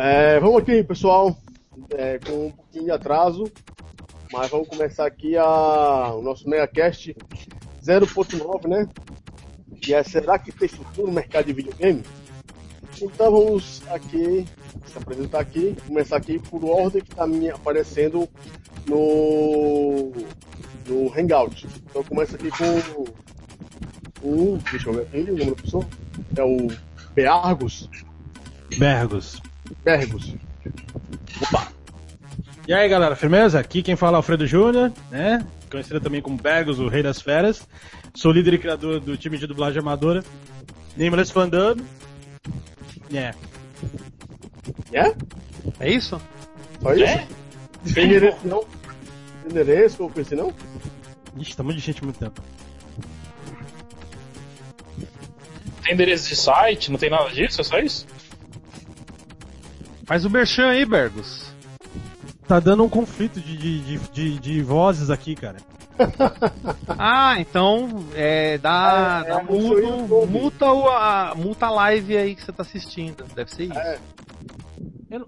É, vamos aqui, pessoal, é, com um pouquinho de atraso, mas vamos começar aqui a, o nosso MegaCast 0.9, né? E é Será que tem futuro no mercado de videogame? Então vamos aqui, se apresentar aqui, começar aqui por ordem que está aparecendo no, no Hangout. Então começa aqui com o. Deixa eu ver aqui, o nome da pessoa. É o Beargos. Bergos. Bergos. Opa! E aí galera, firmeza? Aqui quem fala é Alfredo Júnior, né? Conhecido também como Bergos, o Rei das Feras. Sou líder e criador do time de dublagem amadora. Nameless Fandub. É. É? É isso? Só isso? É? Tem endereço não? Tem endereço ou coisa assim não? Ixi, tá muito de gente muito tempo. Tem endereço de site? Não tem nada disso? É só isso? Faz o merchan aí, Bergos. Tá dando um conflito de, de, de, de vozes aqui, cara. ah, então é, dá, é, dá é, muto, multa, a, multa a live aí que você tá assistindo. Deve ser isso. É. Eu não...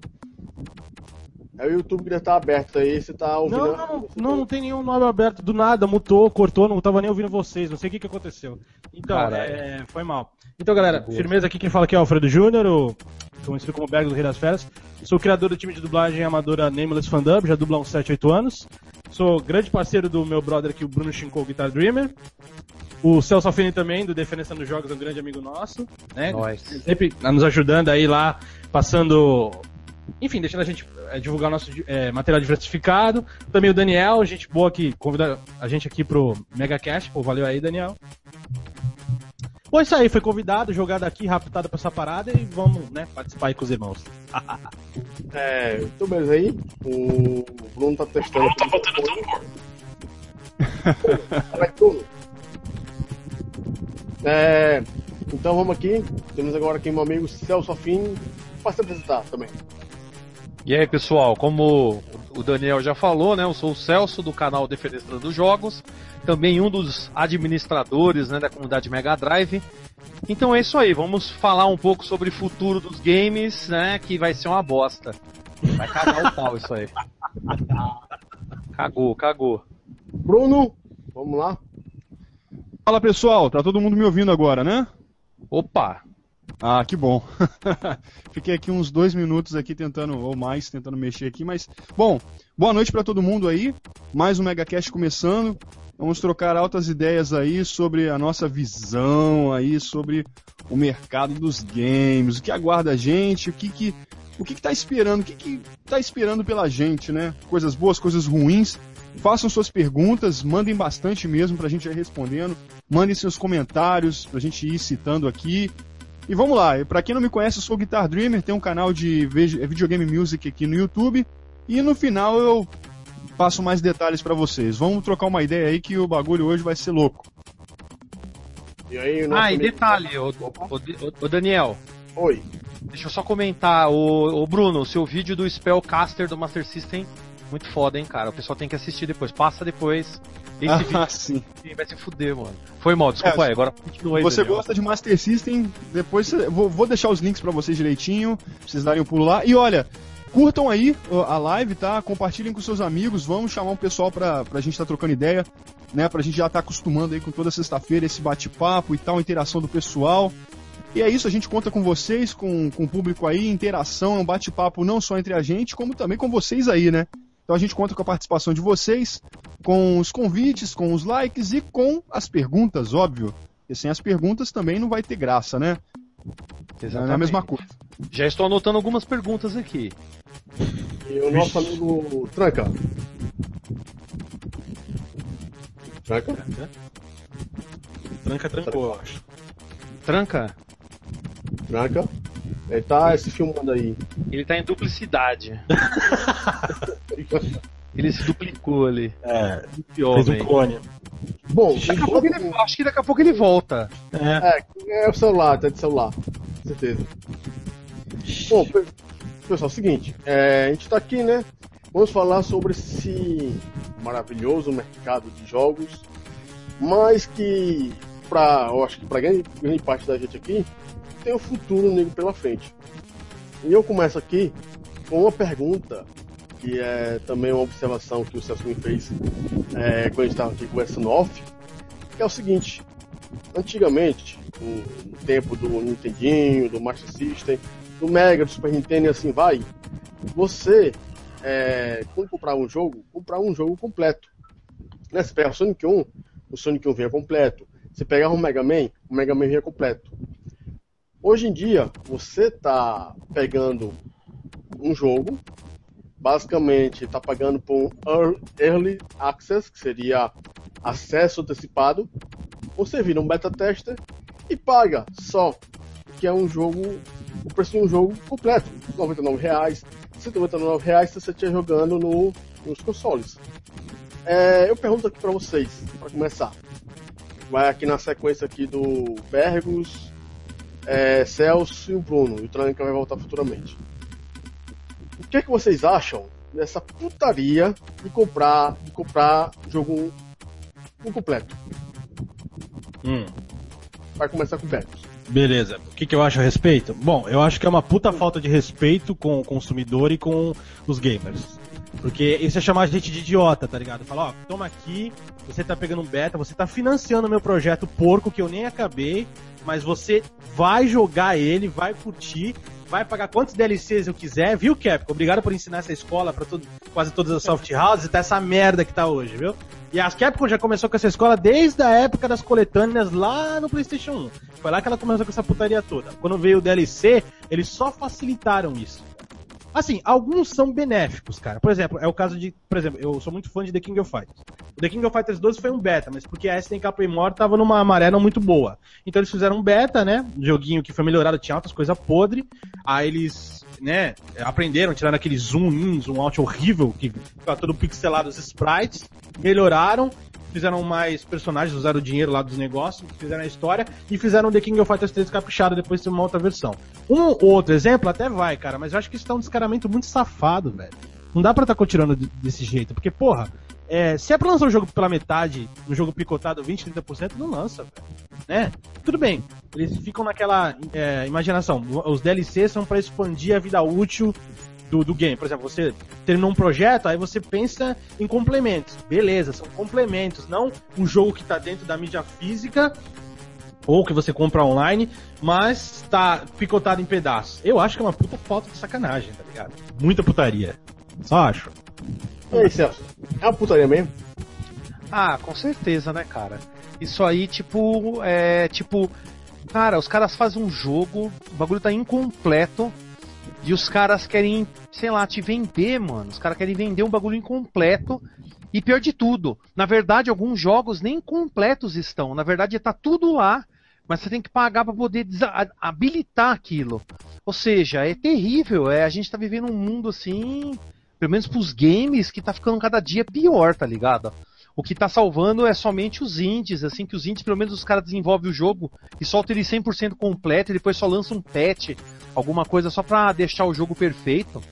É o YouTube que deve estar aberto aí, você tá ouvindo. Não, não, não, não tem nenhum nome aberto. Do nada, mutou, cortou, não tava nem ouvindo vocês. Não sei o que, que aconteceu. Então, é, foi mal. Então, galera, firmeza aqui. Quem fala aqui é o Alfredo Júnior, o conhecido como Berg do Rei das Feras. Sou criador do time de dublagem amadora Nameless Fandub, já dubla uns 7, 8 anos. Sou grande parceiro do meu brother aqui, o Bruno Shinko, Guitar Dreamer. O Celso Alfini também, do Defensa nos Jogos, é um grande amigo nosso. Né? Nice. Sempre nos ajudando aí lá, passando enfim, deixando a gente é, divulgar nosso é, material diversificado. Também o Daniel, gente boa que convida a gente aqui pro MegaCast. Pô, valeu aí, Daniel. Bom, isso aí, foi convidado, jogado aqui, raptado pra essa parada e vamos, né, participar aí com os irmãos. é, então beleza aí. O Bruno tá testando. Tá botando tudo. É, então vamos aqui. Temos agora aqui meu amigo Celso Afim para se apresentar também. E aí, pessoal, como o Daniel já falou, né? Eu sou o Celso do canal Defenestrando Jogos, também um dos administradores né, da comunidade Mega Drive. Então é isso aí, vamos falar um pouco sobre o futuro dos games, né? Que vai ser uma bosta. Vai cagar o pau isso aí. Cagou, cagou. Bruno, vamos lá. Fala pessoal, tá todo mundo me ouvindo agora, né? Opa! Ah, que bom. Fiquei aqui uns dois minutos aqui tentando, ou mais, tentando mexer aqui, mas bom, boa noite para todo mundo aí. Mais um MegaCast começando. Vamos trocar altas ideias aí sobre a nossa visão aí sobre o mercado dos games, o que aguarda a gente, o que que o que está esperando, o que que tá esperando pela gente, né? Coisas boas, coisas ruins. Façam suas perguntas, mandem bastante mesmo para a gente ir respondendo. Mandem seus comentários para a gente ir citando aqui. E vamos lá, para quem não me conhece, eu sou o Guitar Dreamer, tenho um canal de é, videogame music aqui no YouTube. E no final eu passo mais detalhes para vocês. Vamos trocar uma ideia aí que o bagulho hoje vai ser louco. E aí, ah, e detalhe, o, o, o, Daniel. Oi. Deixa eu só comentar, o, o Bruno, seu vídeo do Spellcaster do Master System, muito foda, hein, cara. O pessoal tem que assistir depois. Passa depois esse ah, sim. vai se fuder, mano. Foi mal, desculpa é, aí, agora continua aí. Você Daniel. gosta de Master System, depois vou, vou deixar os links para vocês direitinho, pra vocês darem um pulo lá. E olha, curtam aí a live, tá? Compartilhem com seus amigos, vamos chamar um pessoal pra, pra gente estar tá trocando ideia, né? Pra gente já estar tá acostumando aí com toda sexta-feira esse bate-papo e tal, interação do pessoal. E é isso, a gente conta com vocês, com, com o público aí, interação, é um bate-papo não só entre a gente, como também com vocês aí, né? Então a gente conta com a participação de vocês, com os convites, com os likes e com as perguntas, óbvio. Porque sem as perguntas também não vai ter graça, né? Exatamente. É a mesma coisa. Já estou anotando algumas perguntas aqui. E o nosso amigo Tranca. Tranca? Tranca trancou, eu acho. Tranca? Tranca. Ele tá se filmando aí. Ele tá em duplicidade. ele se duplicou ali. É, fez um clone. Bom, ele, acho que daqui a pouco ele volta. É, é, é o celular, tá de celular. Com certeza. Bom, pessoal, é o seguinte, é, a gente tá aqui, né? Vamos falar sobre esse maravilhoso mercado de jogos, mas que, pra, eu acho que para grande, grande parte da gente aqui, tem o futuro negro pela frente. E eu começo aqui com uma pergunta, que é também uma observação que o Celso me fez é, quando a gente estava aqui conversando off, que é o seguinte, antigamente, no tempo do Nintendinho, do Master System, do Mega, do Super Nintendo e assim vai, você, é, quando comprar um jogo, comprar um jogo completo. Né? Você pega o Sonic 1, o Sonic 1 vinha completo. Você pegar um Mega Man, o Mega Man vinha completo. Hoje em dia, você está pegando um jogo, basicamente está pagando por um Early Access, que seria acesso antecipado. Você vira um beta tester e paga só, que é um jogo, o preço de um jogo completo, 99 reais, 199 reais se você estiver jogando no, nos consoles. É, eu pergunto aqui para vocês, para começar. Vai aqui na sequência aqui do Bergos, é, Celso e o Bruno. E o Tranca vai voltar futuramente. O que, é que vocês acham dessa putaria de comprar, de comprar jogo um completo? Hum. Vai começar com o Bergos. Beleza. O que, que, eu acho a respeito? Bom, eu acho que é uma puta falta de respeito com o consumidor e com os gamers. Porque isso é chamar a gente de idiota, tá ligado? Falar, ó, toma aqui, você tá pegando um beta, você tá financiando meu projeto porco que eu nem acabei, mas você vai jogar ele, vai curtir, vai pagar quantos DLCs eu quiser, viu, Capcom? Obrigado por ensinar essa escola pra todo, quase todas as soft houses e tá essa merda que tá hoje, viu? E a Capcom já começou com essa escola desde a época das coletâneas lá no PlayStation 1. Foi lá que ela começou com essa putaria toda. Quando veio o DLC, eles só facilitaram isso. Assim, alguns são benéficos, cara. Por exemplo, é o caso de. Por exemplo, eu sou muito fã de The King of Fighters. O The King of Fighters 12 foi um beta, mas porque a SNK Playmore tava numa maré não muito boa. Então eles fizeram um beta, né? Um joguinho que foi melhorado, tinha altas coisas podre. Aí eles, né, aprenderam, tiraram aquele zoom in, zoom out horrível, que ficava todo pixelado os sprites, melhoraram fizeram mais personagens, usaram o dinheiro lá dos negócios, fizeram a história e fizeram The King of Fighters 3 caprichado depois de uma outra versão. Um outro exemplo até vai, cara, mas eu acho que isso tá um descaramento muito safado, velho. Não dá pra tá continuando desse jeito, porque, porra, é, se é pra lançar um jogo pela metade, um jogo picotado 20, 30%, não lança, né? Tudo bem, eles ficam naquela é, imaginação. Os DLCs são para expandir a vida útil do, do game. Por exemplo, você terminou um projeto, aí você pensa em complementos. Beleza, são complementos, não um jogo que está dentro da mídia física ou que você compra online, mas está picotado em pedaços. Eu acho que é uma puta falta de sacanagem, tá ligado? Muita putaria. Só acho. E aí, Celso? É uma putaria mesmo? Ah, com certeza, né, cara? Isso aí, tipo, é. Tipo. Cara, os caras fazem um jogo, o bagulho tá incompleto, e os caras querem, sei lá, te vender, mano. Os caras querem vender um bagulho incompleto. E pior de tudo, na verdade, alguns jogos nem completos estão. Na verdade, tá tudo lá, mas você tem que pagar para poder habilitar aquilo. Ou seja, é terrível. É, a gente tá vivendo um mundo assim, pelo menos pros games, que tá ficando cada dia pior, tá ligado? O que tá salvando é somente os indies, assim, que os indies, pelo menos os caras desenvolvem o jogo e soltam ele 100% completo e depois só lançam um patch, alguma coisa só pra deixar o jogo perfeito.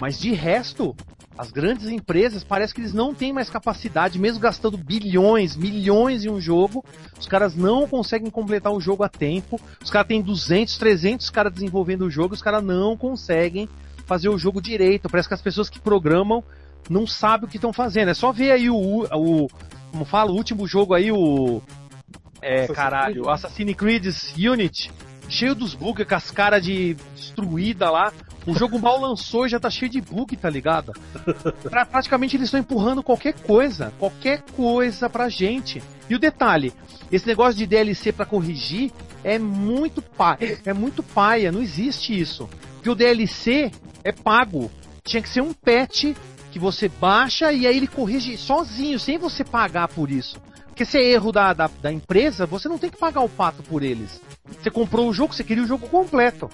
Mas de resto, as grandes empresas parece que eles não têm mais capacidade, mesmo gastando bilhões, milhões em um jogo, os caras não conseguem completar o jogo a tempo. Os caras têm 200, 300 caras desenvolvendo o jogo, os caras não conseguem fazer o jogo direito. Parece que as pessoas que programam não sabe o que estão fazendo. É só ver aí o, o como fala, o último jogo aí, o é, caralho, Assassin's Creed Unity, cheio dos bugs, com as caras de destruída lá. O jogo mal lançou e já tá cheio de bug, tá ligado? pra, praticamente eles estão empurrando qualquer coisa, qualquer coisa pra gente. E o detalhe, esse negócio de DLC para corrigir é muito paia, é muito paia, não existe isso. Porque o DLC é pago. Tinha que ser um patch que você baixa e aí ele corrige sozinho, sem você pagar por isso. Porque se é erro da, da, da, empresa, você não tem que pagar o pato por eles. Você comprou o jogo, você queria o jogo completo.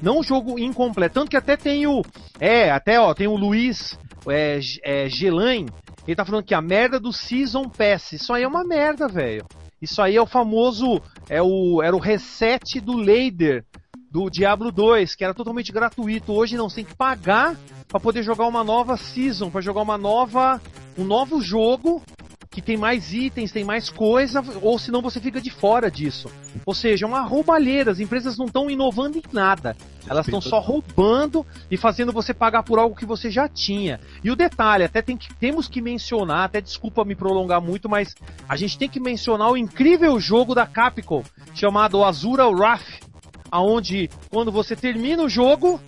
Não o jogo incompleto. Tanto que até tem o. É, até ó, tem o Luiz é, é, Gelain. Ele tá falando que a merda do Season Pass. Isso aí é uma merda, velho. Isso aí é o famoso. É o, era o reset do Lader do Diablo 2, que era totalmente gratuito. Hoje não, você tem que pagar para poder jogar uma nova season, para jogar uma nova, um novo jogo que tem mais itens, tem mais coisa, ou senão você fica de fora disso. Ou seja, é uma roubalheira, as empresas não estão inovando em nada. Elas estão só roubando e fazendo você pagar por algo que você já tinha. E o detalhe, até tem que, temos que mencionar, até desculpa me prolongar muito, mas a gente tem que mencionar o incrível jogo da Capcom, chamado Azura Wrath, aonde quando você termina o jogo,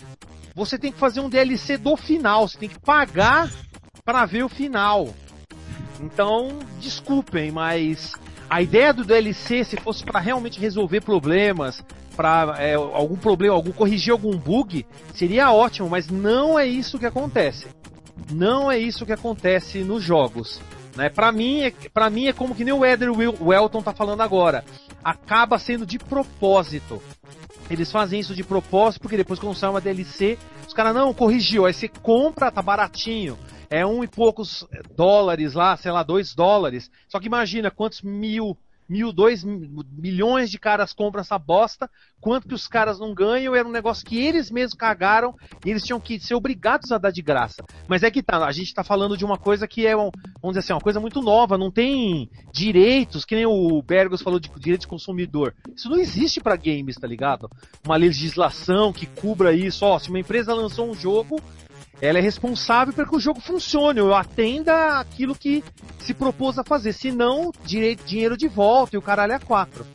você tem que fazer um DLC do final, você tem que pagar para ver o final. Então, desculpem, mas a ideia do DLC, se fosse para realmente resolver problemas, para é, algum problema, algum corrigir algum bug, seria ótimo, mas não é isso que acontece. Não é isso que acontece nos jogos. Né? Para mim, é, para mim é como que nem o Eder Welton tá falando agora. Acaba sendo de propósito. Eles fazem isso de propósito porque depois quando sai uma DLC, os caras não corrigiu, aí você compra, tá baratinho. É um e poucos dólares lá, sei lá, dois dólares. Só que imagina quantos mil mil, dois milhões de caras compram essa bosta, quanto que os caras não ganham, era um negócio que eles mesmos cagaram e eles tinham que ser obrigados a dar de graça. Mas é que tá, a gente tá falando de uma coisa que é, vamos dizer assim, uma coisa muito nova, não tem direitos, que nem o Bergos falou de direito de consumidor. Isso não existe para games, tá ligado? Uma legislação que cubra isso, ó, se uma empresa lançou um jogo, ela é responsável para que o jogo funcione, ou atenda aquilo que se propôs a fazer. Se não, dinheiro de volta e o caralho é quatro.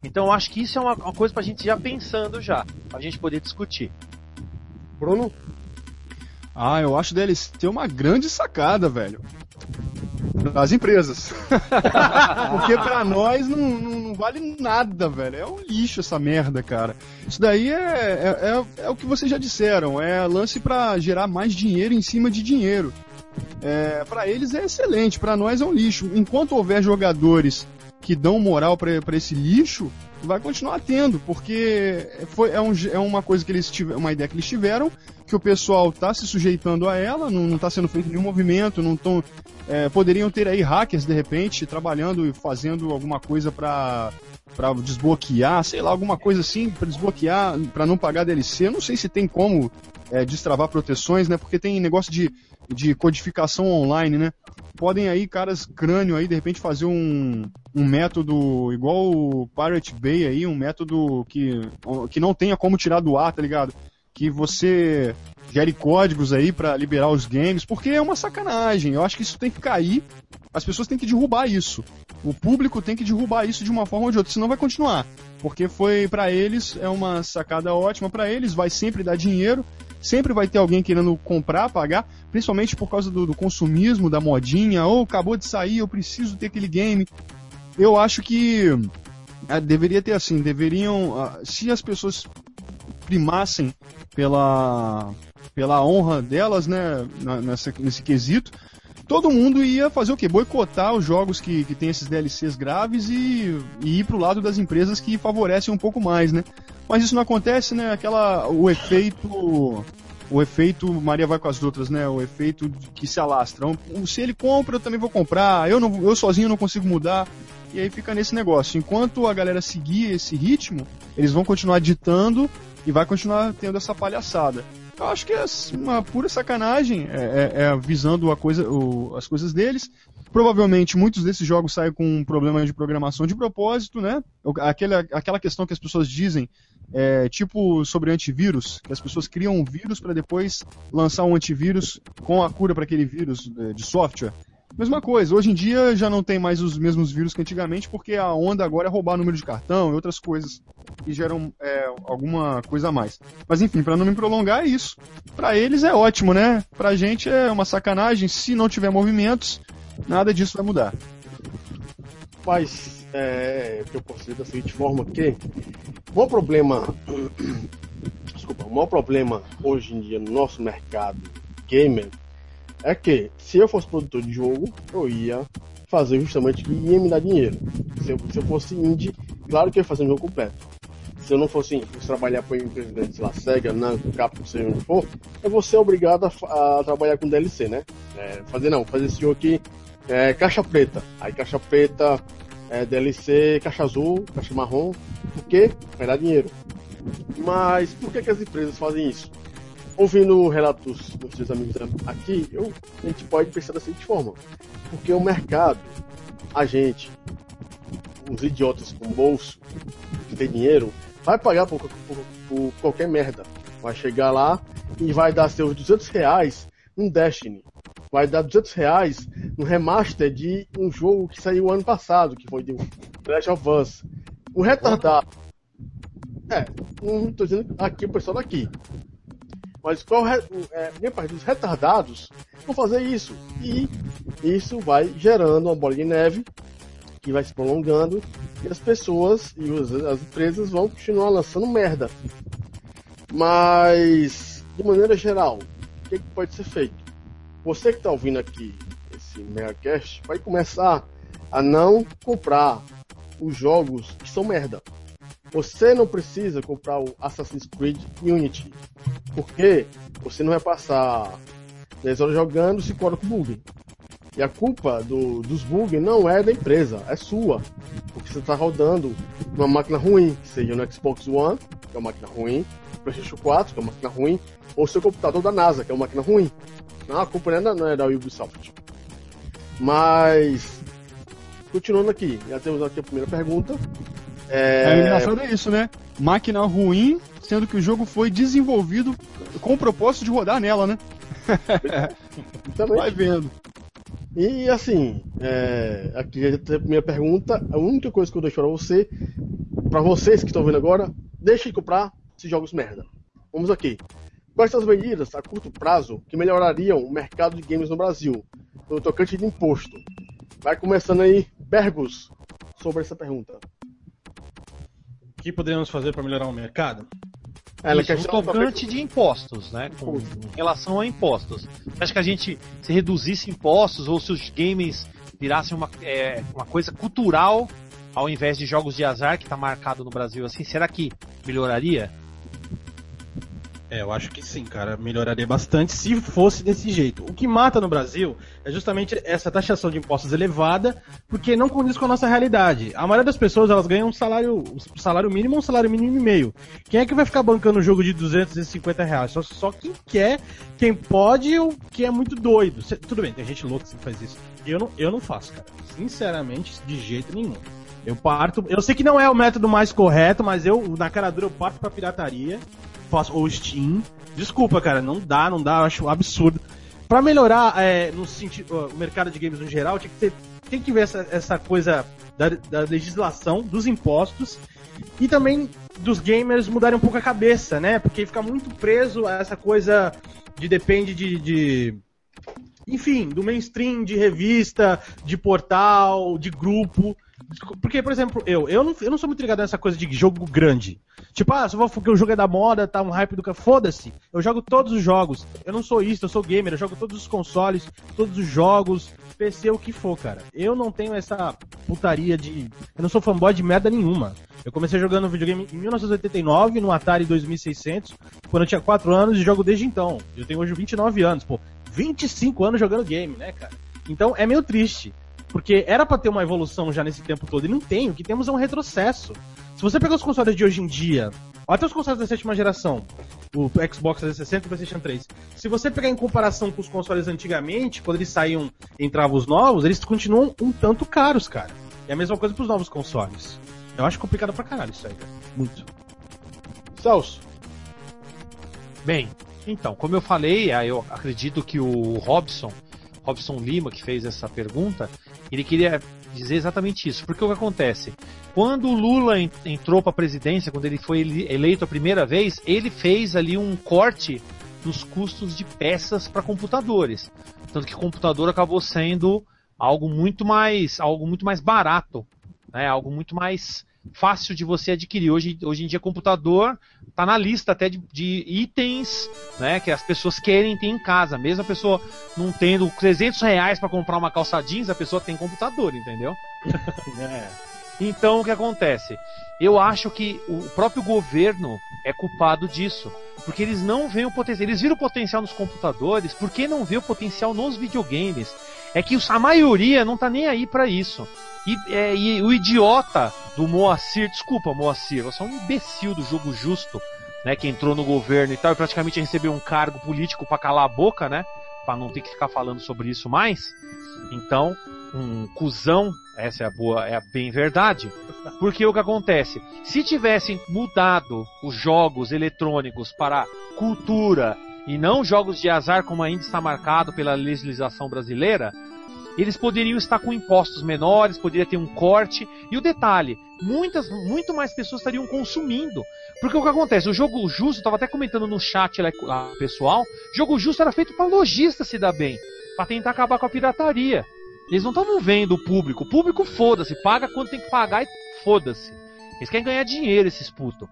Então eu acho que isso é uma, uma coisa pra gente já pensando já, pra gente poder discutir. Bruno? Ah, eu acho DLC uma grande sacada, velho das empresas. Porque para nós não, não, não, vale nada, velho. É um lixo essa merda, cara. Isso daí é, é, é, é o que vocês já disseram. É lance para gerar mais dinheiro em cima de dinheiro. É, para eles é excelente, para nós é um lixo. Enquanto houver jogadores que dão moral para esse lixo, vai continuar tendo, porque foi, é, um, é uma coisa que eles tiveram, uma ideia que eles tiveram, que o pessoal está se sujeitando a ela, não está sendo feito nenhum movimento, não estão é, poderiam ter aí hackers de repente trabalhando e fazendo alguma coisa para para desbloquear, sei lá, alguma coisa assim para desbloquear, para não pagar DLC. Eu não sei se tem como é, destravar proteções, né? Porque tem negócio de, de codificação online, né? Podem aí caras crânio aí de repente fazer um, um método igual o Pirate Bay aí, um método que, que não tenha como tirar do ar, tá ligado? Que você gere códigos aí para liberar os games, porque é uma sacanagem. Eu acho que isso tem que cair. As pessoas têm que derrubar isso. O público tem que derrubar isso de uma forma ou de outra, senão vai continuar. Porque foi para eles é uma sacada ótima para eles, vai sempre dar dinheiro, sempre vai ter alguém querendo comprar, pagar, principalmente por causa do, do consumismo, da modinha, ou oh, acabou de sair, eu preciso ter aquele game. Eu acho que é, deveria ter assim, deveriam, ah, se as pessoas primassem pela, pela honra delas, né, nessa, nesse quesito, todo mundo ia fazer o quê? Boicotar os jogos que, que tem esses DLCs graves e, e ir pro lado das empresas que favorecem um pouco mais, né? Mas isso não acontece, né? Aquela, o efeito o efeito Maria vai com as outras, né? O efeito que se alastra. Se ele compra, eu também vou comprar. Eu, não, eu sozinho não consigo mudar. E aí fica nesse negócio. Enquanto a galera seguir esse ritmo, eles vão continuar ditando e vai continuar tendo essa palhaçada. Eu acho que é uma pura sacanagem, é, é, é visando a coisa, o, as coisas deles. Provavelmente muitos desses jogos saem com um problema de programação de propósito, né? Aquela, aquela questão que as pessoas dizem, é, tipo sobre antivírus, que as pessoas criam um vírus para depois lançar um antivírus com a cura para aquele vírus é, de software. Mesma coisa, hoje em dia já não tem mais os mesmos vírus que antigamente, porque a onda agora é roubar número de cartão e outras coisas que geram é, alguma coisa a mais. Mas enfim, para não me prolongar, é isso. Para eles é ótimo, né? Pra gente é uma sacanagem. Se não tiver movimentos, nada disso vai mudar. Mas, é, que eu posso dizer da seguinte forma que o maior problema, desculpa, o maior problema hoje em dia no nosso mercado gamer é que se eu fosse produtor de jogo, eu ia fazer justamente que ia me dar dinheiro. Se eu, se eu fosse indie, claro que eu ia fazer um jogo completo. Se eu não fosse, fosse trabalhar para empresa grande, sei lá, Sega, Namco, Capcom, seja onde for, eu vou ser obrigado a, a trabalhar com DLC, né? É, fazer não, fazer esse jogo aqui, é, caixa preta. Aí caixa preta, é, DLC, caixa azul, caixa marrom, porque vai dar dinheiro. Mas por que, que as empresas fazem isso? Ouvindo relatos dos seus amigos aqui, eu, a gente pode pensar da seguinte forma: porque o mercado a gente, os idiotas com bolso, que tem dinheiro, vai pagar por, por, por qualquer merda. Vai chegar lá e vai dar seus 200 reais num Destiny. Vai dar 200 reais no remaster de um jogo que saiu ano passado, que foi de Last of Us. O retardado. É, não tô dizendo aqui o pessoal daqui. Mas qual é, minha parte dos retardados vão fazer isso. E isso vai gerando uma bola de neve que vai se prolongando e as pessoas e as, as empresas vão continuar lançando merda. Mas, de maneira geral, o que, que pode ser feito? Você que está ouvindo aqui esse Megacast vai começar a não comprar os jogos que são merda. Você não precisa comprar o Assassin's Creed Unity, porque você não vai passar 10 horas jogando se coloca com bug. E a culpa do, dos bugs não é da empresa, é sua. Porque você está rodando numa máquina ruim, seja no Xbox One, que é uma máquina ruim, PlayStation 4, que é uma máquina ruim, ou seu computador da NASA, que é uma máquina ruim. Não, a culpa não é, não é da Ubisoft. Mas, continuando aqui, já temos aqui a primeira pergunta. É, é engraçado é isso, né? Máquina ruim, sendo que o jogo foi desenvolvido com o propósito de rodar nela, né? Vai vendo. E assim, é, aqui a primeira pergunta, a única coisa que eu deixo para você, para vocês que estão vendo agora, deixem de comprar esses jogos merda. Vamos aqui. Quais são as medidas a curto prazo que melhorariam o mercado de games no Brasil, no tocante de imposto? Vai começando aí, Bergos, sobre essa pergunta. O que poderíamos fazer para melhorar o mercado? Ela Isso, um tocante de impostos, né? Com, em relação a impostos. Você acha que a gente, se reduzisse impostos ou se os games virassem uma, é, uma coisa cultural ao invés de jogos de azar que está marcado no Brasil assim, será que melhoraria? É, eu acho que sim, cara. Melhoraria bastante se fosse desse jeito. O que mata no Brasil é justamente essa taxação de impostos elevada, porque não condiz com a nossa realidade. A maioria das pessoas, elas ganham um salário, um salário mínimo ou um salário mínimo e meio. Quem é que vai ficar bancando um jogo de 250 reais? Só, só quem quer, quem pode ou quem é muito doido. Cê, tudo bem, tem gente louca que faz isso. Eu não, eu não faço, cara. Sinceramente, de jeito nenhum. Eu parto. Eu sei que não é o método mais correto, mas eu, na cara dura, eu parto pra pirataria ou Steam. Desculpa, cara, não dá, não dá, eu acho absurdo. Para melhorar é, no sentido, o mercado de games no geral, tinha que ter, tem que ver essa, essa coisa da, da legislação, dos impostos e também dos gamers mudarem um pouco a cabeça, né? Porque fica muito preso a essa coisa de depende de, de enfim, do mainstream, de revista, de portal, de grupo. Porque, por exemplo, eu, eu não, eu não sou muito ligado nessa coisa de jogo grande. Tipo, ah, só vou porque o jogo é da moda, tá um hype do que. Foda-se. Eu jogo todos os jogos. Eu não sou isso, eu sou gamer, eu jogo todos os consoles, todos os jogos, PC, o que for, cara. Eu não tenho essa putaria de. Eu não sou fanboy de merda nenhuma. Eu comecei jogando videogame em 1989, no Atari 2600, quando eu tinha 4 anos e jogo desde então. Eu tenho hoje 29 anos, pô. 25 anos jogando game, né, cara? Então é meio triste. Porque era para ter uma evolução já nesse tempo todo e não tem. O que temos é um retrocesso. Se você pegar os consoles de hoje em dia, até os consoles da sétima geração, o Xbox 360 e o PlayStation 3, se você pegar em comparação com os consoles antigamente, quando eles saíam, entravam os novos, eles continuam um tanto caros, cara. É a mesma coisa pros novos consoles. Eu acho complicado pra caralho isso aí, cara. Muito. Celso. Bem, então, como eu falei, eu acredito que o Robson Robson Lima, que fez essa pergunta, ele queria dizer exatamente isso. Porque o que acontece? Quando o Lula entrou para a presidência, quando ele foi eleito a primeira vez, ele fez ali um corte nos custos de peças para computadores. Tanto que o computador acabou sendo algo muito mais, algo muito mais barato, né? algo muito mais fácil de você adquirir. Hoje, hoje em dia, computador está na lista até de, de, itens né, que as pessoas querem ter em casa. Mesmo a pessoa não tendo 300 reais para comprar uma calça jeans, a pessoa tem computador, entendeu? é. Então, o que acontece? Eu acho que o próprio governo é culpado disso. Porque eles não veem o potencial. Eles viram o potencial nos computadores, por que não vê o potencial nos videogames? É que a maioria não tá nem aí para isso. E, é, e, o idiota do Moacir, desculpa Moacir, você é um imbecil do jogo justo, né, que entrou no governo e tal, e praticamente recebeu um cargo político para calar a boca, né, para não ter que ficar falando sobre isso mais. Então, um cuzão Essa é a boa, é a bem verdade. Porque o que acontece? Se tivessem mudado os jogos eletrônicos para cultura e não jogos de azar como ainda está marcado pela legislação brasileira, eles poderiam estar com impostos menores, poderia ter um corte. E o detalhe, muitas, muito mais pessoas estariam consumindo. Porque o que acontece? O jogo justo, estava até comentando no chat lá, pessoal, jogo justo era feito para lojista se dar bem, para tentar acabar com a pirataria. Eles não estavam vendo o público. O público foda-se, paga quanto tem que pagar e foda-se. Eles querem ganhar dinheiro, esses putos.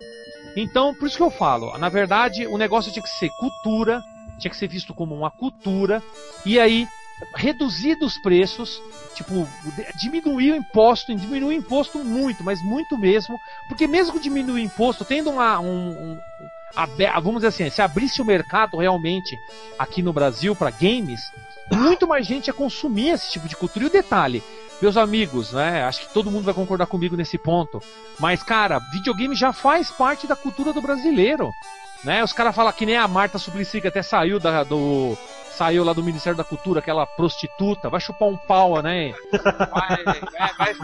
Então, por isso que eu falo, na verdade, o negócio tinha que ser cultura, tinha que ser visto como uma cultura, e aí reduzir os preços, tipo, diminuir o imposto, diminuir o imposto muito, mas muito mesmo, porque mesmo diminuir o imposto, tendo uma, um, um vamos dizer assim, se abrisse o mercado realmente aqui no Brasil para games, muito mais gente ia consumir esse tipo de cultura. E o detalhe, meus amigos, né? Acho que todo mundo vai concordar comigo nesse ponto. Mas, cara, videogame já faz parte da cultura do brasileiro. Né? Os caras falam que nem a Marta Suplicy, que até saiu da, do, saiu lá do Ministério da Cultura, aquela prostituta, vai chupar um pau, né? Vai, vai, vai,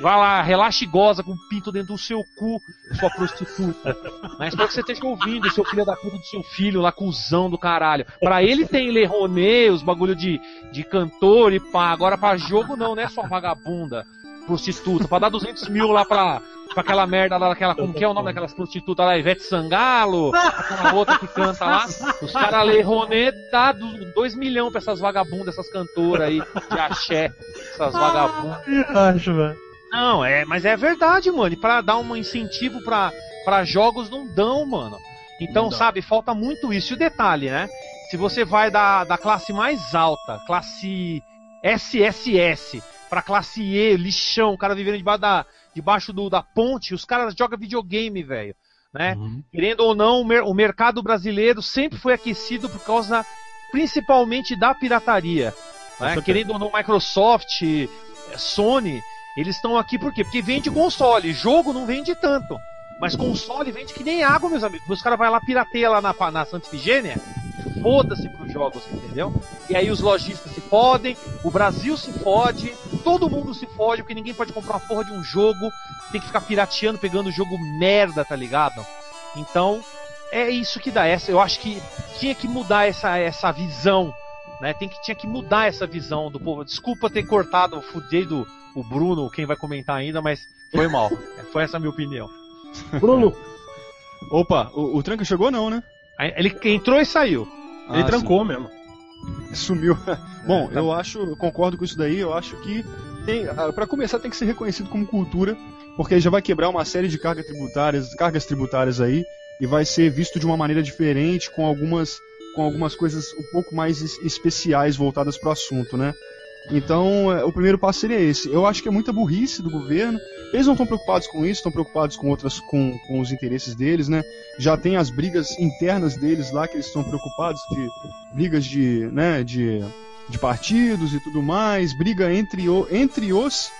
vai lá, relaxa e goza com o pinto dentro do seu cu, sua prostituta. Mas espero que você esteja ouvindo, seu filho da puta do seu filho lá, cuzão do caralho. Pra ele tem Lerronê, os bagulho de, de cantor e pá. Agora pra jogo não, né, sua vagabunda prostituta, pra dar 200 mil lá pra, pra aquela merda lá, daquela, como que é o nome daquelas prostitutas lá, Ivete Sangalo, aquela outra que canta lá, os caras lê Ronê, dá 2 milhões pra essas vagabundas, essas cantoras aí, de axé, essas vagabundas. acho, velho. Não, é, mas é verdade, mano, e pra dar um incentivo pra, pra jogos não dão, mano. Então, sabe, falta muito isso. E o detalhe, né? Se você vai da, da classe mais alta, classe SSS, pra classe E, lixão, o cara vivendo debaixo da, debaixo do, da ponte, os caras jogam videogame, velho. Né? Uhum. Querendo ou não, o, mer o mercado brasileiro sempre foi aquecido por causa principalmente da pirataria. Né? Querendo ou não, Microsoft, Sony, eles estão aqui por quê? Porque vende console, jogo não vende tanto. Mas console vende que nem água, meus amigos. Os caras vão lá pirateia lá na, na Santa Ifigênia foda-se pros jogos, entendeu? E aí os lojistas se fodem, o Brasil se fode, todo mundo se fode, porque ninguém pode comprar uma porra de um jogo, tem que ficar pirateando, pegando jogo merda, tá ligado? Então, é isso que dá essa. Eu acho que tinha que mudar essa, essa visão, né? Tem que, tinha que mudar essa visão do povo. Desculpa ter cortado, fudei do o Bruno, quem vai comentar ainda, mas foi mal. foi essa a minha opinião. Bruno! Opa, o, o Tranca chegou não, né? Ele entrou e saiu. Ele ah, trancou sim. mesmo. Sumiu. Bom, é, tá. eu acho, eu concordo com isso daí, eu acho que tem, ah, para começar tem que ser reconhecido como cultura, porque já vai quebrar uma série de cargas tributárias, cargas tributárias aí e vai ser visto de uma maneira diferente com algumas com algumas coisas um pouco mais especiais voltadas para o assunto, né? Então, é, o primeiro passo seria esse. Eu acho que é muita burrice do governo. Eles não estão preocupados com isso, estão preocupados com outras, com, com os interesses deles, né? Já tem as brigas internas deles lá que eles estão preocupados de brigas de, né, de, de partidos e tudo mais, briga entre, entre os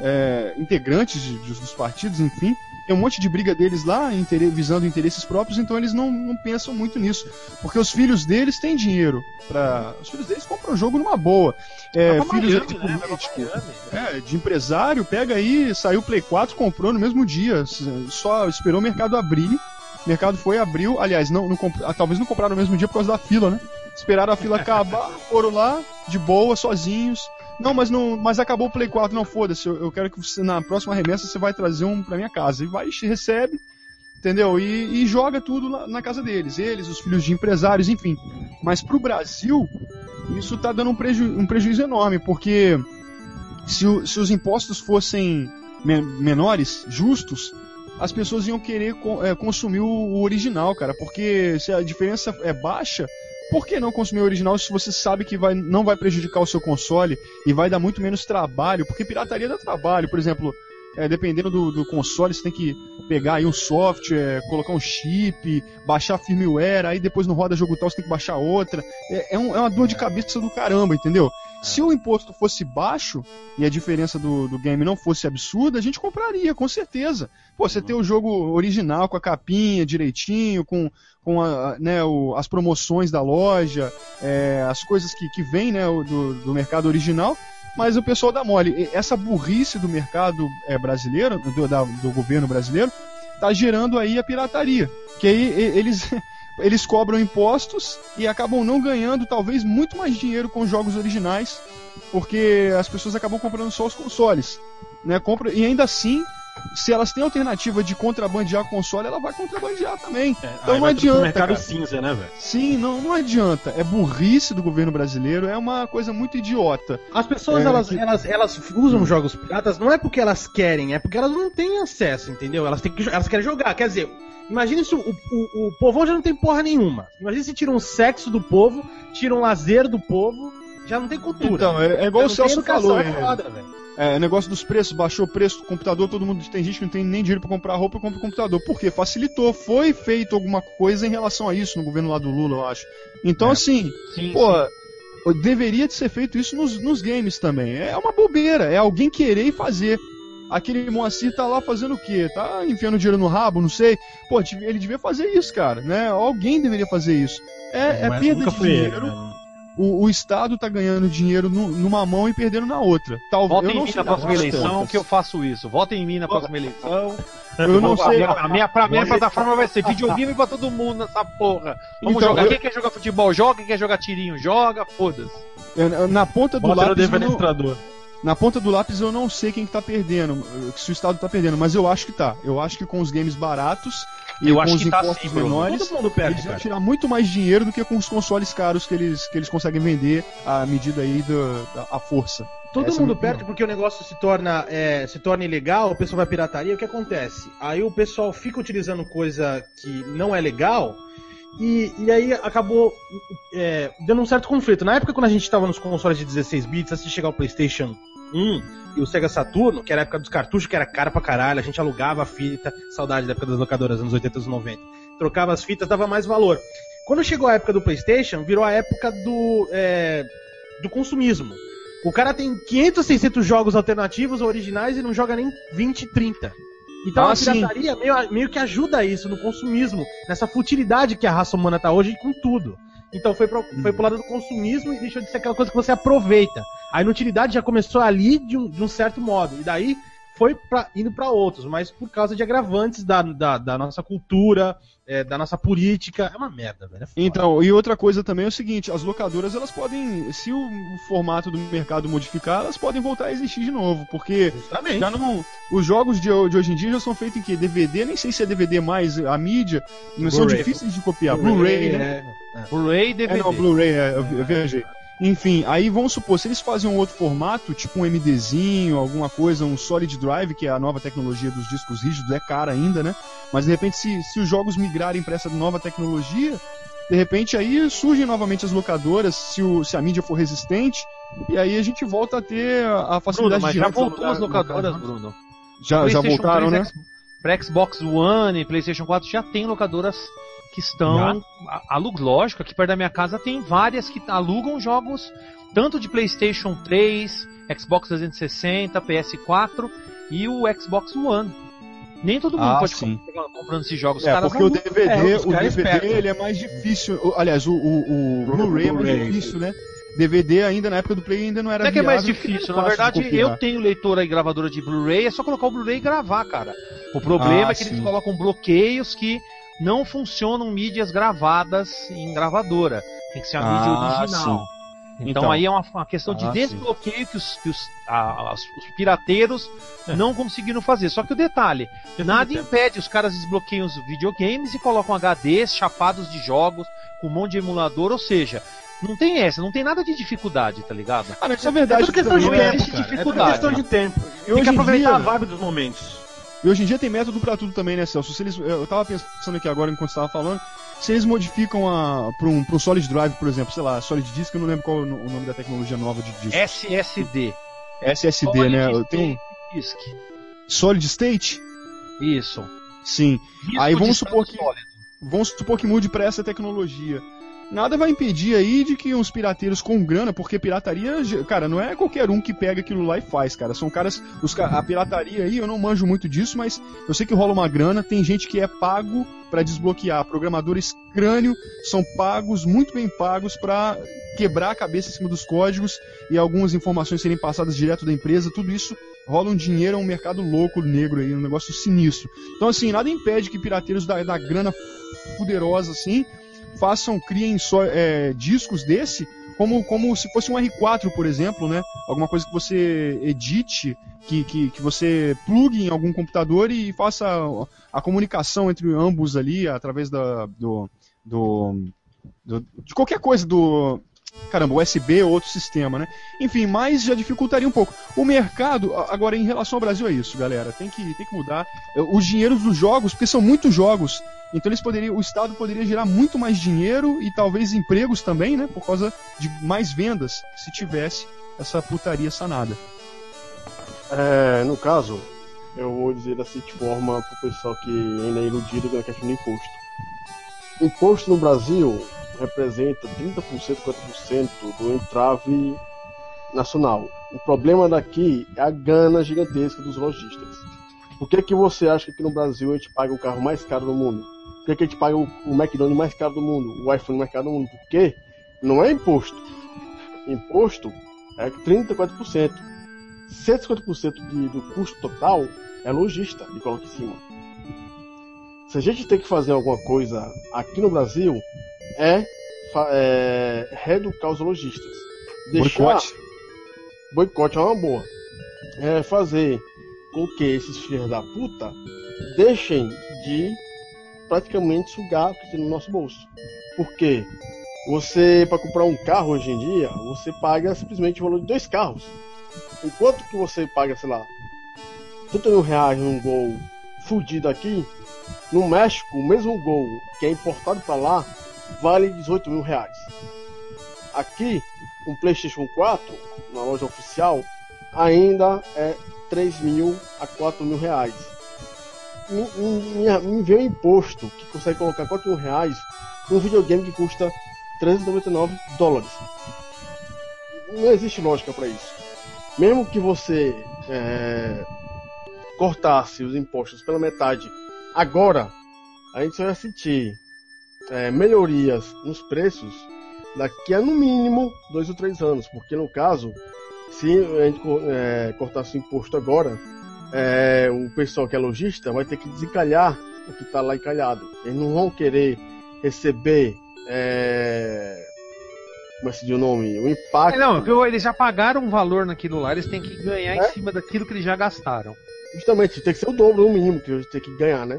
é, integrantes de, dos partidos, enfim tem um monte de briga deles lá, visando interesses próprios, então eles não, não pensam muito nisso. Porque os filhos deles têm dinheiro. Pra... Os filhos deles compram o jogo numa boa. É, filhos Miami, de né? político, é, de empresário, pega aí, saiu o Play 4, comprou no mesmo dia. Só esperou o mercado abrir. O mercado foi, abriu. Aliás, não, não comp... Ah, talvez não compraram no mesmo dia por causa da fila, né? Esperaram a fila acabar, foram lá, de boa, sozinhos não, mas não, mas acabou o Play 4, não foda-se. Eu, eu, quero que você na próxima remessa você vai trazer um pra minha casa. E vai, recebe, entendeu? E, e joga tudo na, na, casa deles, eles, os filhos de empresários, enfim. Mas pro Brasil, isso tá dando um, preju, um prejuízo enorme, porque se, se os impostos fossem menores, justos, as pessoas iam querer é, consumir o original, cara, porque se a diferença é baixa, por que não consumir o original se você sabe que vai, não vai prejudicar o seu console e vai dar muito menos trabalho? Porque pirataria dá trabalho, por exemplo, é, dependendo do, do, console, você tem que pegar aí um software, colocar um chip, baixar firmware, aí depois não roda jogo tal, você tem que baixar outra. É, é, um, é uma dor de cabeça do caramba, entendeu? Se o imposto fosse baixo e a diferença do, do game não fosse absurda, a gente compraria, com certeza. Pô, você ter o jogo original com a capinha direitinho, com, com a, né, o, as promoções da loja, é, as coisas que, que vêm né, do, do mercado original, mas o pessoal dá mole. Essa burrice do mercado é, brasileiro, do, da, do governo brasileiro, tá gerando aí a pirataria. Que aí eles, eles cobram impostos e acabam não ganhando talvez muito mais dinheiro com os jogos originais, porque as pessoas acabam comprando só os consoles. Né? Compra, e ainda assim se elas têm alternativa de contrabandear console, ela vai contrabandear também. É, então não adianta. mercado cara. cinza, né, velho? Sim, não, não adianta. É burrice do governo brasileiro, é uma coisa muito idiota. As pessoas, é, elas, que... elas, elas usam hum. jogos piratas não é porque elas querem, é porque elas não têm acesso, entendeu? Elas, têm que, elas querem jogar. Quer dizer, imagine se o, o, o povão já não tem porra nenhuma. Imagina se tira um sexo do povo, tira um lazer do povo, já não tem cultura. Então, é, é igual o Celso falou. É foda, velho. É, negócio dos preços, baixou o preço do computador, todo mundo tem gente que não tem nem dinheiro para comprar roupa e compra o computador. Por quê? Facilitou, foi feito alguma coisa em relação a isso no governo lá do Lula, eu acho. Então, é. assim, sim, pô, sim. deveria ser feito isso nos, nos games também. É uma bobeira, é alguém querer fazer. Aquele Moacir tá lá fazendo o quê? Tá enfiando dinheiro no rabo, não sei. Pô, ele devia fazer isso, cara, né? Alguém deveria fazer isso. É, é perda de dinheiro. Ele, né? O, o Estado está ganhando dinheiro no, numa mão e perdendo na outra. Talvez Votem em mim na próxima eleição que eu faço isso. Votem em mim na próxima eleição. Eu não sei. A minha, pra minha plataforma vai ser videogame pra todo mundo nessa porra. Vamos então, jogar. Eu... Quem quer jogar futebol, joga. Quem quer jogar tirinho, joga. Foda-se. Na ponta do Bota lápis. No na ponta do lápis eu não sei quem que tá perdendo, se o Estado tá perdendo, mas eu acho que tá. Eu acho que com os games baratos e eu com os tá impostos tá menores, Todo mundo perde, eles vão tirar muito mais dinheiro do que com os consoles caros que eles, que eles conseguem vender à medida aí da, da força. Todo Essa é mundo é perde porque o negócio se torna, é, se torna ilegal, o pessoal vai pirataria, o que acontece? Aí o pessoal fica utilizando coisa que não é legal e, e aí acabou é, dando um certo conflito. Na época, quando a gente estava nos consoles de 16 bits, antes de chegar o PlayStation 1 e o Sega Saturno, que era a época dos cartuchos, que era cara pra caralho, a gente alugava a fita, saudade da época das locadoras, anos 80 e 90. Trocava as fitas, dava mais valor. Quando chegou a época do PlayStation, virou a época do, é, do consumismo. O cara tem 500, 600 jogos alternativos originais e não joga nem 20, 30. Então ah, a pirataria meio, meio, que ajuda isso no consumismo, nessa futilidade que a raça humana tá hoje com tudo. Então foi pro, foi pro lado do consumismo e deixou de ser aquela coisa que você aproveita. A inutilidade já começou ali de um, de um certo modo. E daí foi pra, indo para outros, mas por causa de agravantes da, da, da nossa cultura, é, da nossa política. É uma merda, velho. É então, e outra coisa também é o seguinte: as locadoras, elas podem, se o formato do mercado modificar, elas podem voltar a existir de novo, porque Justamente. já não. Os jogos de, de hoje em dia já são feitos em que? DVD, nem sei se é DVD mais, a mídia, não são difíceis de copiar. Blu-ray, Blu né? É. Blu-ray e DVD. É, não, Blu-ray, é, eu, eu viajei. Enfim, aí vamos supor, se eles fazem um outro formato, tipo um MDzinho, alguma coisa, um Solid Drive, que é a nova tecnologia dos discos rígidos, é cara ainda, né? Mas de repente, se, se os jogos migrarem para essa nova tecnologia, de repente aí surgem novamente as locadoras, se, o, se a mídia for resistente, e aí a gente volta a ter a facilidade Bruno, mas de já voltou as locadoras, Bruno. Já, já voltaram, né? Para Xbox One e PlayStation 4 já tem locadoras que estão. Alugo, lógico, aqui perto da minha casa tem várias que alugam jogos tanto de PlayStation 3, Xbox 360, PS4 e o Xbox One. Nem todo mundo ah, pode sim. comprando esses jogos. É, porque o DVD, é, o DVD ele é mais difícil. Aliás, o, o, o Blu-ray é mais difícil, né? DVD ainda na época do Play ainda não era Não é que é mais difícil, na verdade eu tenho leitora e gravadora de Blu-ray, é só colocar o Blu-ray e gravar, cara. O problema ah, é que sim. eles colocam bloqueios que não funcionam mídias gravadas em gravadora. Tem que ser a ah, mídia original. Sim. Então, então, aí é uma, uma questão ah, de desbloqueio que, os, que os, a, os, pirateiros é. não conseguiram fazer. Só que o detalhe, nada impede, os caras desbloqueiam os videogames e colocam HDs chapados de jogos com um monte de emulador, ou seja, não tem essa, não tem nada de dificuldade, tá ligado? Ah, mas isso é verdade. É tudo questão de tempo, é, dificuldade. É questão de tempo. Tem que aproveitar dia... a vibe dos momentos. E hoje em dia tem método para tudo também, né, Celso? Se eles, eu tava pensando aqui agora enquanto estava falando, se eles modificam a para um, um Solid Drive, por exemplo, sei lá, Solid Disk, eu não lembro qual é o nome da tecnologia nova de disco. SSD. SSD, Solid né? Eu tenho Disk. Solid State? Isso. Sim. Aí vamos supor que sólido. vamos supor que mude para essa tecnologia nada vai impedir aí de que uns pirateiros com grana, porque pirataria, cara, não é qualquer um que pega aquilo lá e faz, cara. São caras, os, a pirataria aí, eu não manjo muito disso, mas eu sei que rola uma grana, tem gente que é pago para desbloquear, programadores crânio são pagos, muito bem pagos para quebrar a cabeça em cima dos códigos e algumas informações serem passadas direto da empresa, tudo isso rola um dinheiro, é um mercado louco, negro aí, um negócio sinistro. Então, assim, nada impede que pirateiros da, da grana poderosa, assim, façam, criem só, é, discos desse como, como se fosse um R4, por exemplo, né? Alguma coisa que você edite, que, que, que você plugue em algum computador e faça a, comunicação entre ambos ali através da, do, do, do, de qualquer coisa do caramba, USB ou outro sistema, né? Enfim, mas já dificultaria um pouco. O mercado, agora em relação ao Brasil é isso, galera, tem que, tem que mudar. Os dinheiros dos jogos, porque são muitos jogos, então eles poderiam, o Estado poderia gerar muito mais dinheiro e talvez empregos também, né? Por causa de mais vendas, se tivesse essa putaria sanada. É, no caso, eu vou dizer da seguinte forma pro pessoal que ainda é iludido com a questão do imposto. Imposto no Brasil representa 30%, 40% do entrave nacional. O problema daqui é a gana gigantesca dos lojistas. Por que, que você acha que aqui no Brasil a gente paga o carro mais caro do mundo? Por que, que a gente paga o, McDonald's mais caro do mundo? O iPhone mais caro do mundo? Porque não é imposto. Imposto é 30%, 40%. 150% de, do custo total é lojista e coloca em cima. Se a gente tem que fazer alguma coisa aqui no Brasil, é, é reeducar os lojistas. Deixar... Boicote. Boicote é uma boa. É fazer com que esses filhos da puta deixem de praticamente sugar o que tem no nosso bolso. Porque você, para comprar um carro hoje em dia, você paga simplesmente o valor de dois carros. Enquanto que você paga, sei lá, 30 mil reais num gol fudido aqui, no México, o mesmo gol que é importado para lá vale 18 mil reais. Aqui, um PlayStation 4, na loja oficial, ainda é 3 mil a 4 mil reais. Me, me, me vê um imposto que consegue colocar 4 mil reais num videogame que custa 399 dólares. Não existe lógica para isso. Mesmo que você é, cortasse os impostos pela metade agora, a gente só vai sentir é, melhorias nos preços daqui a no mínimo dois ou três anos, porque no caso, se a gente é, cortasse o imposto agora, é, o pessoal que é lojista vai ter que desencalhar o que está lá encalhado. Eles não vão querer receber. É, como é que se diz o nome? O impacto. não, eles já pagaram um valor naquilo lá, eles têm que ganhar é? em cima daquilo que eles já gastaram. Justamente, tem que ser o dobro no mínimo que eles têm que ganhar, né?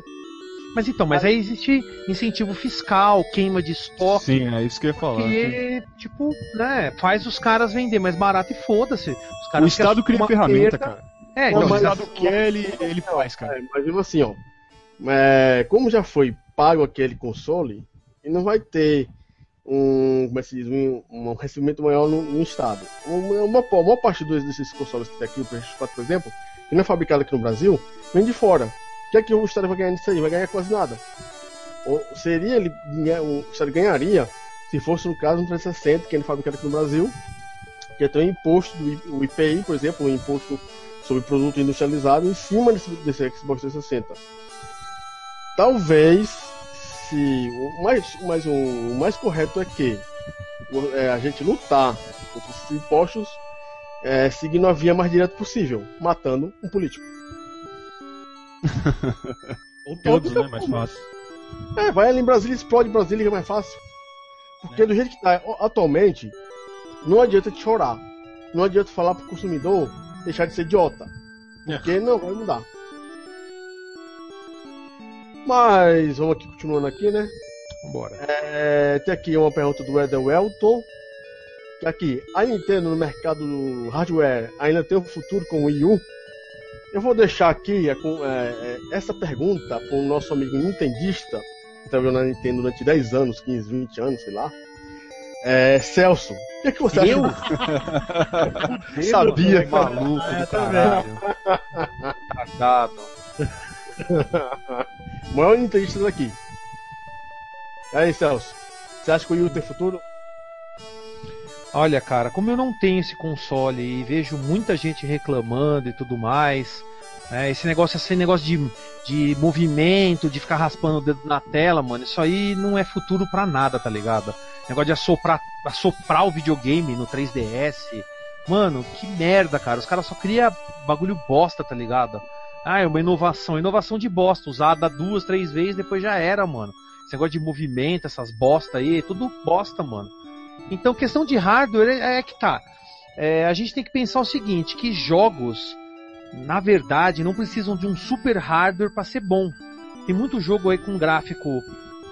Mas então, mas aí existe incentivo fiscal, queima de estoque. Sim, é isso que eu ia falar. Que, tipo, né, faz os caras vender mais barato e foda-se. O Estado cria ferramenta, perda. cara. É, então, o Estado quer, ele, ele faz, cara. É, mas mesmo assim, ó. É, como já foi pago aquele console, ele não vai ter um, como é que se diz, um, um recebimento maior no, no Estado. Uma, uma, uma maior parte dos, desses consoles que tem aqui, o PS4, por exemplo, que não é fabricado aqui no Brasil, vem de fora. O que é que o Estado vai ganhar nisso aí? Vai ganhar quase nada. Ou seria ele o Estado ganharia se fosse no caso um 360 que é fabricado aqui no Brasil, que tem um imposto do IPI, por exemplo, um imposto sobre produto industrializado em cima desse, desse Xbox 360. Talvez se o mais, mais o mais correto é que é, a gente lutar contra esses impostos é, seguindo a via mais direta possível, matando um político. Ou todos, né? Mais fácil. É, vai ali em Brasília, explode Brasília, que é mais fácil. Porque é. do jeito que tá atualmente, não adianta te chorar. Não adianta falar pro consumidor deixar de ser idiota. Porque é. não vai mudar. Mas vamos aqui continuando aqui, né? Vambora. É, tem aqui uma pergunta do Eden Welton. Aqui, a Nintendo no mercado do hardware ainda tem um futuro com o Wii U? Eu vou deixar aqui é, é, essa pergunta para o nosso amigo nintendista, que trabalhou na Nintendo durante 10 anos, 15, 20 anos, sei lá. É, Celso, o que, é que você eu? acha? Sabia, que maluco é, do caralho. Tardado. o maior nintendista daqui. E aí, Celso, você acha que o Wii U tem futuro? Olha, cara, como eu não tenho esse console e vejo muita gente reclamando e tudo mais, é, esse negócio, esse negócio de, de movimento, de ficar raspando o dedo na tela, mano, isso aí não é futuro pra nada, tá ligado? negócio de assoprar, assoprar o videogame no 3DS. Mano, que merda, cara. Os caras só criam bagulho bosta, tá ligado? Ah, é uma inovação. Inovação de bosta. Usada duas, três vezes, depois já era, mano. Esse negócio de movimento, essas bosta aí, tudo bosta, mano. Então, questão de hardware é, é que tá. É, a gente tem que pensar o seguinte, que jogos, na verdade, não precisam de um super hardware para ser bom. Tem muito jogo aí com gráfico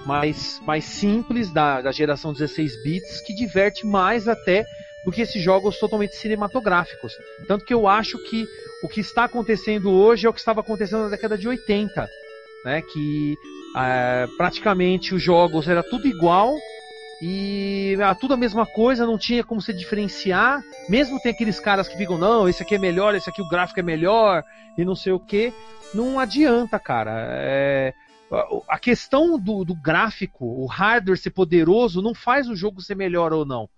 mais, mais simples da, da geração 16 bits que diverte mais até do que esses jogos totalmente cinematográficos. Tanto que eu acho que o que está acontecendo hoje é o que estava acontecendo na década de 80, né? Que é, praticamente os jogos era tudo igual e era tudo a mesma coisa, não tinha como se diferenciar. Mesmo tem aqueles caras que ficam, não, esse aqui é melhor, esse aqui o gráfico é melhor e não sei o que. Não adianta, cara. É, a questão do, do, gráfico, o hardware ser poderoso, não faz o jogo ser melhor ou não.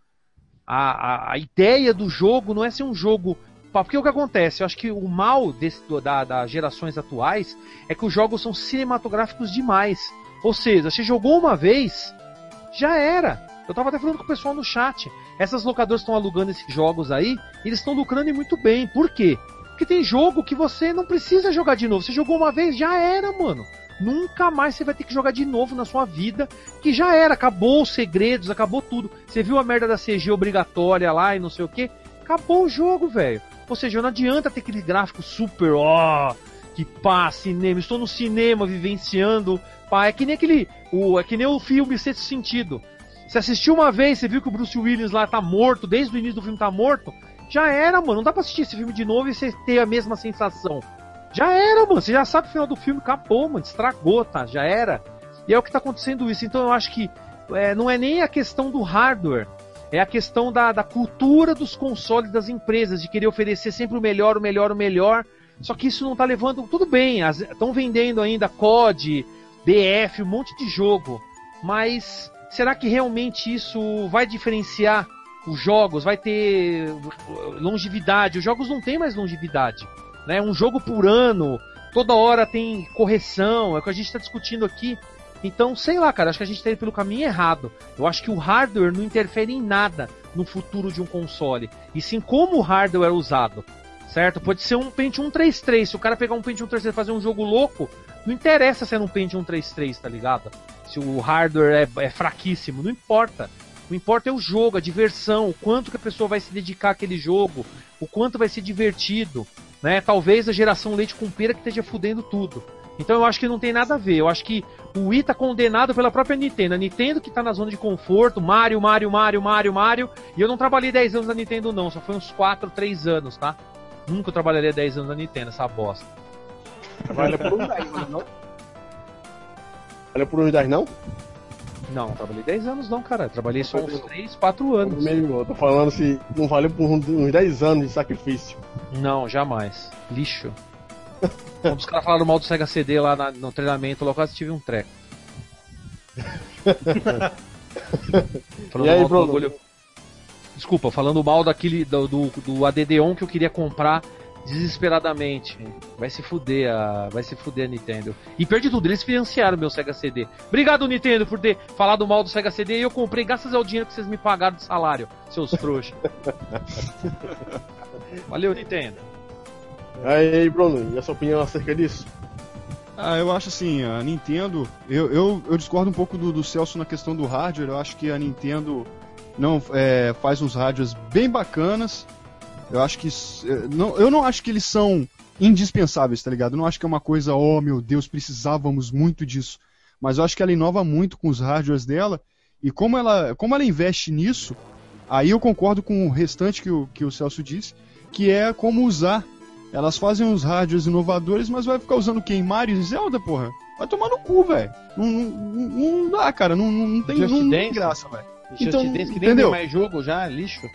A, a, a ideia do jogo não é ser um jogo. Porque o que acontece? Eu acho que o mal desse, da, das gerações atuais é que os jogos são cinematográficos demais. Ou seja, você jogou uma vez, já era. Eu tava até falando com o pessoal no chat. Essas locadoras estão alugando esses jogos aí, e eles estão lucrando muito bem. Por quê? Porque tem jogo que você não precisa jogar de novo. Você jogou uma vez, já era, mano. Nunca mais você vai ter que jogar de novo na sua vida, que já era, acabou os segredos, acabou tudo. Você viu a merda da CG obrigatória lá e não sei o que? Acabou o jogo, velho. Ou seja, não adianta ter aquele gráfico super, ó, que pá, cinema, estou no cinema vivenciando, pá, é que nem aquele, o, é que nem o filme Sexto Sentido. Você assistiu uma vez, você viu que o Bruce Willis lá tá morto, desde o início do filme tá morto, já era, mano, não dá pra assistir esse filme de novo e você ter a mesma sensação. Já era, mano. Você já sabe o final do filme, acabou, mano. Estragou, tá? Já era. E é o que tá acontecendo isso. Então eu acho que é, não é nem a questão do hardware. É a questão da, da cultura dos consoles das empresas, de querer oferecer sempre o melhor, o melhor, o melhor. Só que isso não tá levando. Tudo bem, estão vendendo ainda COD, DF, um monte de jogo. Mas será que realmente isso vai diferenciar os jogos? Vai ter longevidade? Os jogos não têm mais longevidade né? Um jogo por ano, toda hora tem correção, é o que a gente está discutindo aqui. Então, sei lá, cara, acho que a gente está indo pelo caminho errado. Eu acho que o hardware não interfere em nada no futuro de um console, e sim como o hardware é usado. Certo? Pode ser um Pentium 133. Se o cara pegar um Pentium 133 e fazer um jogo louco, não interessa se é um Pentium 133, tá ligado? Se o hardware é, é fraquíssimo, não importa. O importa é o jogo, a diversão, o quanto que a pessoa vai se dedicar àquele jogo, o quanto vai ser divertido né? Talvez a geração leite com pera que esteja fudendo tudo. Então eu acho que não tem nada a ver. Eu acho que o Wii tá condenado pela própria Nintendo. A Nintendo que tá na zona de conforto, Mario, Mario, Mario, Mario, Mario. E eu não trabalhei 10 anos na Nintendo não, só foi uns 4, 3 anos, tá? Nunca trabalharia 10 anos na Nintendo, essa bosta. Trabalha por 10, não? Trabalha por uns 10 não? Não, trabalhei 10 anos não, cara. Trabalhei só uns 3, 4 anos. Eu tô falando se não valeu por uns 10 anos de sacrifício. Não, jamais. Lixo. Quando os caras falaram mal do Sega CD lá na, no treinamento, eu quase tive um treco. e aí, Bruno? Desculpa, falando mal daquele do, do, do ADD-ON que eu queria comprar desesperadamente. Vai se fuder a, vai se fuder a Nintendo. E perdi tudo, eles financiaram meu Sega CD. Obrigado Nintendo por ter falado mal do Sega CD e eu comprei graças ao dinheiro que vocês me pagaram de salário, seus trouxas. Valeu Nintendo. Aí, Bruno, e a sua opinião acerca disso? Ah, eu acho assim, a Nintendo, eu, eu, eu discordo um pouco do, do Celso na questão do hardware, eu acho que a Nintendo não é, faz uns rádios bem bacanas, eu acho que. Eh, não, eu não acho que eles são indispensáveis, tá ligado? Eu não acho que é uma coisa, oh meu Deus, precisávamos muito disso. Mas eu acho que ela inova muito com os hardwares dela. E como ela, como ela investe nisso, aí eu concordo com o restante que o, que o Celso disse, que é como usar. Elas fazem uns hardwares inovadores, mas vai ficar usando quem? Mario e Zelda, porra? Vai tomar no cu, velho. Não, não, não, dá, cara. Não, não tem, não, não tem graça, velho. Então, que nem entendeu? tem mais jogo já, lixo.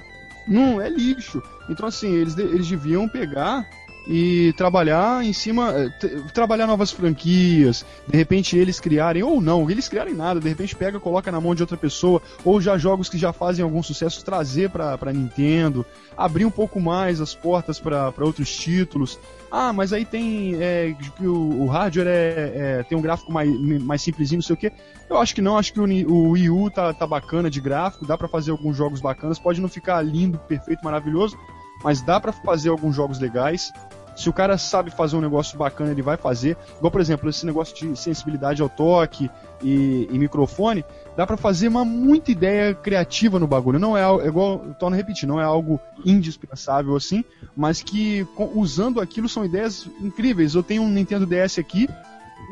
Não, é lixo. Então, assim, eles, eles deviam pegar e trabalhar em cima, eh, trabalhar novas franquias, de repente eles criarem, ou não, eles criarem nada, de repente pega, coloca na mão de outra pessoa, ou já jogos que já fazem algum sucesso, trazer pra, Nintendo, abrir um pouco mais as portas para outros títulos. Ah, mas aí tem é, que o, o hardware é, é, tem um gráfico mais, mais simplesinho, não sei o que. Eu acho que não, acho que o, o Wii U tá, tá bacana de gráfico, dá para fazer alguns jogos bacanas, pode não ficar lindo, perfeito, maravilhoso, mas dá para fazer alguns jogos legais. Se o cara sabe fazer um negócio bacana, ele vai fazer. Igual, por exemplo, esse negócio de sensibilidade ao toque e, e microfone, dá para fazer uma muita ideia criativa no bagulho. Não é, é igual, torno a repetir, não é algo indispensável assim, mas que usando aquilo são ideias incríveis. Eu tenho um Nintendo DS aqui,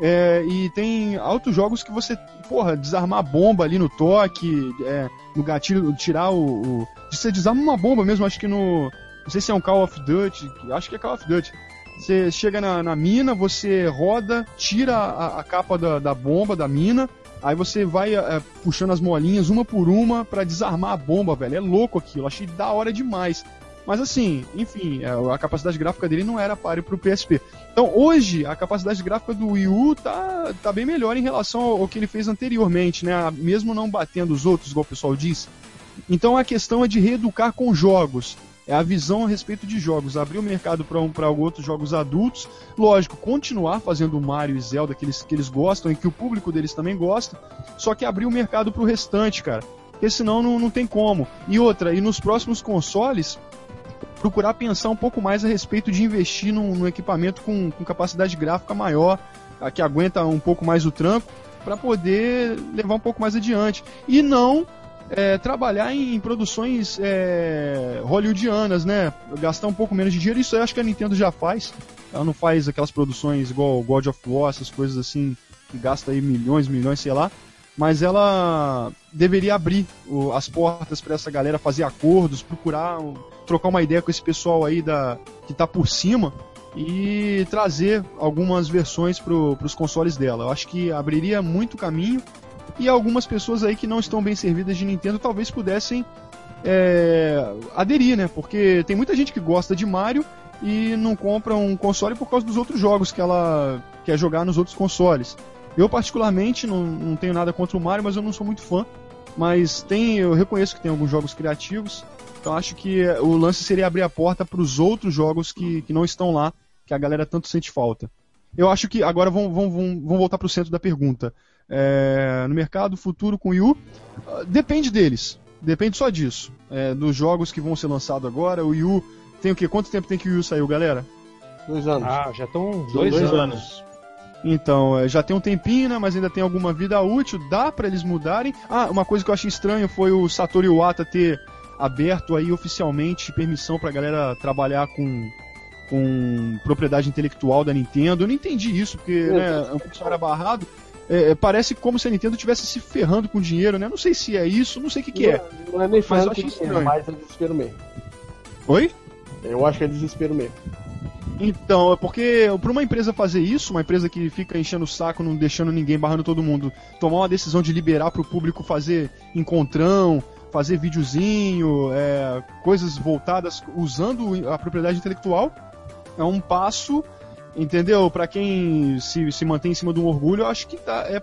é, e tem altos jogos que você, porra, desarmar a bomba ali no toque, é, no gatilho, tirar o, o. Você desarma uma bomba mesmo, acho que no. Não sei se é um Call of Duty, acho que é Call of Duty. Você chega na, na mina, você roda, tira a, a capa da, da, bomba da mina, aí você vai é, puxando as molinhas uma por uma para desarmar a bomba, velho. É louco aquilo, achei da hora demais. Mas assim, enfim, é, a capacidade gráfica dele não era páreo pro PSP. Então hoje, a capacidade gráfica do Wii U tá, tá bem melhor em relação ao, que ele fez anteriormente, né? Mesmo não batendo os outros, igual o pessoal diz. Então a questão é de reeducar com jogos é a visão a respeito de jogos, abrir o mercado para um, outros jogos adultos, lógico, continuar fazendo Mario e Zelda que eles, que eles gostam e que o público deles também gosta, só que abrir o mercado para o restante, cara, porque senão não, não tem como. E outra, e nos próximos consoles, procurar pensar um pouco mais a respeito de investir num, num equipamento com, com capacidade gráfica maior, que aguenta um pouco mais o tranco, para poder levar um pouco mais adiante. E não é, trabalhar em, produções é, hollywoodianas, né? Gastar um pouco menos de dinheiro. Isso eu acho que a Nintendo já faz. Ela não faz aquelas produções igual God of War, essas coisas assim, que gasta aí milhões, milhões, sei lá. Mas ela deveria abrir o, as portas para essa galera fazer acordos, procurar trocar uma ideia com esse pessoal aí da que tá por cima e trazer algumas versões para os consoles dela. Eu acho que abriria muito caminho e algumas pessoas aí que não estão bem servidas de Nintendo talvez pudessem é, aderir, né? Porque tem muita gente que gosta de Mario e não compra um console por causa dos outros jogos que ela quer jogar nos outros consoles. Eu, particularmente, não, não tenho nada contra o Mario, mas eu não sou muito fã. Mas tem, eu reconheço que tem alguns jogos criativos. Então acho que o lance seria abrir a porta para os outros jogos que, que não estão lá, que a galera tanto sente falta. Eu acho que agora vamos, vamos, voltar para o centro da pergunta é, no mercado futuro com o Wii U, depende deles. Depende só disso. É, dos jogos que vão ser lançados agora. O Wii U tem o quê? Quanto tempo tem que o Wii U saiu, galera? Dois anos. Ah, já estão dois, dois, anos. anos. Então, é, já tem um tempinho, né, mas ainda tem alguma vida útil, dá para eles mudarem. Ah, uma coisa que eu achei estranho foi o Satoru Iwata ter aberto aí oficialmente permissão pra galera trabalhar com, com propriedade intelectual da Nintendo. Eu não entendi isso, porque né, é um pouco era barrado é, é, parece como se a Nintendo estivesse se ferrando com dinheiro, né? Não sei se é isso, não sei o que, que é. Não é nem ferrando com dinheiro, mas é desespero mesmo. Oi? Eu acho que é desespero mesmo. Então, é porque para uma empresa fazer isso, uma empresa que fica enchendo o saco, não deixando ninguém, barrando todo mundo, tomar uma decisão de liberar para o público fazer encontrão, fazer videozinho, é, coisas voltadas usando a propriedade intelectual, é um passo Entendeu? Para quem se, se mantém em cima de um orgulho, eu acho que tá. É,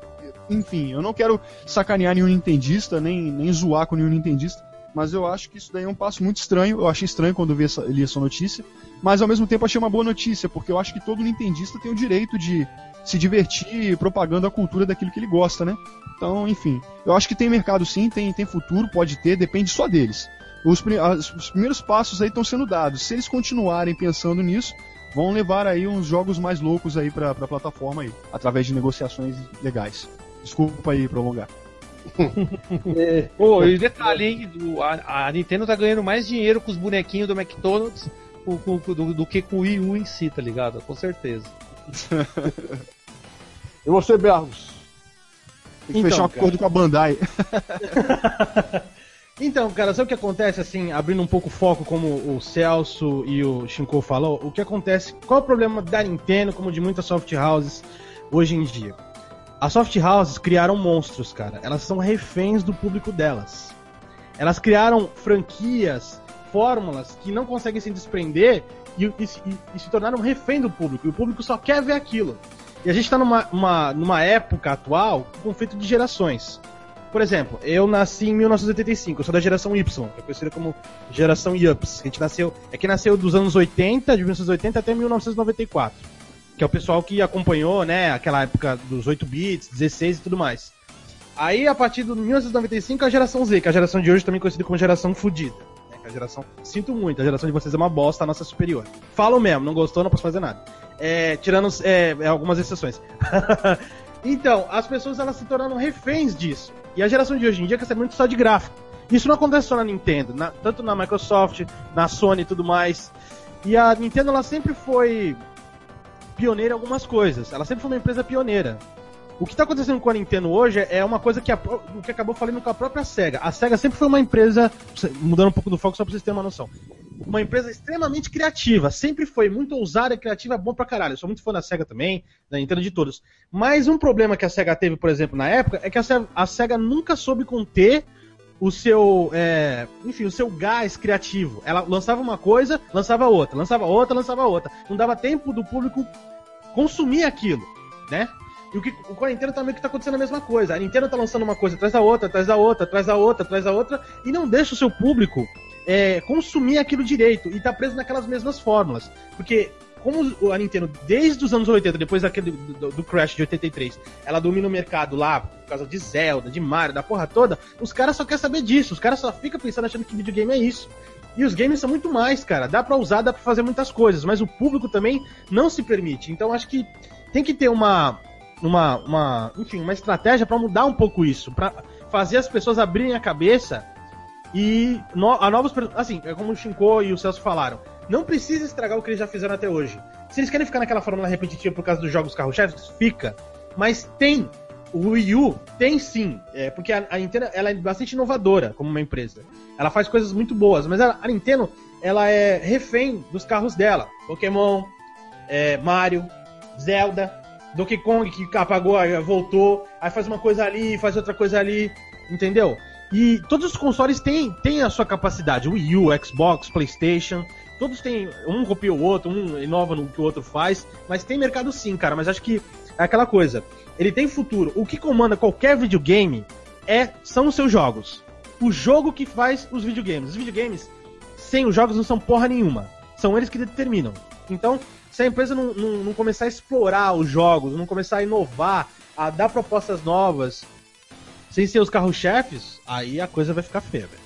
enfim, eu não quero sacanear nenhum nintendista, nem, nem zoar com nenhum nintendista, mas eu acho que isso daí é um passo muito estranho. Eu achei estranho quando vi essa, li essa notícia, mas ao mesmo tempo achei uma boa notícia, porque eu acho que todo nintendista tem o direito de se divertir propagando a cultura daquilo que ele gosta, né? Então, enfim, eu acho que tem mercado sim, tem, tem futuro, pode ter, depende só deles. Os, os primeiros passos aí estão sendo dados. Se eles continuarem pensando nisso, vão levar aí uns jogos mais loucos aí pra, pra plataforma aí, através de negociações legais. Desculpa aí prolongar. é. Pô, e detalhe, hein? A, a, Nintendo tá ganhando mais dinheiro com os bonequinhos do McDonald's com, com, do, do, que com o Wii U em si, tá ligado? Com certeza. e você, Berros? Tem que então, fechar um acordo com a Bandai. Então, cara, sabe o que acontece, assim, abrindo um pouco o foco, como o Celso e o Shinko falou, o que acontece, qual é o problema da Nintendo, como de muitas soft houses hoje em dia? As soft houses criaram monstros, cara. Elas são reféns do público delas. Elas criaram franquias, fórmulas que não conseguem se desprender e, e, e, se tornaram refém do público. E o público só quer ver aquilo. E a gente está numa, uma, numa época atual com conflito de gerações. Por exemplo, eu nasci em 1985, eu sou da geração Y, que é conhecida como geração Yups. A gente nasceu, é que nasceu dos anos 80, de 1980 até 1994. Que é o pessoal que acompanhou, né, aquela época dos 8 bits, 16 e tudo mais. Aí, a partir de 1995, a geração Z, que é a geração de hoje também conhecida como geração fudida. Né, a geração, sinto muito, a geração de vocês é uma bosta, a nossa é superior. Falo mesmo, não gostou, não posso fazer nada. É, tirando é, é algumas exceções. então, as pessoas elas se tornaram reféns disso. E a geração de hoje em dia quer saber muito só de gráfico. Isso não acontece só na Nintendo, na, tanto na Microsoft, na Sony e tudo mais. E a Nintendo ela sempre foi pioneira em algumas coisas. Ela sempre foi uma empresa pioneira. O que está acontecendo com a Nintendo hoje é uma coisa que, a, que acabou falando com a própria SEGA. A SEGA sempre foi uma empresa, mudando um pouco do foco só pra vocês terem uma noção, uma empresa extremamente criativa, sempre foi muito ousada criativa, bom pra caralho. Eu sou muito fã da SEGA também, da Nintendo de todos. Mas um problema que a SEGA teve, por exemplo, na época, é que a SEGA, a SEGA nunca soube conter o seu, é, enfim, o seu gás criativo. Ela lançava uma coisa, lançava outra, lançava outra, lançava outra. Não dava tempo do público consumir aquilo, né? E o que com a Nintendo também que tá acontecendo a mesma coisa. A Nintendo tá lançando uma coisa atrás da outra, atrás da outra, atrás da outra, atrás da outra, e não deixa o seu público é, consumir aquilo direito e tá preso naquelas mesmas fórmulas. Porque como a Nintendo, desde os anos 80, depois daquele do, do, Crash de 83, ela domina o mercado lá por causa de Zelda, de Mario, da porra toda, os caras só querem saber disso, os caras só ficam pensando achando que videogame é isso. E os games são muito mais, cara. Dá pra usar, dá pra fazer muitas coisas, mas o público também não se permite. Então acho que tem que ter uma, uma, uma enfim, uma estratégia para mudar um pouco isso, para fazer as pessoas abrirem a cabeça e no, a novos. Assim, é como o Shinko e o Celso falaram. Não precisa estragar o que eles já fizeram até hoje. Se eles querem ficar naquela fórmula repetitiva por causa dos jogos carro-chefes, fica. Mas tem. O Wii U tem sim. É, porque a, a, Nintendo ela é bastante inovadora como uma empresa. Ela faz coisas muito boas. Mas a, a Nintendo ela é refém dos carros dela. Pokémon, é, Mario, Zelda, Donkey Kong que apagou, voltou, aí faz uma coisa ali, faz outra coisa ali, entendeu? E todos os consoles têm, têm a sua capacidade. Wii U, Xbox, PlayStation. Todos têm. Um copia o outro, um inova no que o outro faz. Mas tem mercado sim, cara. Mas acho que é aquela coisa. Ele tem futuro. O que comanda qualquer videogame é são os seus jogos. O jogo que faz os videogames. Os videogames, sem os jogos, não são porra nenhuma. São eles que determinam. Então, se a empresa não, não, não começar a explorar os jogos, não começar a inovar, a dar propostas novas, sem ser os carros-chefes, aí a coisa vai ficar feia, velho.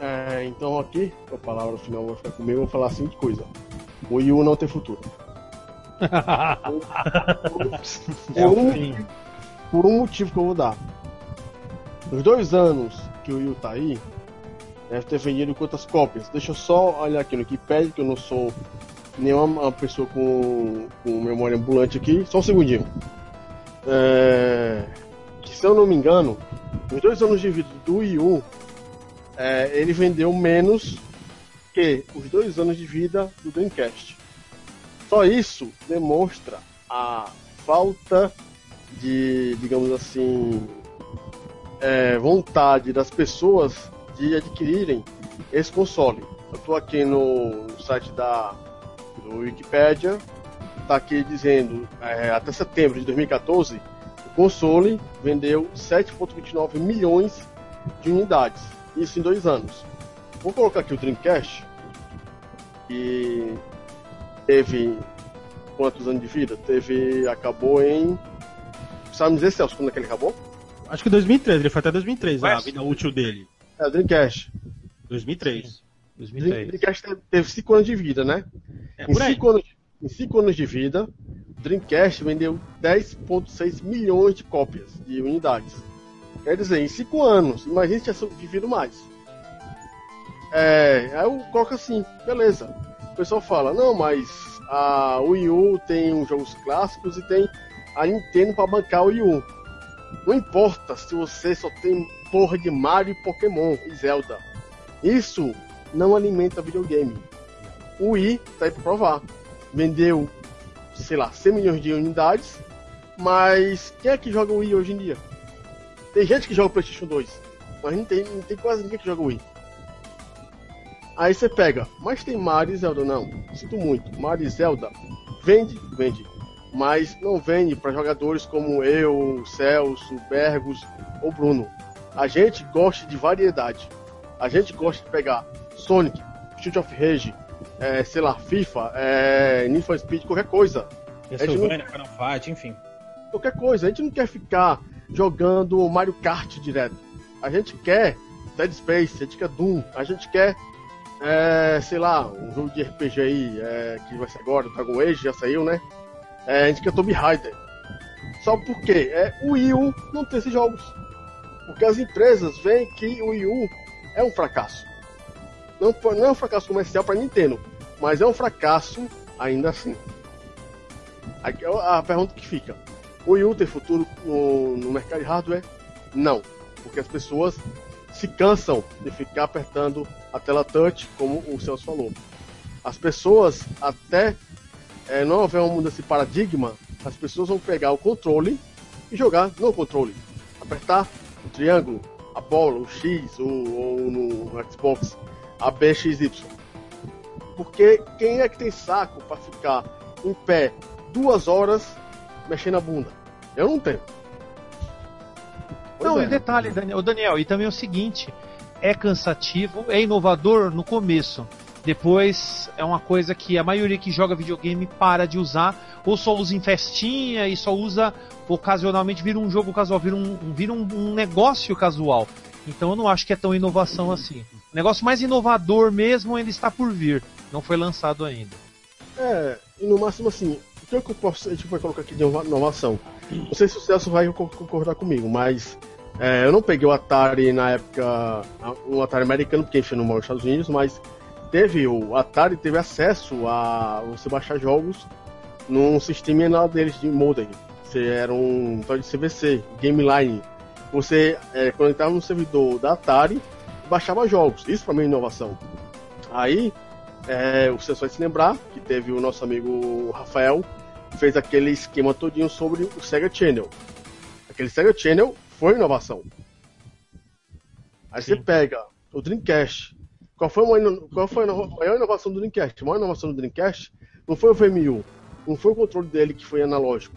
É, então aqui, a palavra final vai ficar comigo, eu vou falar a seguinte coisa. O Wii U não tem futuro. por, é um, por um motivo que eu vou dar. Nos dois anos que o Wii U tá aí, deve ter vendido quantas cópias? Deixa eu só olhar aqui no Wikipedia, que eu não sou nenhuma pessoa com, com memória ambulante aqui. Só um segundinho. É que, se eu não me engano, nos dois anos de vida do Wii U, é, ele vendeu menos que os dois anos de vida do Dreamcast. Só isso demonstra a falta de, digamos assim, é, vontade das pessoas de adquirirem esse console. Eu estou aqui no site da do Wikipedia, está aqui dizendo é, até setembro de 2014 console vendeu 7,29 milhões de unidades. Isso em dois anos. Vou colocar aqui o Dreamcast, que teve quantos anos de vida? Teve. acabou em. Sabe me dizer, Celso, quando é que ele acabou? Acho que 2003, ele foi até 2003 a vida útil dele. É, o Dreamcast. 2003. 2003. Dreamcast teve 5 anos de vida, né? É, em 5 anos, em cinco anos de vida, Dreamcast vendeu 10,6 milhões de cópias de unidades. Quer dizer, em 5 anos, imagine se tivesse vivido mais. É, aí eu coloco assim, beleza. O pessoal fala, não, mas a Wii U tem os jogos clássicos e tem a Nintendo para bancar o Wii U. Não importa se você só tem porra de Mario, Pokémon e Zelda. Isso não alimenta videogame. O Wii tá aí pra provar. Vendeu sei lá, 100 milhões de unidades, mas quem é que joga o Wii hoje em dia? Tem gente que joga o PlayStation 2, mas não tem, não tem quase ninguém que joga o Wii. Aí você pega, mas tem Mario e Zelda? Não, sinto muito. Mario e Zelda vende, vende. Mas não vende para jogadores como eu, Celso, Bergos ou Bruno. A gente gosta de variedade. A gente gosta de pegar Sonic, Street of Rage, é, sei lá, FIFA, é, Need for Speed, qualquer coisa. Castlevania, Final Fight, enfim. Qualquer coisa. A gente não quer ficar jogando Mario Kart direto. A gente quer Dead Space, a gente quer Doom, a gente quer é, sei lá, um jogo de RPG aí, é, que vai ser agora, Dragon Age, já saiu, né? É, a gente quer Tomb Raider. Só porque é, o Wii U não tem esses jogos. Porque as empresas veem que o Wii U é um fracasso. Não, não é um fracasso comercial para Nintendo, mas é um fracasso ainda assim. A, a pergunta que fica: o Wii U tem futuro no, no mercado de hardware? Não, porque as pessoas se cansam de ficar apertando a tela touch, como o Celso falou. As pessoas, até é, não houver um mundo desse paradigma, as pessoas vão pegar o controle e jogar no controle. Apertar o triângulo, a bola, o X, ou, ou no Xbox, a BXY. Porque quem é que tem saco para ficar em pé duas horas mexendo a bunda? Eu não tenho. Pois não, é. e detalhe, Daniel, Daniel, e também é o seguinte, é cansativo, é inovador no começo. Depois é uma coisa que a maioria que joga videogame para de usar, ou só usa em festinha e só usa ocasionalmente, vira um jogo casual, vira um, vira um, um negócio casual. Então eu não acho que é tão inovação assim. O negócio mais inovador mesmo ainda está por vir, não foi lançado ainda. É, no máximo assim, o que eu posso, a gente vai colocar aqui de inovação? Não sei se o Celso vai concordar comigo, mas é, eu não peguei o Atari na época, um Atari americano, porque enfim, não moro nos Estados Unidos, mas teve o Atari teve acesso a você baixar jogos num sistema deles de modem. Você era um tal de CVC, Game Line. Você é, conectava no servidor da Atari e baixava jogos. Isso para mim é inovação. Aí, é, você só vai se lembrar que teve o nosso amigo Rafael fez aquele esquema todinho sobre o Sega Channel. Aquele Sega Channel foi inovação. Aí Sim. você pega o Dreamcast. Qual foi, uma, qual foi a maior inovação do Dreamcast? A maior inovação do Dreamcast não foi o VMU, não foi o controle dele que foi analógico,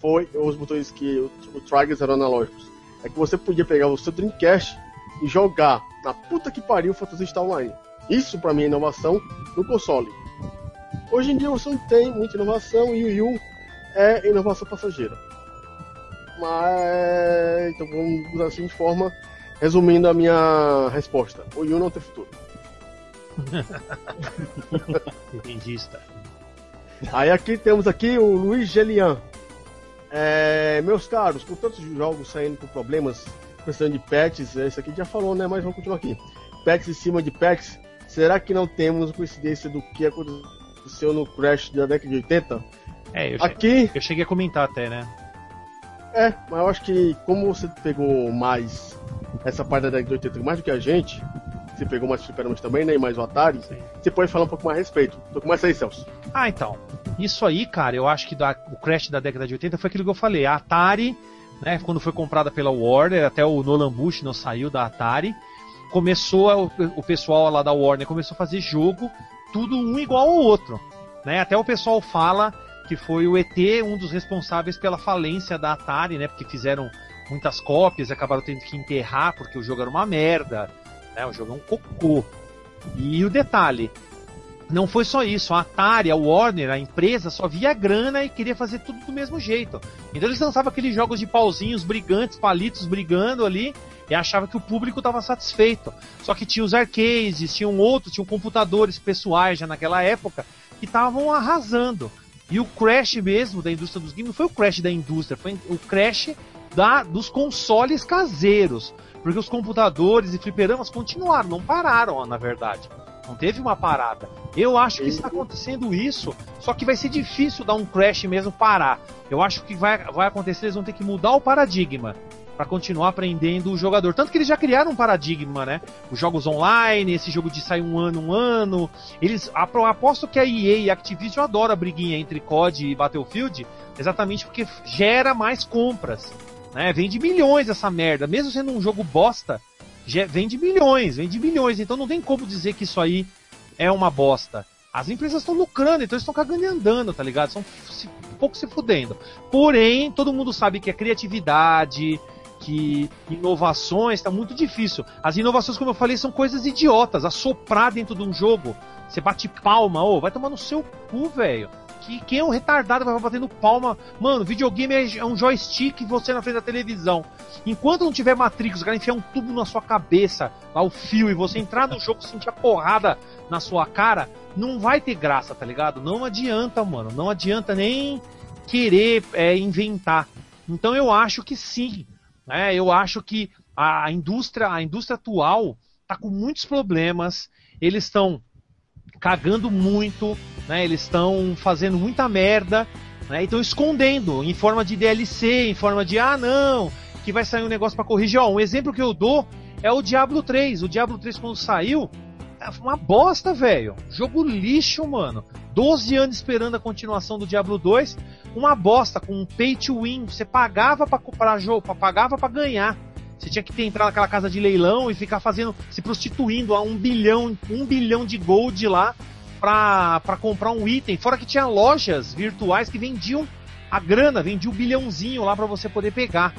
foi os botões que o, o triggers eram analógicos. É que você podia pegar o seu Dreamcast e jogar na puta que pariu o Phantasy Star Online. Isso para mim é inovação no console. Hoje em dia você não tem muita inovação e o Wii é inovação passageira. Mas então vamos usar assim de forma, resumindo a minha resposta. O Wii não tem futuro. Entendista. Aí aqui temos aqui o Luiz Gelian. É, meus caros, com tantos jogos saindo com problemas, precisando de patches, esse aqui já falou, né? Mas vamos continuar aqui. Patches em cima de patches, será que não temos coincidência do que aconteceu no Crash da década de 80? É, eu aqui cheguei, eu cheguei a comentar até, né? É, mas eu acho que como você pegou mais essa parte da década de 80 mais do que a gente, você pegou mais fliperamas também, né? E mais o Atari, Sim. você pode falar um pouco mais a respeito. Então começa aí, Celso. Ah, então. Isso aí, cara, eu acho que da, o Crash da década de 80 foi aquilo que eu falei. A Atari, né, quando foi comprada pela Warner, até o Nolan Bush não saiu da Atari, começou a, o, pessoal lá da Warner começou a fazer jogo, tudo um igual ao outro. Né? Até o pessoal fala que foi o ET um dos responsáveis pela falência da Atari, né? Porque fizeram muitas cópias e acabaram tendo que enterrar porque o jogo era uma merda, né? O jogo é um cocô. E o detalhe, não foi só isso, a Atari, a Warner, a empresa só via grana e queria fazer tudo do mesmo jeito. Então eles lançavam aqueles jogos de pauzinhos brigantes, palitos brigando ali e achava que o público estava satisfeito. Só que tinha os arcades, tinham outros, tinham computadores pessoais já naquela época que estavam arrasando. E o crash mesmo da indústria dos games não foi o crash da indústria, foi o crash da, dos consoles caseiros. Porque os computadores e fliperamas continuaram, não pararam, na verdade. Não teve uma parada. Eu acho que está acontecendo isso, só que vai ser difícil dar um crash mesmo parar. Eu acho que vai, vai acontecer, eles vão ter que mudar o paradigma para continuar aprendendo o jogador. Tanto que eles já criaram um paradigma, né? Os jogos online, esse jogo de sair um ano, um ano. Eles aposto que a EA e a Activision adora a briguinha entre COD e Battlefield, exatamente porque gera mais compras, né? Vende milhões essa merda, mesmo sendo um jogo bosta. vende milhões, vende milhões. Então não tem como dizer que isso aí é uma bosta. As empresas estão lucrando, então estão cagando e andando, tá ligado? Estão um pouco se fudendo. Porém, todo mundo sabe que a criatividade, que inovações está muito difícil. As inovações, como eu falei, são coisas idiotas. Assoprar dentro de um jogo, você bate palma, ô, vai tomar no seu cu, velho. Que, quem é um retardado vai batendo palma? Mano, videogame é, é um joystick você na frente da televisão. Enquanto não tiver Matrix, o cara enfiar um tubo na sua cabeça, lá o fio, e você entrar no jogo e sentir a porrada na sua cara, não vai ter graça, tá ligado? Não adianta, mano. Não adianta nem querer é, inventar. Então eu acho que sim. Né? Eu acho que a indústria, a indústria atual está com muitos problemas. Eles estão cagando muito, né? Eles estão fazendo muita merda, né? E estão escondendo em forma de DLC, em forma de ah não, que vai sair um negócio para corrigir. Ó, um exemplo que eu dou é o Diablo 3. O Diablo 3 quando saiu, é uma bosta, velho. Jogo lixo, mano. 12 anos esperando a continuação do Diablo 2 uma bosta, com um pay to win. Você pagava pra comprar jogo, pagava para ganhar. Você tinha que ter, entrar naquela casa de leilão e ficar fazendo, se prostituindo a um bilhão, um bilhão de gold lá pra, pra comprar um item. Fora que tinha lojas virtuais que vendiam a grana, vendiam um bilhãozinho lá para você poder pegar.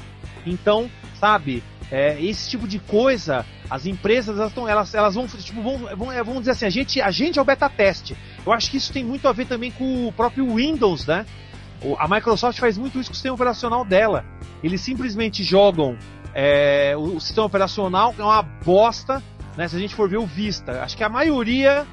Então, sabe, é, esse tipo de coisa, as empresas elas, tão, elas, elas vão, tipo, vão, vão, é, vão dizer assim, a gente, a gente é o beta teste. Eu acho que isso tem muito a ver também com o próprio Windows, né? A Microsoft faz muito isso com o sistema operacional dela. Eles simplesmente jogam é, o, o, sistema operacional, é uma bosta, né? Se a gente for ver o Vista. Acho que a maioria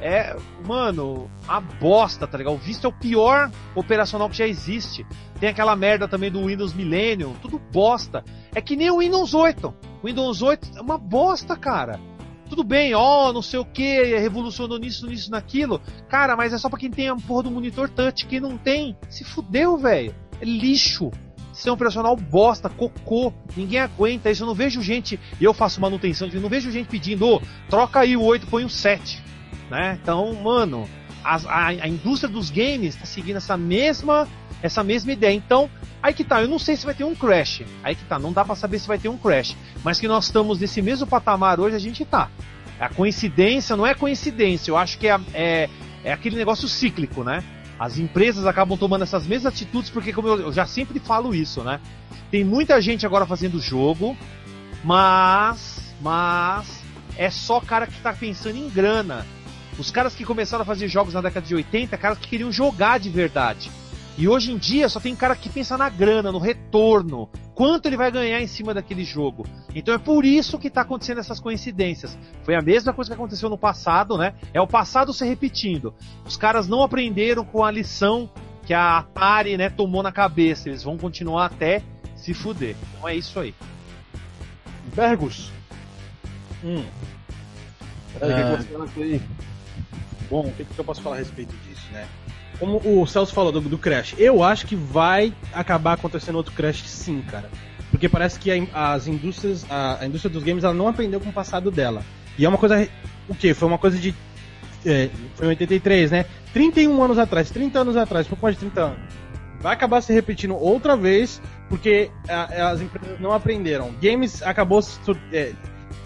é, mano, a bosta, tá ligado? O Vista é o pior operacional que já existe. Tem aquela merda também do Windows Millennium, tudo bosta. É que nem o Windows 8. O Windows 8 é uma bosta, cara tudo bem, ó, oh, não sei o que, revolucionou nisso, nisso, naquilo. Cara, mas é só pra quem tem a porra do monitor touch. Quem não tem, se fudeu, velho. É lixo. Sistema operacional bosta, cocô. Ninguém aguenta isso. Eu não vejo gente, eu faço manutenção, eu não vejo gente pedindo, oh, troca aí o 8, põe o 7. Né? Então, mano, a, a, a indústria dos games tá seguindo essa mesma essa mesma ideia. Então, aí que tá, eu não sei se vai ter um crash. Aí que tá, não dá para saber se vai ter um crash. Mas que nós estamos nesse mesmo patamar hoje, a gente tá. A coincidência não é coincidência, eu acho que é, é, é aquele negócio cíclico, né? As empresas acabam tomando essas mesmas atitudes porque, como eu, já sempre falo isso, né? Tem muita gente agora fazendo jogo, mas, mas é só cara que tá pensando em grana. Os caras que começaram a fazer jogos na década de 80, caras que queriam jogar de verdade. E hoje em dia só tem cara que pensa na grana, no retorno, quanto ele vai ganhar em cima daquele jogo. Então é por isso que está acontecendo essas coincidências. Foi a mesma coisa que aconteceu no passado, né? É o passado se repetindo. Os caras não aprenderam com a lição que a Atari, né, tomou na cabeça. Eles vão continuar até se fuder. Então é isso aí. Bergus. Hum. Peraí, que você aí? Bom, o que, que eu posso falar a respeito disso, né? Como o Celso falou do, do, Crash, eu acho que vai acabar acontecendo outro Crash sim, cara. Porque parece que a, as indústrias, a, a, indústria dos games, ela não aprendeu com o passado dela. E é uma coisa. O que? Foi uma coisa de. É, foi em 83, né? 31 anos atrás, 30 anos atrás, pouco mais de 30 anos. Vai acabar se repetindo outra vez, porque a, as empresas não aprenderam. Games acabou. É,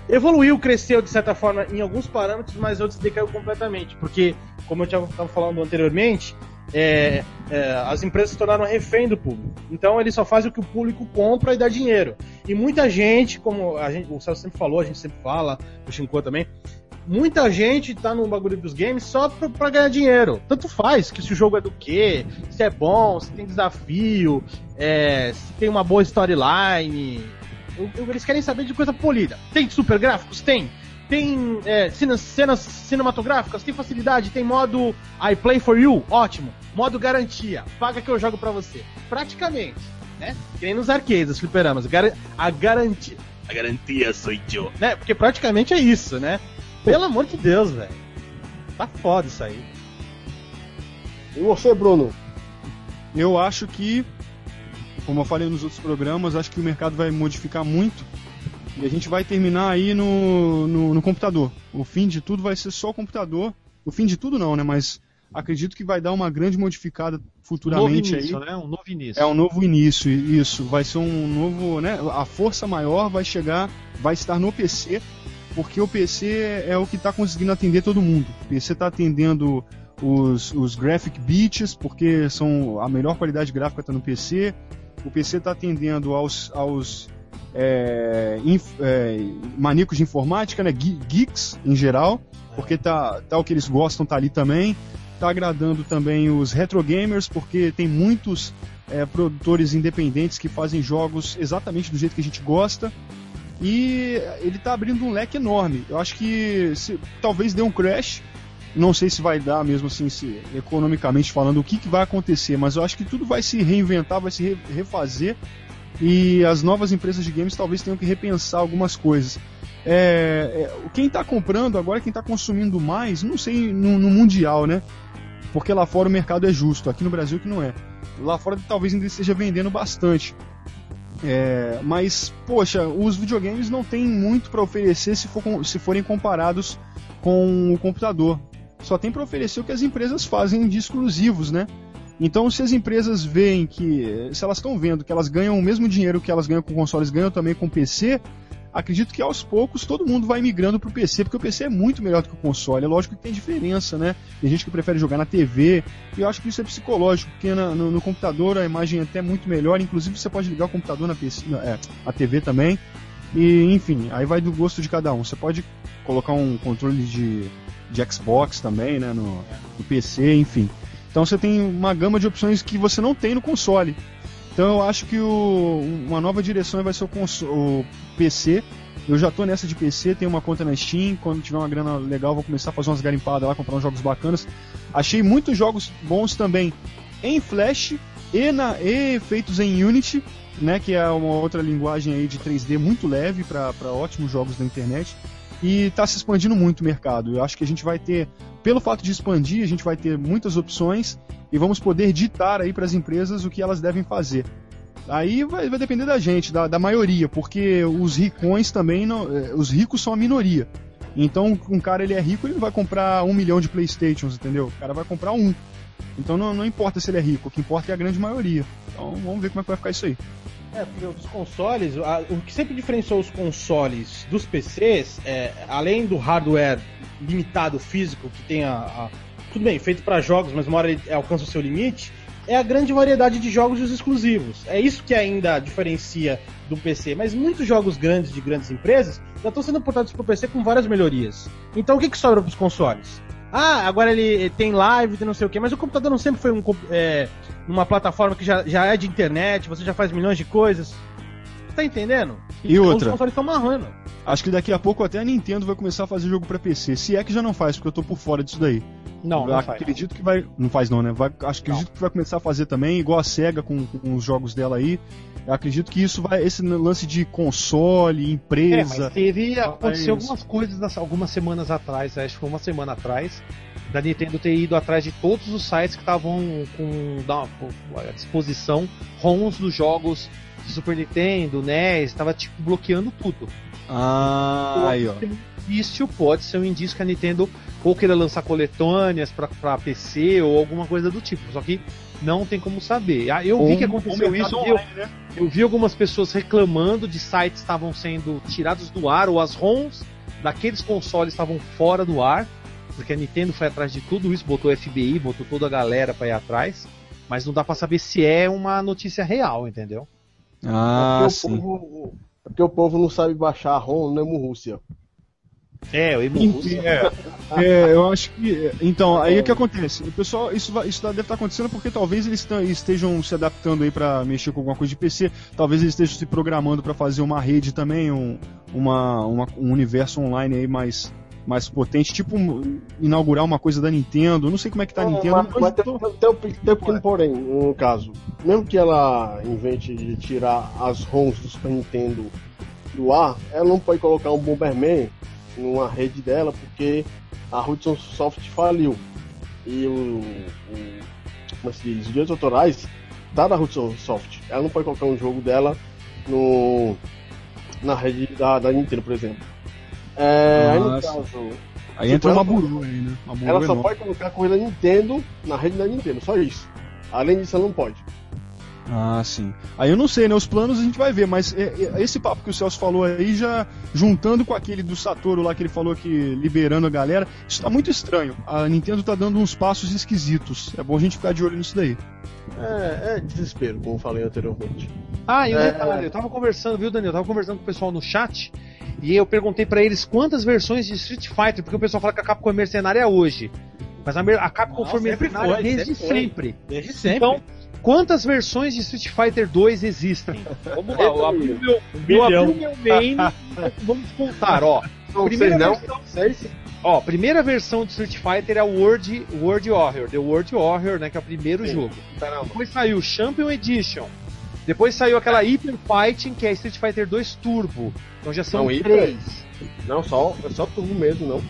evoluiu, cresceu de certa forma em alguns parâmetros, mas outros decaiu completamente. Porque, como eu estava falando anteriormente, é, é, as empresas se tornaram refém do público. Então eles só fazem o que o público compra e dá dinheiro. E muita gente, como a gente, o Celso sempre falou, a gente sempre fala, o Shinko também, muita gente tá no bagulho dos games só pra, ganhar dinheiro. Tanto faz que se o jogo é do quê, se é bom, se tem desafio, é, se tem uma boa storyline, eles querem saber de coisa polida. Tem super gráficos? Tem. Tem é, cenas, cenas cinematográficas? Tem facilidade? Tem modo I play for you? Ótimo. Modo garantia. Paga que eu jogo pra você. Praticamente, né? Que nem nos arcades, os fliperamas. A garantia. A garantia sou eu. Né? Porque praticamente é isso, né? Pelo amor de Deus, velho. Tá foda isso aí. E você, Bruno? Eu acho que como eu falei nos outros programas, acho que o mercado vai modificar muito e a gente vai terminar aí no, no, no computador. O fim de tudo vai ser só o computador. O fim de tudo não, né? Mas acredito que vai dar uma grande modificada futuramente novo início, aí. Né? Um novo início. É um novo início, isso. Vai ser um novo, né? A força maior vai chegar vai estar no PC, porque o PC é o que está conseguindo atender todo mundo. O PC está atendendo os, os graphic bits, porque são a melhor qualidade gráfica está no PC. O PC está atendendo aos, aos é, inf, é, maníacos de informática, né, geeks em geral, porque tá, tá o que eles gostam tá ali também. Tá agradando também os retro gamers, porque tem muitos é, produtores independentes que fazem jogos exatamente do jeito que a gente gosta. E ele está abrindo um leque enorme. Eu acho que se, talvez dê um crash. Não sei se vai dar mesmo assim, se, economicamente falando, o que, que vai acontecer, mas eu acho que tudo vai se reinventar, vai se re, refazer. E as novas empresas de games talvez tenham que repensar algumas coisas. É, é, quem está comprando agora, quem está consumindo mais, não sei no, no mundial, né? Porque lá fora o mercado é justo, aqui no Brasil que não é. Lá fora talvez ainda esteja vendendo bastante. É, mas, poxa, os videogames não têm muito para oferecer se, for, se forem comparados com o computador. Só tem para oferecer o que as empresas fazem de exclusivos, né? Então, se as empresas veem que, se elas estão vendo que elas ganham o mesmo dinheiro que elas ganham com consoles, ganham também com PC, acredito que aos poucos todo mundo vai migrando para o PC, porque o PC é muito melhor do que o console. É lógico que tem diferença, né? Tem gente que prefere jogar na TV, e eu acho que isso é psicológico, porque na, no, no, computador a imagem é até muito melhor, inclusive você pode ligar o computador na PC, é, a TV também. E enfim, aí vai do gosto de cada um. Você pode colocar um controle de, de Xbox também, né, no, no PC, enfim. Então você tem uma gama de opções que você não tem no console. Então eu acho que o, uma nova direção vai ser o, o PC. Eu já tô nessa de PC, tenho uma conta na Steam. Quando tiver uma grana legal, vou começar a fazer umas garimpadas lá, comprar uns jogos bacanas. Achei muitos jogos bons também em Flash e, na, e feitos em Unity, né, que é uma outra linguagem aí de 3D muito leve para ótimos jogos da internet. E está se expandindo muito o mercado. Eu acho que a gente vai ter, pelo fato de expandir, a gente vai ter muitas opções e vamos poder ditar aí para as empresas o que elas devem fazer. Aí vai, vai depender da gente, da, da, maioria, porque os ricões também, não, eh, os ricos são a minoria. Então, um cara ele é rico, ele vai comprar um milhão de Playstations, entendeu? O cara vai comprar um. Então não, não importa se ele é rico, o que importa é a grande maioria. Então vamos ver como é que vai ficar isso aí. É, porque os consoles, o que sempre diferenciou os consoles dos PCs, é, além do hardware limitado físico que tem a, a tudo bem, feito para jogos, mas uma hora ele alcança o seu limite, é a grande variedade de jogos e os exclusivos. É isso que ainda diferencia do PC. Mas muitos jogos grandes de grandes empresas já estão sendo portados para o PC com várias melhorias. Então o que, que sobra para os consoles? Ah, agora ele tem live, tem não sei o que, mas o computador não sempre foi um, é, uma plataforma que já, já é de internet, você já faz milhões de coisas. Tá entendendo? E, e outra? Os consoles estão marrando. Acho que daqui a pouco até a Nintendo vai começar a fazer jogo para PC. Se é que já não faz, porque eu tô por fora disso daí. Não, não acredito faz. que vai. Não faz não, né? Vai, acho que acredito que vai começar a fazer também, igual a SEGA com, com os jogos dela aí. Eu acredito que isso vai. Esse lance de console, empresa. É, mas teve. Aconteceu algumas coisas algumas semanas atrás, acho que foi uma semana atrás, da Nintendo ter ido atrás de todos os sites que estavam com, com a disposição ROMs dos jogos Super Nintendo, NES, estava tipo bloqueando tudo. Ah, aí ó indício, pode ser um indício que a Nintendo ou queira lançar coletâneas para PC ou alguma coisa do tipo. Só que não tem como saber. Ah, eu vi que aconteceu isso. Online, eu, né? eu vi algumas pessoas reclamando de sites que estavam sendo tirados do ar ou as ROMs daqueles consoles estavam fora do ar, porque a Nintendo foi atrás de tudo isso, botou FBI, botou toda a galera para ir atrás, mas não dá para saber se é uma notícia real, entendeu? Ah, porque sim. O povo, porque o povo não sabe baixar a ROM no Rússia. É, o Emu é, é, eu acho que. Então, aí o que acontece? O pessoal, isso, vai, isso deve estar acontecendo porque talvez eles estejam se adaptando aí para mexer com alguma coisa de PC, talvez eles estejam se programando para fazer uma rede também, um, uma, uma, um universo online aí mais, mais potente, tipo inaugurar uma coisa da Nintendo. Não sei como é que tá a Nintendo. Mas, mas, mas tem, tô... tem, tem, tem um pequeno porém, no caso. Mesmo que ela invente de tirar as ROMs do Super Nintendo do ar, ela não pode colocar um Bomberman numa rede dela porque a Hudson Soft faliu. E o, o como se diz, os direitos autorais tá da Hudson Soft. Ela não pode colocar um jogo dela no na rede da, da Nintendo, por exemplo. É, aí no caso. Aí entra uma buru aí, né? Uma ela só pode colocar coisa da Nintendo na rede da Nintendo, só isso. Além disso, ela não pode. Ah, sim. Aí eu não sei, né? Os planos a gente vai ver, mas é, é, esse papo que o Celso falou aí, já juntando com aquele do Satoru lá que ele falou que liberando a galera, isso tá muito estranho. A Nintendo tá dando uns passos esquisitos. É bom a gente ficar de olho nisso daí. É, é desespero, como eu falei anteriormente. Ah, e um É. detalhe, eu tava conversando, viu, Daniel? Eu tava conversando com o pessoal no chat e eu perguntei pra eles quantas versões de Street Fighter, porque o pessoal fala que a Capcom é mercenária hoje. Mas a, a Capcom Não, foi sempre mercenária foi, desde sempre sempre. Desde sempre. Então, quantas versões de Street Fighter 2 existem? Vamos lá, eu abri o meu, eu abri o meu main, vamos contar, ó. Não Primeira não. versão- Seis? Ó, primeira versão de Street Fighter é o World, World Warrior, The World Warrior, né, que é o primeiro Sim. jogo. Caramba. Depois saiu o Champion Edition. Depois saiu aquela Hyper Fighting, que é Street Fighter 2 Turbo. Então já são Não, três. Não, só, é só turbo mesmo, não.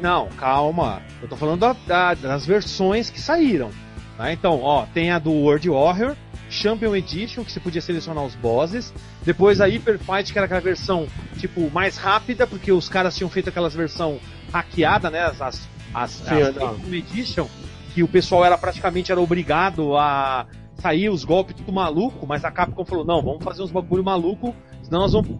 Não, calma. Eu tô falando da- da- das versões que saíram. tá? Então, ó, tem a do World Warrior, Champion Edition, que você podia selecionar os bosses. Depois a Hyper Fight, que era aquela versão, tipo, mais rápida, porque os caras tinham feito aquelas versão hackeada, né? As, as, as, Sim, as. Champion Edition, que o pessoal era praticamente era obrigado a sair os golpes tudo maluco, mas a Capcom falou, não, vamos fazer uns bagulho maluco, senão nós vamos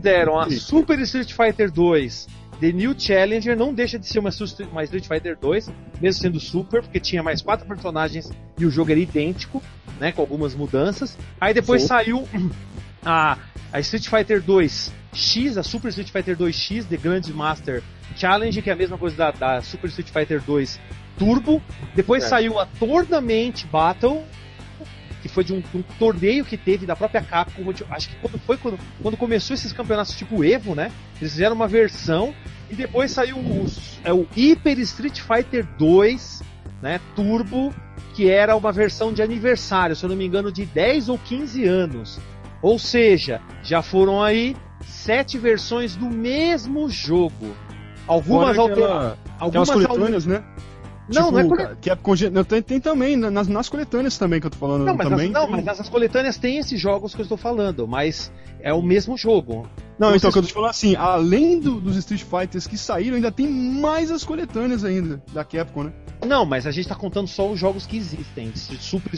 deram a. Super Street Fighter 2 The New Challenger não deixa de ser uma, uma Street Fighter 2, mesmo sendo Super, porque tinha mais quatro personagens e o jogo era idêntico, né, com algumas mudanças. Aí depois Sim. saiu a, a Street Fighter 2 X, a Super Street Fighter 2 X, The Grand Master Challenge, que é a mesma coisa da, da Super Street Fighter 2 Turbo. Depois É. saiu a Tournament Battle, que foi de um, um torneio que teve da própria Capcom. Acho que quando foi quando, quando começou esses campeonatos tipo Evo, né? Eles fizeram uma versão e depois saiu o, é, o Hyper Street Fighter 2, né? Turbo, que era uma versão de aniversário, se eu não me engano, de 10 ou 15 anos. Ou seja, já foram aí sete versões do mesmo jogo. Algumas alterações. Aquelas coletâneas, né? Não, Tipo, não é cara, que é conge- tem, tem também, na- nas, nas coletâneas também que eu tô falando. Não, mas, também nas, não, mas nessas coletâneas tem esses jogos que eu estou falando, mas é o mesmo jogo. Não, então Vocês- o que eu tô te falando assim, além do- dos Street Fighters que saíram, ainda tem mais as coletâneas ainda, da Capcom, né? Não, mas a gente tá contando só os jogos que existem, Super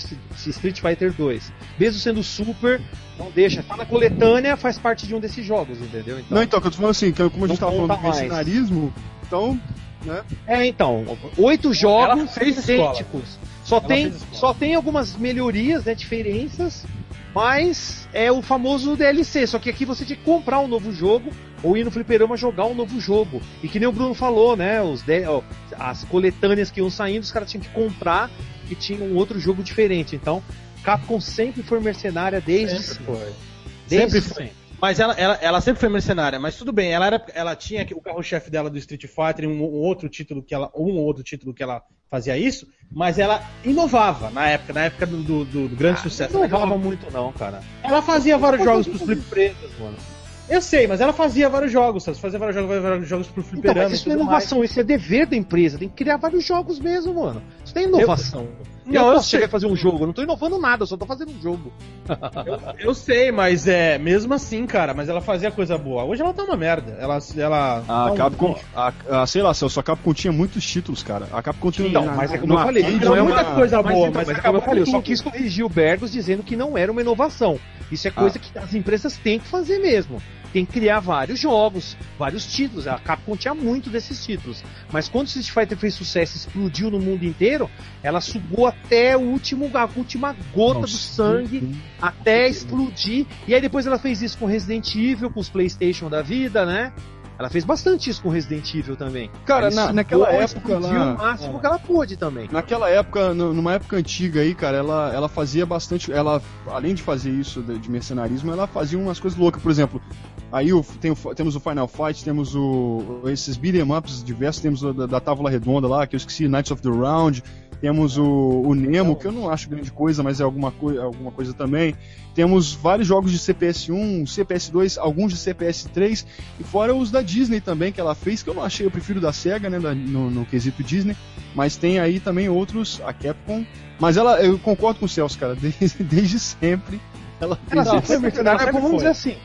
Street Fighter 2. Mesmo sendo Super, não deixa. Tá na coletânea, faz parte de um desses jogos, entendeu? Então, Não, então, o que eu tô falando assim, que como a gente Não tava falando do mercenarismo, então, né? É, então, oito jogos idênticos. Só Ela tem, só tem algumas melhorias, né, diferenças, mas é o famoso DLC. Só que aqui você tinha que comprar um novo jogo ou ir no fliperama jogar um novo jogo. E que nem o Bruno falou, né, os de- ó, as coletâneas que iam saindo, os caras tinham que comprar e tinha um outro jogo diferente. Então, Capcom sempre foi mercenária desde Sempre sempre. foi. Desde Sempre foi. Mas ela, ela, ela sempre foi mercenária, mas tudo bem, ela, era, ela tinha o carro-chefe dela do Street Fighter, um, um outro título que ela. Um ou outro título que ela fazia isso, mas ela inovava na época, na época do, do, do- grande sucesso. Não levava muito não, cara. Ela fazia vários jogos pros flip. surpresas, mano. Eu sei, mas ela fazia vários jogos, sabe? Fazia vários jogos, vários jogos pro Então, fliperama. mas isso é tudo mais. inovação, isso é dever da empresa. Tem que criar vários jogos mesmo, mano. Isso não é inovação. Eu, Não, eu posso sei. chegar e fazer um jogo, eu não tô inovando nada, eu só tô fazendo um jogo. Eu sei, mas é mesmo assim, cara, mas ela fazia coisa boa. Hoje ela tá uma merda. Ela. ela A tá um Capcom, lixo. a, a- sei lá, Celso, a Capcom tinha muitos títulos, cara. A Capcom tinha Então, na- mas é como eu falei, não é uma- muita coisa Mas, boa, então, mas mas é como acabou eu falei, eu só quis corrigir o Bergos dizendo que não era uma inovação. Isso é coisa que as empresas têm que fazer mesmo. Tem que criar vários jogos, vários títulos. A Capcom tinha muito desses títulos. Mas quando o Street Fighter fez sucesso e explodiu no mundo inteiro, ela sugou até o último, a última gota do Nossa. sangue até explodir. E aí depois ela fez isso com Resident Evil, com os PlayStation da vida, né? Ela fez bastante isso com Resident Evil também. Cara, Ela na- naquela época explodiu lá- o máximo que ela pôde também. Naquela época, nu- numa época antiga aí, cara, ela, ela fazia bastante. Ela, além de fazer isso de, de mercenarismo, ela fazia umas coisas loucas. Por exemplo, aí o- tem o- temos o Final Fight, temos o, esses beat'em ups diversos, temos o da, da Távola Redonda lá, que eu esqueci, Knights of the Round. Temos o, o Nemo, que eu não acho grande coisa, mas é alguma, coi alguma coisa também. Temos vários jogos de CPS1, CPS2, alguns de CPS3, e fora os da Disney também, que ela fez, que eu não achei, eu prefiro da SEGA, né, da- no, no quesito Disney. Mas tem aí também outros, a Capcom. Mas ela, eu concordo com o Celso, cara, desde, desde sempre ela fez isso. foi mercenária, sempre vamos foi. dizer assim.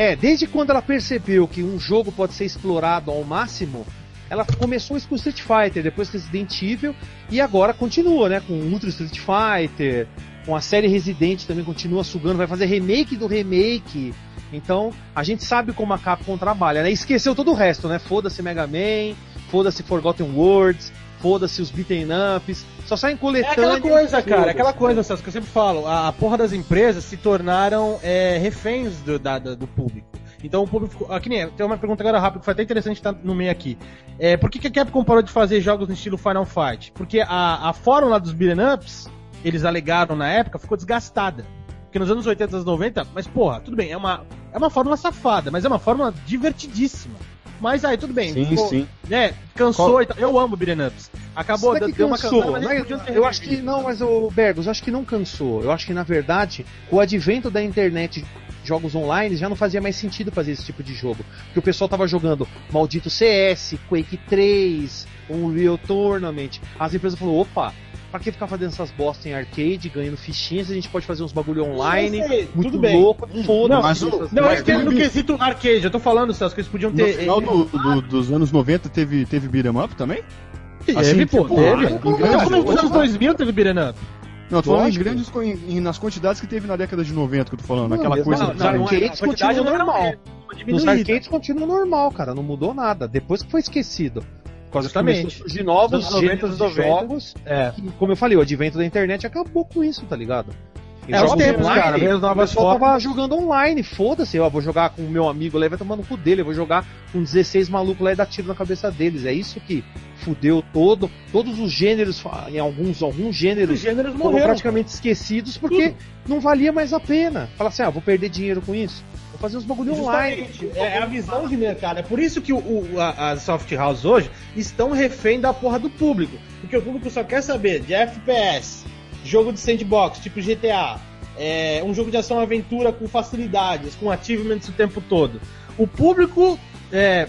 É, desde quando ela percebeu que um jogo pode ser explorado ao máximo, ela começou isso com Street Fighter, depois Resident Evil, e agora continua, né? Com Ultra Street Fighter, com a série Resident também continua sugando, vai fazer remake do remake. Então, a gente sabe como a Capcom trabalha, né? Esqueceu todo o resto, né? Foda-se Mega Man, foda-se Forgotten Worlds, foda-se os beaten ups, só saem coletando. É aquela coisa, cara, é aquela coisa, Celso, que eu sempre falo, a, a porra das empresas se tornaram é, reféns do, da, do público. Então o público. Aqui nem tem uma pergunta agora rápida que foi até interessante estar no meio aqui. É, por que, que a Capcom parou de fazer jogos no estilo Final Fight? Porque a, a fórmula dos beat'em ups, eles alegaram na época, ficou desgastada. Porque nos anos 80 e anos 90, mas porra, tudo bem, é uma, é uma fórmula safada, mas é uma fórmula divertidíssima. Mas aí, tudo bem. Sim, ficou, sim. Né, cansou Qual... e tal. Eu amo beat'em ups. Acabou, deu cansou, uma cansada, mas eu, eu acho que não, mas o Bergos, eu acho que não cansou. Eu acho que na verdade, com o advento da internet jogos online já não fazia mais sentido fazer esse tipo de jogo. Porque o pessoal tava jogando maldito CS, Quake 3, Unreal Tournament. As empresas falaram, opa, pra que ficar fazendo essas bosta em arcade, ganhando fichinhas, a gente pode fazer uns bagulho online, muito tudo bem. louco, foda mas Não, não eu entendo no quesito arcade, eu tô falando, Celso, que eles podiam No ter. final do- do- dos anos 90 teve, teve beat'em up também? Teve, assim, pô, tipo, teve. em grandes- Mas nos anos 2000 teve beat'em up. Não, eu tô falando em grandes, em- em- nas quantidades que teve na década de 90 que eu tô falando, Não, aquela mesmo coisa... não, não, não, é- arcades quantidade continua não normal. Nos arcades continua normal, cara, não mudou nada. Depois que foi esquecido. A surgir novos Dos 90, gêneros dos de 90. jogos. É. que, como eu falei, o advento da internet acabou com isso, tá ligado? É, os tempos, cara, veio as o novas pessoal formas. tava jogando online, foda-se, eu vou jogar com o meu amigo lá, vai tomar no cu dele, eu vou jogar com 16 malucos lá e dar tiro na cabeça deles. É isso que fudeu todo, todos os gêneros, em alguns, alguns Os gêneros gêneros foram morreram. praticamente esquecidos porque não valia mais a pena. Fala assim, ah, vou perder dinheiro com isso. Fazer uns bagulho online. Justamente, é a visão de mercado. É por isso que o, o- a- as soft house hoje estão refém da porra do público. Porque o público só quer saber de FPS, jogo de sandbox, tipo GTA, é, um jogo de ação aventura com facilidades, com achievements o tempo todo. O público é,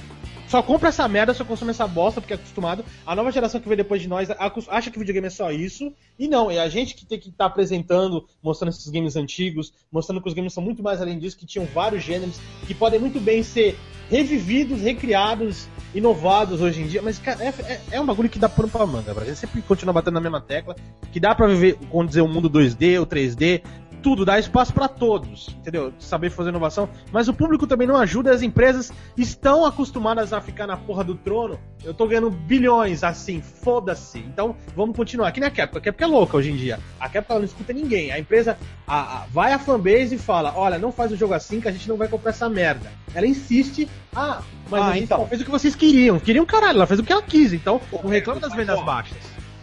só compra essa merda, só consome essa bosta porque é acostumado. A nova geração que vem depois de nós acha que videogame é só isso. E não, é a gente que tem que estar apresentando, mostrando esses games antigos, mostrando que os games são muito mais além disso, que tinham vários gêneros, que podem muito bem ser revividos, recriados, inovados hoje em dia. Mas, cara, é, é- é um bagulho que dá pano pra manga, pra gente sempre continua batendo na mesma tecla, que dá pra viver, como dizer, o mundo 2D, o 3D, tudo, dá espaço pra todos, entendeu? Saber fazer inovação, mas o público também não ajuda, as empresas estão acostumadas a ficar na porra do trono. Eu tô ganhando bilhões assim, foda-se. Então, vamos continuar. Aqui na Capcom, a Capcom é louca hoje em dia. A Capcom não escuta ninguém. A empresa a- a- vai à fanbase e fala: "Olha, não faz o jogo assim que a gente não vai comprar essa merda". Ela insiste: "Ah, mas Ah, a gente então. fez o que vocês queriam". Queriam caralho, ela fez o que ela quis. Então, não reclama das vendas baixas.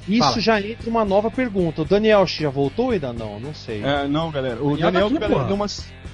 Isso Fala. já entra uma nova pergunta. O Daniel já voltou ou ainda não? Não sei. É, não, galera. O Daniel tá Daniel, aqui, deu uma,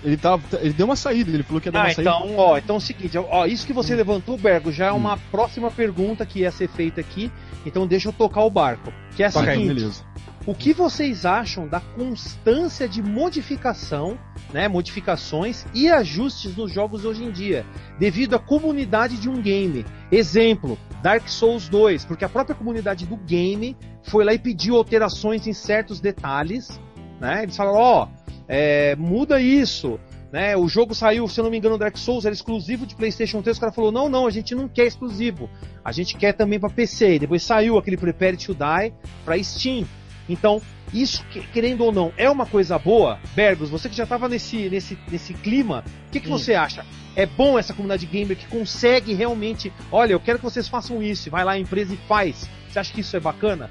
ele, tava, ele deu uma saída, ele falou que ia dar Ah, uma saída. então, ó, então é o seguinte, ó, isso que você levantou, Bergo, já é uma próxima pergunta que ia ser feita aqui, então deixa eu tocar o barco. Que é a Toca aí, seguinte, beleza. O que vocês acham da constância de modificação, né, modificações e ajustes nos jogos hoje em dia, devido à comunidade de um game? Exemplo, Dark Souls 2, porque a própria comunidade do game foi lá e pediu alterações em certos detalhes, né? Eles falaram, ó, é, muda isso, né? O jogo saiu, se eu não me engano, Dark Souls era exclusivo de PlayStation 3. O cara falou: não, não, a gente não quer exclusivo. A gente quer também para PC. E depois saiu aquele Prepare to Die para Steam. Então, isso, que- querendo ou não, é uma coisa boa. Bergos, você que já estava nesse, nesse, nesse clima, o que, que Hum. você acha? É bom essa comunidade gamer que consegue realmente. Olha, eu quero que vocês façam isso. e Vai lá a empresa e faz. Você acha que isso é bacana?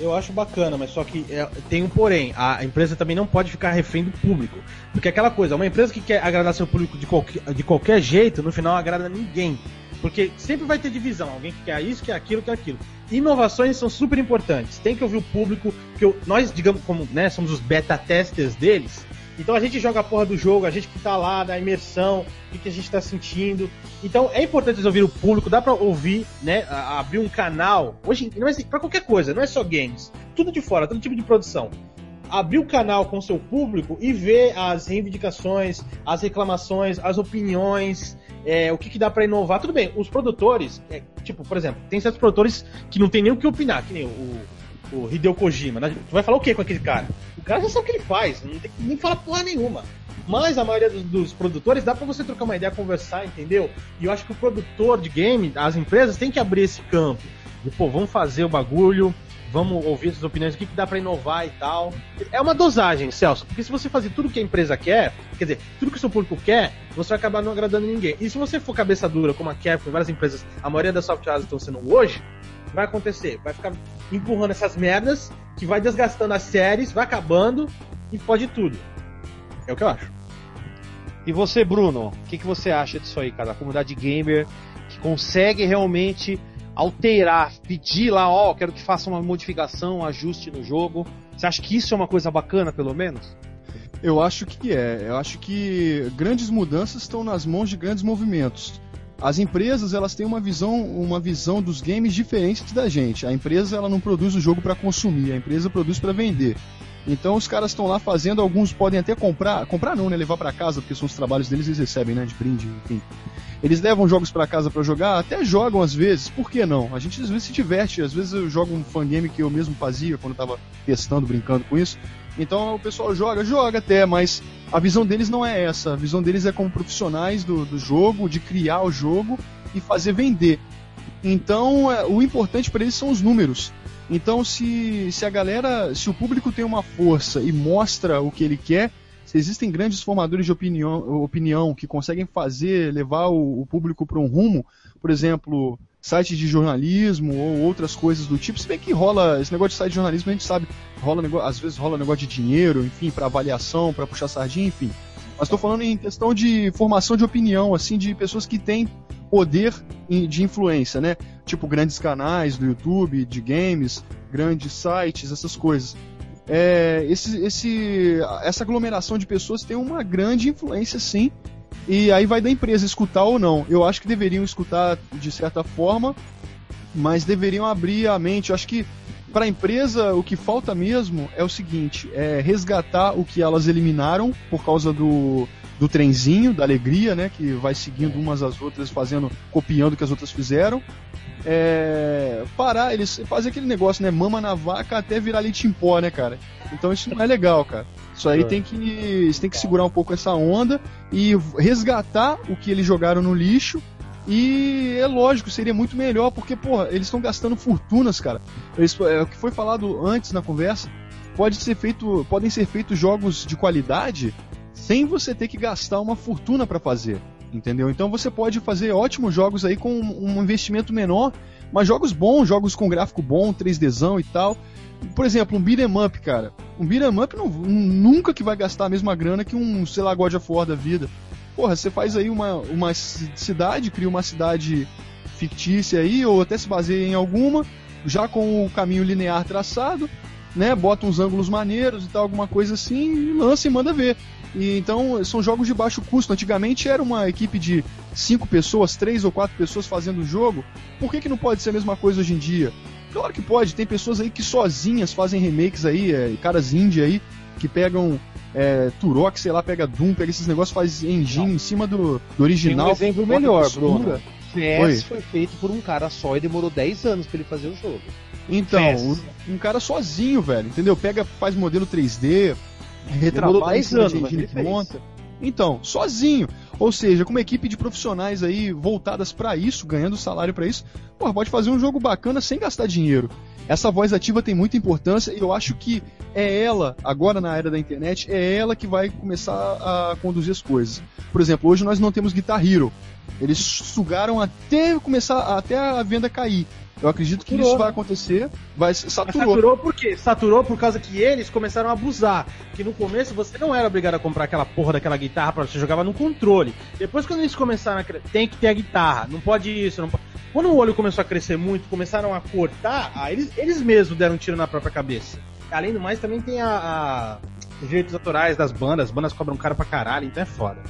Eu acho bacana, mas só que é, tem um porém. A empresa também não pode ficar refém do público. Porque aquela coisa, uma empresa que quer agradar seu público de qualquer, de qualquer jeito, no final agrada ninguém. Porque sempre vai ter divisão. Alguém que quer isso, quer aquilo, quer aquilo. Inovações são super importantes. Tem que ouvir o público, que nós, digamos, como né, somos os beta testers deles. Então a gente joga a porra do jogo, a gente que tá lá na imersão, o que, que a gente tá sentindo. Então é importante ouvir o público, dá pra ouvir, né? abrir um canal. Hoje, não é pra qualquer coisa, não é só games. Tudo de fora, todo tipo de produção. Abrir o canal com seu público e ver as reivindicações, as reclamações, as opiniões, é, o que, que dá pra inovar. Tudo bem, os produtores, é, tipo, por exemplo, tem certos produtores que não tem nem o que opinar, que nem o, o Hideo Kojima. Né? Tu vai falar o que com aquele cara? O cara já sabe o que ele faz, não tem nem falar porra nenhuma. Mas a maioria dos, dos produtores dá pra você trocar uma ideia, conversar, entendeu? E eu acho que o produtor de game, as empresas, tem que abrir esse campo. De, pô, vamos fazer o bagulho, vamos ouvir essas opiniões, o que, que dá para inovar e tal. É uma dosagem, Celso, porque se você fazer tudo que a empresa quer, quer dizer, tudo que o seu público quer, você vai acabar não agradando ninguém. E se você for cabeça dura, como a Capcom e várias empresas, a maioria das soft houses estão sendo hoje, vai acontecer? Vai ficar empurrando essas merdas, que vai desgastando as séries, vai acabando e pode tudo. É o que eu acho. E você, Bruno, o que, que você acha disso aí, cara? A comunidade gamer que consegue realmente alterar, pedir lá, ó, oh, quero que faça uma modificação, um ajuste no jogo. Você acha que isso é uma coisa bacana, pelo menos? Eu acho que é. Eu acho que grandes mudanças estão nas mãos de grandes movimentos. As empresas elas têm uma visão, uma visão dos games diferente da gente. A empresa ela não produz o jogo para consumir, a empresa produz para vender. Então os caras estão lá fazendo, alguns podem até comprar, comprar não, né, levar para casa, porque são os trabalhos deles eles recebem, né, de brinde, enfim. Eles levam jogos para casa para jogar, até jogam às vezes, por que não? A gente às vezes se diverte, às vezes eu jogo um fangame que eu mesmo fazia quando eu tava testando, brincando com isso. Então o pessoal joga, joga até, mas a visão deles não é essa. A visão deles é como profissionais do, do jogo, de criar o jogo e fazer vender. Então é, o importante para eles são os números. Então, se, se a galera, se o público tem uma força e mostra o que ele quer, se existem grandes formadores de opinião, opinião que conseguem fazer, levar o, o público para um rumo, por exemplo, sites de jornalismo ou outras coisas do tipo, se bem que rola esse negócio de site de jornalismo, a gente sabe, rola às vezes rola negócio de dinheiro, enfim, para avaliação, para puxar sardinha, enfim. Mas estou falando em questão de formação de opinião, assim, de pessoas que têm poder de influência, né? Tipo grandes canais do YouTube, de games, grandes sites, essas coisas. É, esse, esse, essa aglomeração de pessoas tem uma grande influência, sim. E aí vai da empresa escutar ou não. Eu acho que deveriam escutar de certa forma, mas deveriam abrir a mente. Eu acho que para a empresa o que falta mesmo é o seguinte: é resgatar o que elas eliminaram por causa do do trenzinho, da alegria, né? Que vai seguindo umas às outras, fazendo, copiando o que as outras fizeram. É, parar, eles fazem aquele negócio, né? Mama na vaca até virar leite em pó, né, cara? Então isso não é legal, cara. Isso aí é. tem que, tem que segurar um pouco essa onda e resgatar o que eles jogaram no lixo. E é lógico, seria muito melhor, porque, porra, eles estão gastando fortunas, cara. Eles, é, o que foi falado antes na conversa, pode ser feito, podem ser feitos jogos de qualidade sem você ter que gastar uma fortuna para fazer, entendeu? Então você pode fazer ótimos jogos aí com um investimento menor, mas jogos bons, jogos com gráfico bom, 3Dzão e tal. Por exemplo, um beat'em up, cara. Um beat'em up não, nunca que vai gastar a mesma grana que um, sei lá, God of War da vida. Porra, você faz aí uma, uma cidade, cria uma cidade fictícia aí, ou até se baseia em alguma, já com o caminho linear traçado, né? Bota uns ângulos maneiros e tal, alguma coisa assim, e lança e manda ver. E, então são jogos de baixo custo. Antigamente era uma equipe de cinco pessoas, três ou quatro pessoas fazendo o jogo. Por que, que não pode ser a mesma coisa hoje em dia? Claro que pode, tem pessoas aí que sozinhas fazem remakes aí, é, caras indie aí, que pegam é, Turok, sei lá, pega Doom, pega esses negócios, faz engine não. em cima do, do original. Tem um exemplo melhor, Bruno. CS foi feito por um cara só e demorou 10 anos para ele fazer o jogo. Então, um, um cara sozinho, velho, entendeu? Pega, faz modelo 3D, retrabalha em cima anos, de monta. Então, sozinho. Ou seja, com uma equipe de profissionais aí voltadas para isso, ganhando salário para isso, porra, pode fazer um jogo bacana sem gastar dinheiro. Essa voz ativa tem muita importância e eu acho que é ela, agora na era da internet, é ela que vai começar a conduzir as coisas. Por exemplo, hoje nós não temos Guitar Hero. Eles sugaram até começar, até a venda cair. Eu acredito que isso vai acontecer, vai saturou. saturou por quê? Saturou por causa que eles começaram a abusar. Que no começo você não era obrigado a comprar aquela porra daquela guitarra para você jogava no controle. Depois quando eles começaram a tem que ter a guitarra, não pode isso, não pode... Quando o olho começou a crescer muito, começaram a cortar, aí eles, eles mesmos deram um tiro na própria cabeça. Além do mais, também tem a, a os direitos autorais das bandas, as bandas cobram caro pra caralho, então é foda.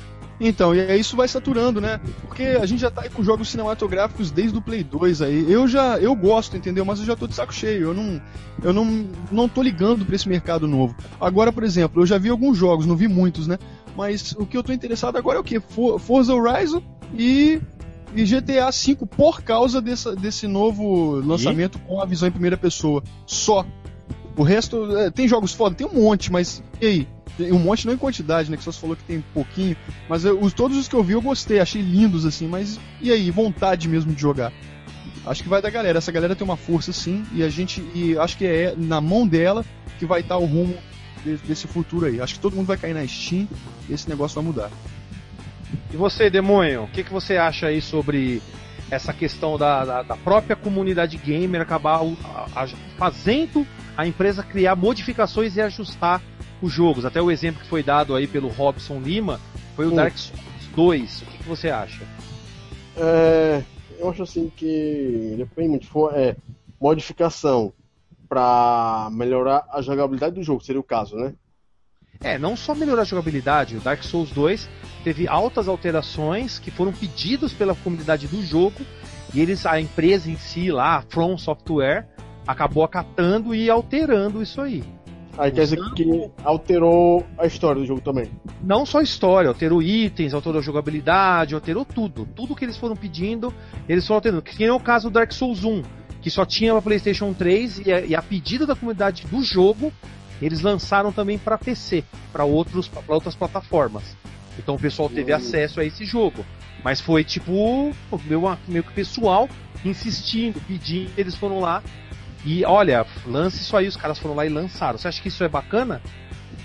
Então, e aí isso vai saturando, né? Porque a gente já tá aí com jogos cinematográficos desde o Play 2 aí. Eu já, eu gosto, entendeu? Mas eu já tô de saco cheio. Eu não, eu não, não tô ligando para esse mercado novo. Agora, por exemplo, eu já vi alguns jogos, não vi muitos, né? Mas o que eu tô interessado agora é o que? Forza Horizon e e GTA V por causa dessa, desse novo lançamento e? com a visão em primeira pessoa. Só. O resto, é, tem jogos foda, tem um monte, mas e aí? um monte não em quantidade, né? Que só falou que tem pouquinho. Mas eu, os, todos os que eu vi eu gostei, achei lindos assim. Mas e aí, vontade mesmo de jogar? Acho que vai da galera. Essa galera tem uma força sim, e a gente. E acho que é na mão dela que vai estar o rumo desse futuro aí. Acho que todo mundo vai cair na Steam e esse negócio vai mudar. E você, Demônio, o que, que você acha aí sobre essa questão da, da, da própria comunidade gamer acabar a, a, fazendo a empresa criar modificações e ajustar os jogos? Até o exemplo que foi dado aí pelo Robson Lima foi o hum. Dark Souls 2. O que, que você acha? É, eu acho assim que depende muito. É, modificação para melhorar a jogabilidade do jogo, seria o caso, né? É, não só melhorar a jogabilidade, o Dark Souls 2 teve altas alterações que foram pedidos pela comunidade do jogo e eles, a empresa em si lá, a From Software, acabou acatando e alterando isso aí. Aí quer dizer que alterou a história do jogo também. Não só a história, alterou itens, alterou a jogabilidade, alterou tudo. Tudo que eles foram pedindo, eles foram alterando. Que nem é o caso do Dark Souls 1, que só tinha para PlayStation 3 e a, e a pedido da comunidade do jogo, eles lançaram também para PC, para outras plataformas. Então o pessoal teve uhum. acesso a esse jogo. Mas foi tipo meio, meio que pessoal insistindo, pedindo, eles foram lá e olha, lance isso aí, os caras foram lá e lançaram. Você acha que isso é bacana?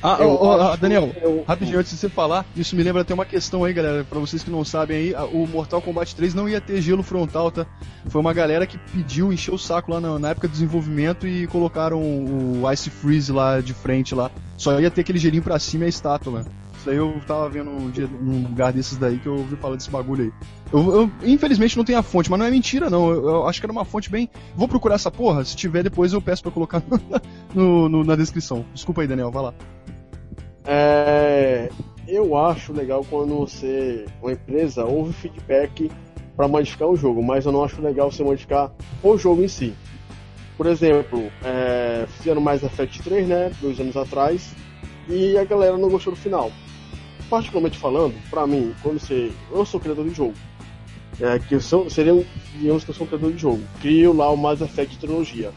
Ah, eu, oh, oh, Daniel, eu, rapidinho antes de você falar, isso me lembra até uma questão aí, galera, para vocês que não sabem aí, o Mortal Kombat 3 não ia ter gelo frontal, tá? Foi uma galera que pediu, encheu o saco lá na, na época do desenvolvimento e colocaram o Ice Freeze lá de frente lá. Só ia ter aquele gelinho pra cima e a estátua, né? Isso aí eu tava vendo um, dia, lugar desses daí que eu ouvi falar desse bagulho aí. Eu, eu, infelizmente não tem a fonte, mas não é mentira não. Eu, eu, acho que era uma fonte bem. Vou procurar essa porra. Se tiver depois eu peço para colocar no, no, na descrição. Desculpa aí, Daniel, vai lá. É, eu acho legal quando você, uma empresa, ouve feedback para modificar o jogo, mas eu não acho legal você modificar o jogo em si. Por exemplo, é, fizeram mais Effect 3, né, dois anos atrás, e a galera não gostou do final particularmente falando, para mim, quando você. Eu sou criador de jogo. É, que eu sou, seria um, digamos que eu sou criador de jogo. Crio lá o Mass Effect trilogia.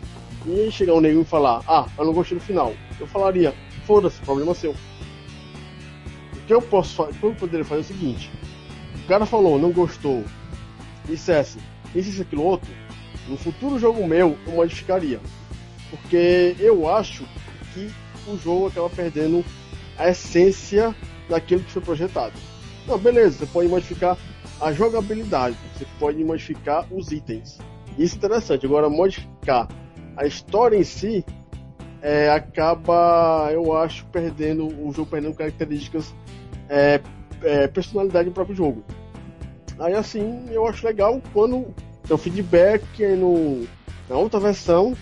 E chegar um nego e falar, ah, eu não gostei do final. Eu falaria, foda-se, problema seu. O que eu posso fazer? Eu poderia fazer é o seguinte. O cara falou, não gostou, dissesse, isso, isso, aquilo outro, no futuro jogo meu eu modificaria. Porque eu acho que o jogo acaba perdendo a essência daquilo que foi projetado. Não, beleza, você pode modificar a jogabilidade, você pode modificar os itens. Isso é interessante. Agora, modificar a história em si é, acaba, eu acho, perdendo o jogo perdendo características, é, é, personalidade do próprio jogo. Aí assim, eu acho legal quando tem o feedback no, na outra versão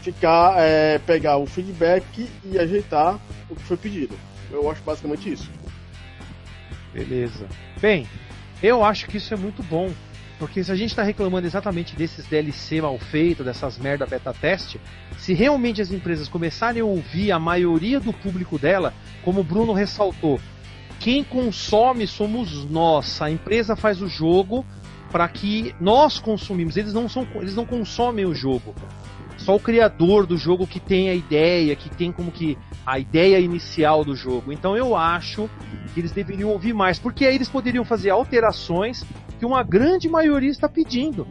ficar, é, pegar o feedback e ajeitar o que foi pedido. Eu acho basicamente isso. Beleza. Bem, eu acho que isso é muito bom. Porque se a gente está reclamando exatamente desses DLC mal feitos, dessas merda beta teste, se realmente as empresas começarem a ouvir a maioria do público dela, como o Bruno ressaltou, quem consome somos nós. A empresa faz o jogo para que nós consumimos. Eles não são, eles não consomem o jogo. Só o criador do jogo que tem a ideia, que tem como que a ideia inicial do jogo. Então eu acho que eles deveriam ouvir mais, porque aí eles poderiam fazer alterações que uma grande maioria está pedindo.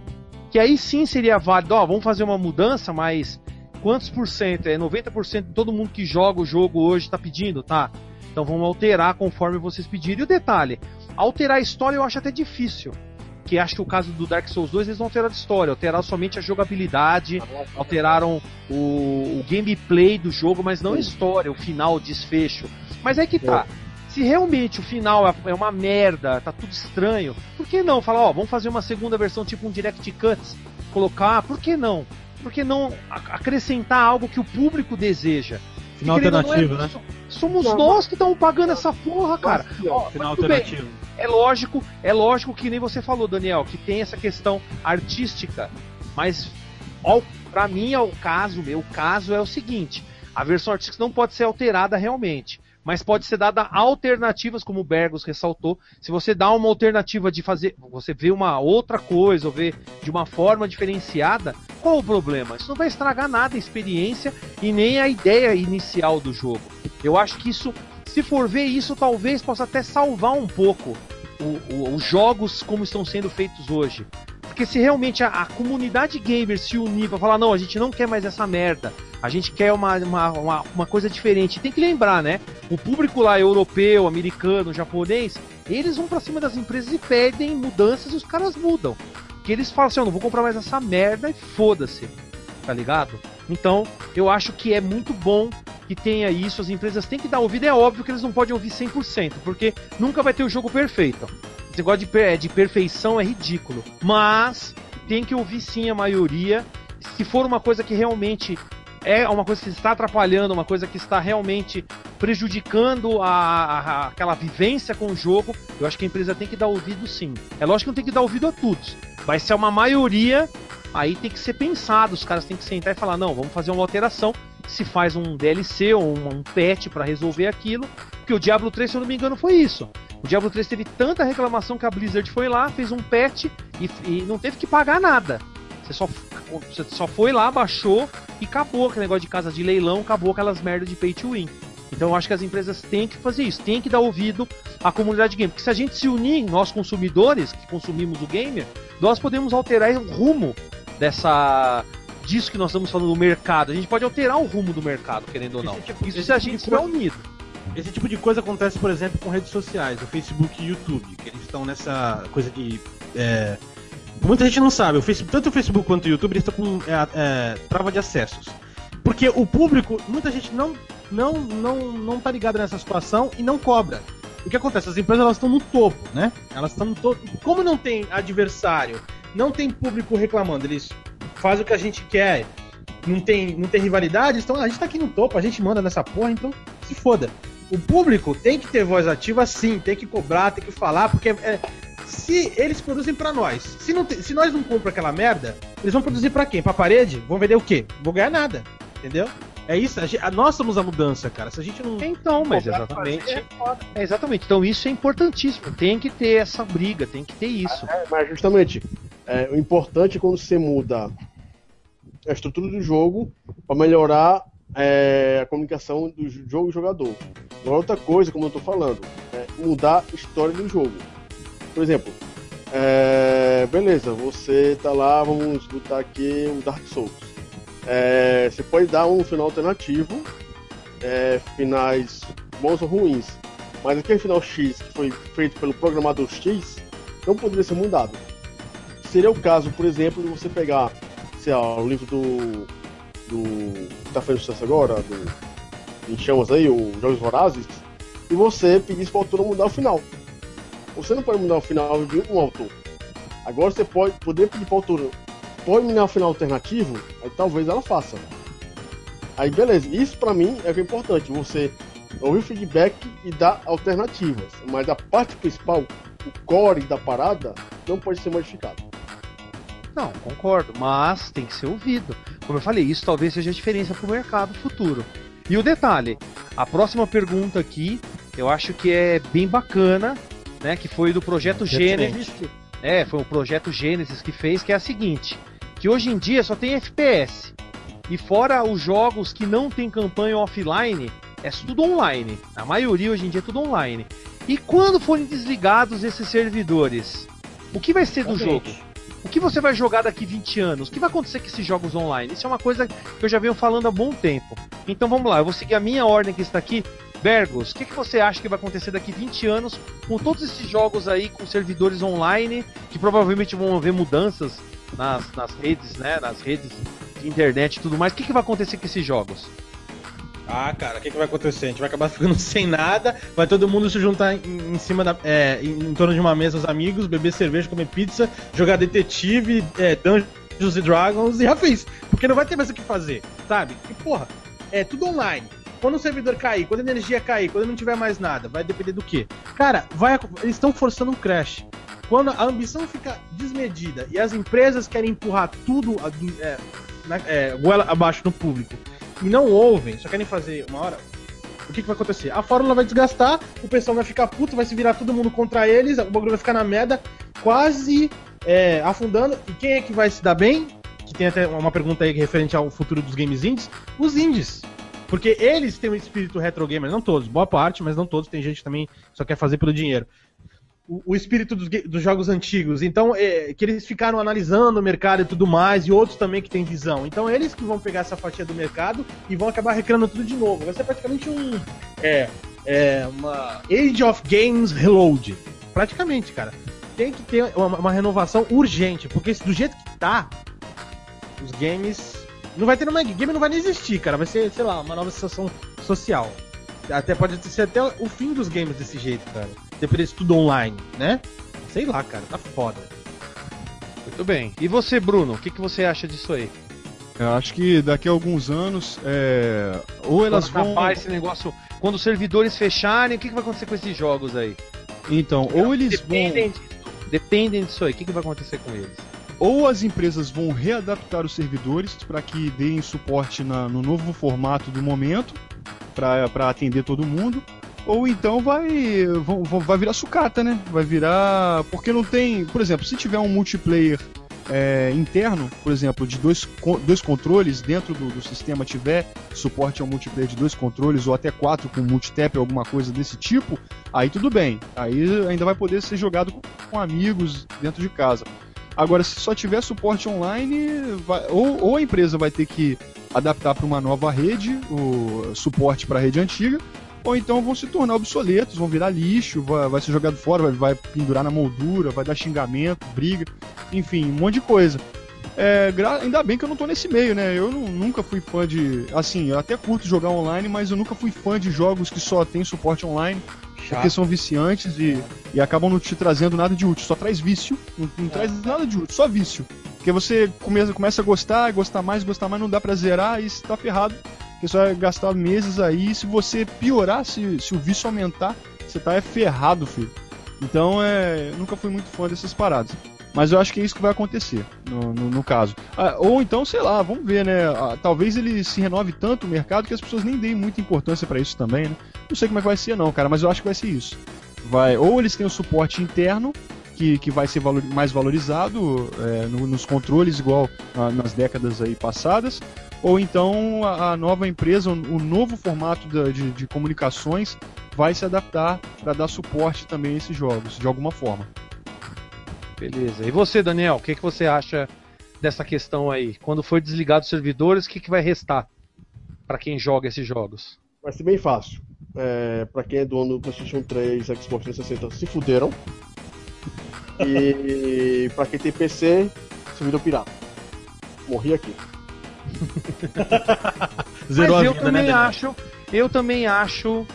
Que aí sim seria válido, ó, vamos fazer uma mudança, mas quantos por cento? É 90% de todo mundo que joga o jogo hoje está pedindo, tá? Então vamos alterar conforme vocês pedirem. E o detalhe, alterar a história eu acho até difícil que acho que o caso do Dark Souls 2 eles não alteraram a história, alteraram somente a jogabilidade, alteraram o, o gameplay do jogo, mas não a história, o final, o desfecho. Mas é que tá. Se realmente o final é, é uma merda, tá tudo estranho, por que não falar, ó, vamos fazer uma segunda versão, tipo um Direct Cuts, colocar, por que não? Por que não acrescentar algo que o público deseja? Final alternativo, é, né? Somos não, nós que estamos pagando essa porra, cara. Ó, final alternativo. Bem, é lógico, é lógico que nem você falou, Daniel, que tem essa questão artística, mas ó, pra mim o caso, meu caso é o seguinte: a versão artística não pode ser alterada realmente mas pode ser dada alternativas, como o Bergos ressaltou. Se você dá uma alternativa de fazer, você vê uma outra coisa, ou vê de uma forma diferenciada, qual o problema? Isso não vai estragar nada a experiência e nem a ideia inicial do jogo. Eu acho que isso se for ver isso, talvez possa até salvar um pouco o, o, os jogos como estão sendo feitos hoje. Porque se realmente a, a comunidade gamer se unir pra falar, não, a gente não quer mais essa merda, a gente quer uma, uma, uma, uma coisa diferente. Tem que lembrar, né? O público lá europeu, americano, japonês, eles vão pra cima das empresas e pedem mudanças e os caras mudam. Que eles falam assim, eu não vou comprar mais essa merda e foda-se. Tá ligado? Então, eu acho que é muito bom que tenha isso, as empresas têm que dar ouvido, é óbvio que eles não podem ouvir 100%, porque nunca vai ter o jogo perfeito. Esse negócio de, de perfeição é ridículo. Mas tem que ouvir sim a maioria. Se for uma coisa que realmente é uma coisa que está atrapalhando, uma coisa que está realmente prejudicando a, a, aquela vivência com o jogo, eu acho que a empresa tem que dar ouvido sim. É lógico que não tem que dar ouvido a todos. Vai ser uma maioria, aí tem que ser pensado, os caras têm que sentar e falar, não, vamos fazer uma alteração, se faz um DLC ou um, um patch para resolver aquilo, porque o Diablo 3, se eu não me engano, foi isso. O Diablo 3 teve tanta reclamação que a Blizzard foi lá, fez um patch e, e não teve que pagar nada. Você só, você só foi lá, baixou e acabou aquele negócio de casa de leilão, acabou aquelas merdas de pay to win. Então eu acho que as empresas têm que fazer isso, têm que dar ouvido à comunidade game. Porque se a gente se unir, nós consumidores que consumimos o gamer, nós podemos alterar o rumo dessa disso que nós estamos falando do mercado. A gente pode alterar o rumo do mercado, querendo ou não. Tipo, isso se a gente estiver unido. Esse tipo de coisa acontece, por exemplo, com redes sociais, o Facebook e o YouTube, que eles estão nessa coisa de. É, muita gente não sabe, o Facebook, tanto o Facebook quanto o YouTube estão com é, é, trava de acessos. Porque o público, muita gente não, não, não, não tá ligada nessa situação e não cobra. O que acontece? As empresas elas estão no topo, né? Elas estão no topo. Como não tem adversário, não tem público reclamando, eles fazem o que a gente quer, não tem, não tem rivalidade, então a gente tá aqui no topo, a gente manda nessa porra, então se foda. O público tem que ter voz ativa sim, tem que cobrar, tem que falar, porque é, se eles produzem para nós, se, não se nós não compramos aquela merda, eles vão produzir para quem? Pra parede? Vão vender o quê? Não vou ganhar nada, entendeu? É isso, a gente, a, nós somos a mudança, cara. Se a gente não. Então, mas exatamente. Fazer, é, é exatamente. Então isso é importantíssimo. Tem que ter essa briga, tem que ter isso. É, mas justamente, é, o importante é quando você muda a estrutura do jogo para melhorar é, a comunicação do jogo e jogador. Agora, outra coisa, como eu estou falando, é mudar a história do jogo. Por exemplo, é, beleza, você tá lá, vamos botar aqui o Dark Souls. É, você pode dar um final alternativo, é, finais bons ou ruins, mas aquele final X que foi feito pelo programador X não poderia ser mudado. Seria o caso, por exemplo, de você pegar sei lá, o livro do do que tá fazendo sucesso agora, do, em chamas aí, o Jogos Vorazes, e você pedisse para o autor mudar o final. Você não pode mudar o final de um autor. Agora você pode poder pedir para o autor, pode mudar o final alternativo, aí talvez ela faça. Aí beleza, isso para mim é o que é importante, você ouvir feedback e dar alternativas, mas a parte principal, o core da parada, não pode ser modificado. Não, concordo, mas tem que ser ouvido. Como eu falei, isso talvez seja a diferença para o mercado futuro. E o detalhe, a próxima pergunta aqui, eu acho que é bem bacana, né? Que foi do projeto Gênesis. É, foi o projeto Gênesis que fez, que é a seguinte: que hoje em dia só tem FPS. E fora os jogos que não tem campanha offline, é tudo online. A maioria hoje em dia é tudo online. E quando forem desligados esses servidores, o que vai ser do jogo? O que você vai jogar daqui 20 anos? O que vai acontecer com esses jogos online? Isso é uma coisa que eu já venho falando há bom tempo. Então vamos lá, eu vou seguir a minha ordem que está aqui. Bergos, o que, que você acha que vai acontecer daqui 20 anos com todos esses jogos aí com servidores online que provavelmente vão haver mudanças nas, nas redes, né? Nas redes de internet e tudo mais. O que, que vai acontecer com esses jogos? Ah, cara, o que, que, vai acontecer? A gente vai acabar ficando sem nada, vai todo mundo se juntar em, em cima da. É, em, em, torno de uma mesa, os amigos, beber cerveja, comer pizza, jogar detetive, é, Dungeons Dragons e afins. Porque não vai ter mais o que fazer, sabe? E porra, é tudo online. Quando o servidor cair, quando a energia cair, quando não tiver mais nada, vai depender do quê? Cara, vai, eles estão forçando um crash. Quando a ambição fica desmedida e as empresas querem empurrar tudo é, na, é, goela abaixo no público e não ouvem, só querem fazer uma hora, o que, que vai acontecer? A fórmula vai desgastar, o pessoal vai ficar puto, vai se virar todo mundo contra eles, o bagulho vai ficar na merda, quase é, afundando. E quem é que vai se dar bem? Que tem até uma pergunta aí referente ao futuro dos games indies. Os indies. Porque eles têm um espírito retro gamer, não todos, boa parte, mas não todos, tem gente que também só quer fazer pelo dinheiro. o, o espírito dos, dos, jogos antigos. Então, é, que eles ficaram analisando o mercado e tudo mais, e outros também que têm visão. Então, eles que vão pegar essa fatia do mercado e vão acabar recreando tudo de novo. Vai ser praticamente um. É, é uma Age of Games Reload. Praticamente, cara. Tem que ter uma, uma renovação urgente, porque do jeito que tá, os games. Não vai ter uma game, não vai nem existir, cara. Vai ser, sei lá, uma nova situação social. Até pode ser até o fim dos games desse jeito, cara. Depois tudo online, né? Sei lá, cara, tá foda. Muito bem. E você, Bruno, o que, que você acha disso aí? Eu acho que daqui a alguns anos, é... ou elas Quando vão. esse negócio. Quando os servidores fecharem, o que, que vai acontecer com esses jogos aí? Então, ou eles Dependem vão. disso. Dependem disso aí. O que, que vai acontecer com eles? Ou as empresas vão readaptar os servidores para que deem suporte na- no novo formato do momento, para atender todo mundo, ou então vai, vai virar sucata, né? Vai virar. Porque não tem. Por exemplo, se tiver um multiplayer é, interno, por exemplo, de dois, dois controles dentro do, do sistema tiver suporte ao multiplayer de dois controles ou até quatro com multitap alguma coisa desse tipo, aí tudo bem. Aí ainda vai poder ser jogado com amigos dentro de casa. Agora, se só tiver suporte online, vai- ou, ou a empresa vai ter que adaptar para uma nova rede, o suporte para a rede antiga, ou então vão se tornar obsoletos, vão virar lixo, vai, vai ser jogado fora, vai, vai pendurar na moldura, vai dar xingamento, briga, enfim, um monte de coisa. É, gra- ainda bem que eu não tô nesse meio, né? Eu nu- nunca fui fã de. Assim, eu até curto jogar online, mas eu nunca fui fã de jogos que só tem suporte online, porque são viciantes e, e acabam não te trazendo nada de útil. Só traz vício, não, não traz nada de útil, só vício. Porque você começa, começa a gostar, gostar mais, gostar mais, não dá pra zerar e você tá ferrado. Porque você vai gastar meses aí. Se você piorar, se, se o vício aumentar, você tá é ferrado, filho. Então, é, nunca fui muito fã dessas paradas. Mas eu acho que é isso que vai acontecer, no, no, no caso. Ah, ou então, sei lá, vamos ver, né? Ah, talvez ele se renove tanto o mercado que as pessoas nem deem muita importância pra isso também, né? Não sei como é que vai ser, não, cara, mas eu acho que vai ser isso. Vai, ou eles têm o suporte interno, que, que vai ser valor- mais valorizado é, no- nos controles, igual ah, nas décadas aí passadas, ou então a, a nova empresa, o, o novo formato da- de, de comunicações vai se adaptar para dar suporte também a esses jogos, de alguma forma. Beleza. E você, Daniel, o que, que você acha dessa questão aí? Quando for desligado os servidores, o que, que vai restar para quem joga esses jogos? Vai ser bem fácil. É, pra quem é dono do PlayStation 3 Xbox 360, se fuderam. E pra quem tem PC, servidor pirata. Morri aqui. Mas a eu vida, também né, Daniel? acho, eu também acho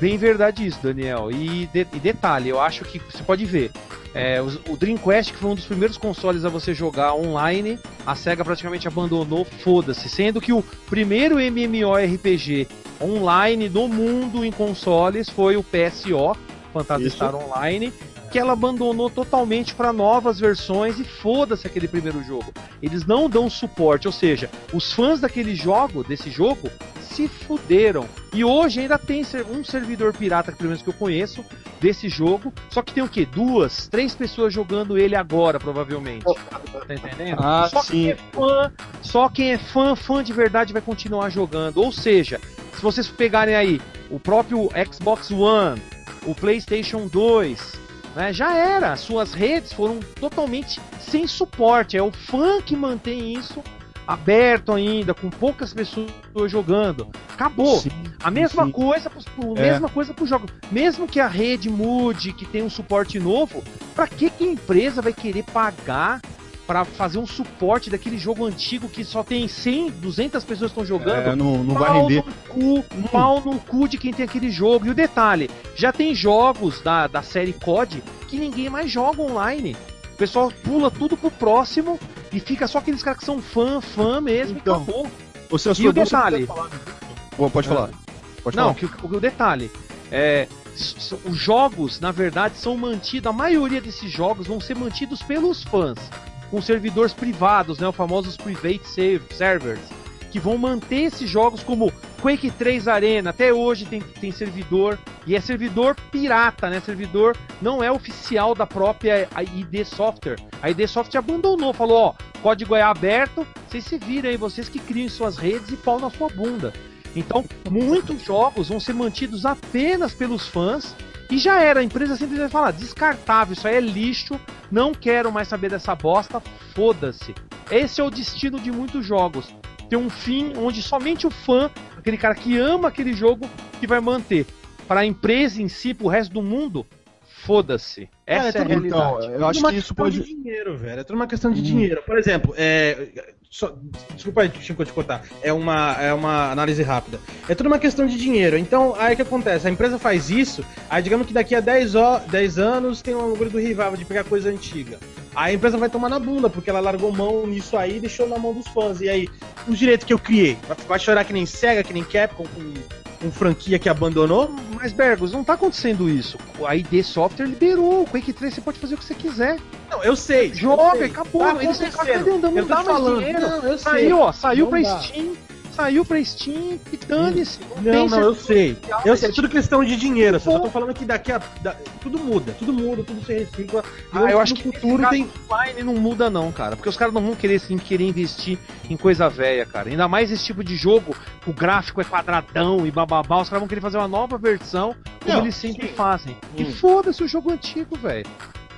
bem verdade isso, Daniel. E, de- e detalhe, eu acho que você pode ver. é, o Dreamcast, que foi um dos primeiros consoles a você jogar online, a SEGA praticamente abandonou, foda-se. Sendo que o primeiro MMORPG online do mundo em consoles foi o PSO, Phantasy. Star Online, que ela abandonou totalmente para novas versões e foda-se aquele primeiro jogo. Eles não dão suporte, ou seja, os fãs daquele jogo, desse jogo, se fuderam. E hoje ainda tem um servidor pirata, pelo menos que eu conheço, desse jogo. Só que tem o quê? Duas, três pessoas jogando ele agora, provavelmente. Tá entendendo? Ah, só sim. quem é fã, só quem é fã, fã de verdade vai continuar jogando. Ou seja, se vocês pegarem aí o próprio Xbox One, o PlayStation 2, né, já era. Suas redes foram totalmente sem suporte. É o fã que mantém isso aberto ainda, com poucas pessoas jogando. Acabou. Sim, A mesma sim. coisa, pro, É. mesma coisa pro jogo. Mesmo que a rede mude, que tenha um suporte novo, pra que, que a empresa vai querer pagar pra fazer um suporte daquele jogo antigo que só tem 100, 200 pessoas que estão jogando? É, não, não vai render. No cu, pau no cu de quem tem aquele jogo. E o detalhe, já tem jogos da, da série COD que ninguém mais joga online. O pessoal pula tudo pro próximo e fica só aqueles caras que são fã, fã mesmo Então, e acabou. Ô, Celso, E o detalhe? falar- Pô, Pode falar. Pode Não, falar. que, o- o detalhe é os jogos, na verdade, são mantidos. A maioria desses jogos vão ser mantidos pelos fãs, com servidores privados, né, os famosos private servers, que vão manter esses jogos como Quake 3 Arena. Até hoje tem, tem servidor e é servidor pirata, né? Servidor não é oficial da própria ID Software. A ID Software abandonou, falou: ó, código é aberto, vocês se viram aí, vocês que criem suas redes e pau na sua bunda. Então, muitos jogos vão ser mantidos apenas pelos fãs E já era, a empresa simplesmente fala, descartável, isso aí é lixo, não quero mais saber dessa bosta, foda-se. Esse é o destino de muitos jogos. Tem um fim onde somente o fã, aquele cara que ama aquele jogo, que vai manter. Para a empresa em si, pro resto do mundo, foda-se. Essa é, é a realidade. Então, eu acho que isso pode. de dinheiro, velho. É tudo uma questão de hum. dinheiro. Por exemplo, é, só, desculpa Chico, te cortar. É uma, é uma análise rápida. É tudo uma questão de dinheiro. Então, aí o que acontece? A empresa faz isso, aí digamos que daqui a 10, 10 anos tem um bagulho do rival de pegar coisa antiga. Aí a empresa vai tomar na bunda, porque ela largou mão nisso aí e deixou na mão dos fãs. E aí, os direitos que eu criei, vai chorar que nem Sega, que nem Capcom, com com franquia que abandonou. Mas, Bergos, não tá acontecendo isso. A ID Software liberou. O Quake 3 você pode fazer o que você quiser. Não, eu sei. Joga, eu sei. acabou. Tá Eles não, não, não dá mais falando. dinheiro. Não, eu saiu, sei. ó, saiu não pra dá. Steam saiu pra Steam e dane-se. Não, não, eu sei. Eu sei, é tudo questão de dinheiro. Eu só tô falando que daqui a. Da, tudo muda, tudo muda, tudo se recicla. Ah, eu acho que no futuro tem. Online não muda, não, cara. Porque os caras não vão querer assim, querer investir em coisa velha, cara. Ainda mais esse tipo de jogo, o gráfico é quadradão e bababá, os caras vão querer fazer uma nova versão, como não, eles sempre sim. fazem. Hum. E foda-se o jogo antigo, velho.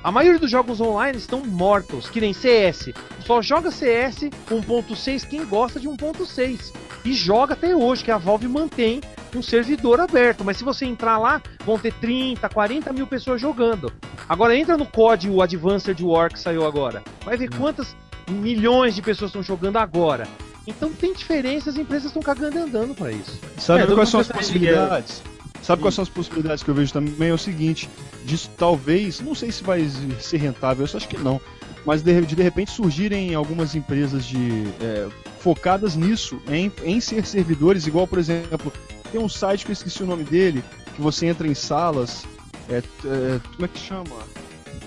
A maioria dos jogos online estão mortos, que nem CS. Só joga CS 1.6 quem gosta de 1.6. E joga até hoje, que a Valve mantém um servidor aberto. Mas se você entrar lá, vão ter 30, 40 mil pessoas jogando. Agora entra no COD, o Advanced War que saiu agora. Vai ver quantas milhões de pessoas estão jogando agora. Então tem diferença, as empresas estão cagando e andando para isso. Sabe é, quais são as possibilidades? Sabe quais são as possibilidades que eu vejo também? É o seguinte, disso talvez, não sei se vai ser rentável, eu acho que não, mas de, de, repente surgirem algumas empresas de é, focadas nisso, em, em ser servidores, igual por exemplo, tem um site que eu esqueci o nome dele, que você entra em salas, é, é, como é que chama?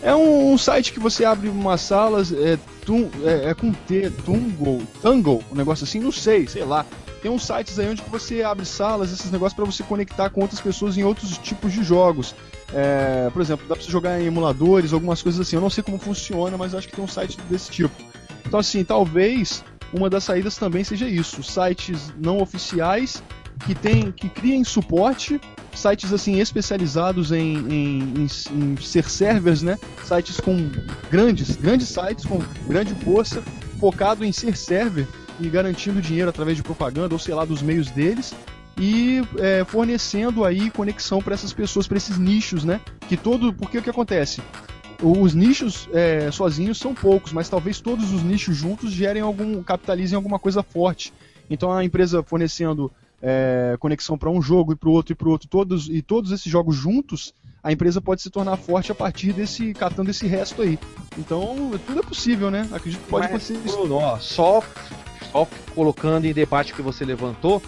É um, um, site que você abre umas salas, é, tum, é, é com T, Tungo, Tango, um negócio assim, não sei, sei lá. Tem uns sites aí onde você abre salas, esses negócios para você conectar com outras pessoas em outros tipos de jogos. É, por exemplo, dá pra você jogar em emuladores, algumas coisas assim. Eu não sei como funciona, mas acho que tem um site desse tipo. Então, assim, talvez uma das saídas também seja isso: sites não oficiais que tem, que criem suporte, sites assim especializados em, em, em, em ser servers, né? Sites com grandes, grandes sites com grande força, focado em ser server e garantindo dinheiro através de propaganda ou sei lá dos meios deles e é, fornecendo aí conexão para essas pessoas, para esses nichos, né? Que todo, porque o que acontece? Os nichos é, sozinhos são poucos, mas talvez todos os nichos juntos gerem algum, capitalizem alguma coisa forte. Então a empresa fornecendo é, conexão para um jogo e para o outro e para o outro, todos e todos esses jogos juntos, a empresa pode se tornar forte a partir desse catando esse resto aí. Então tudo é possível, né? Acredito que pode Mas, acontecer isso. Bruno, ó, só só colocando em debate o que você levantou,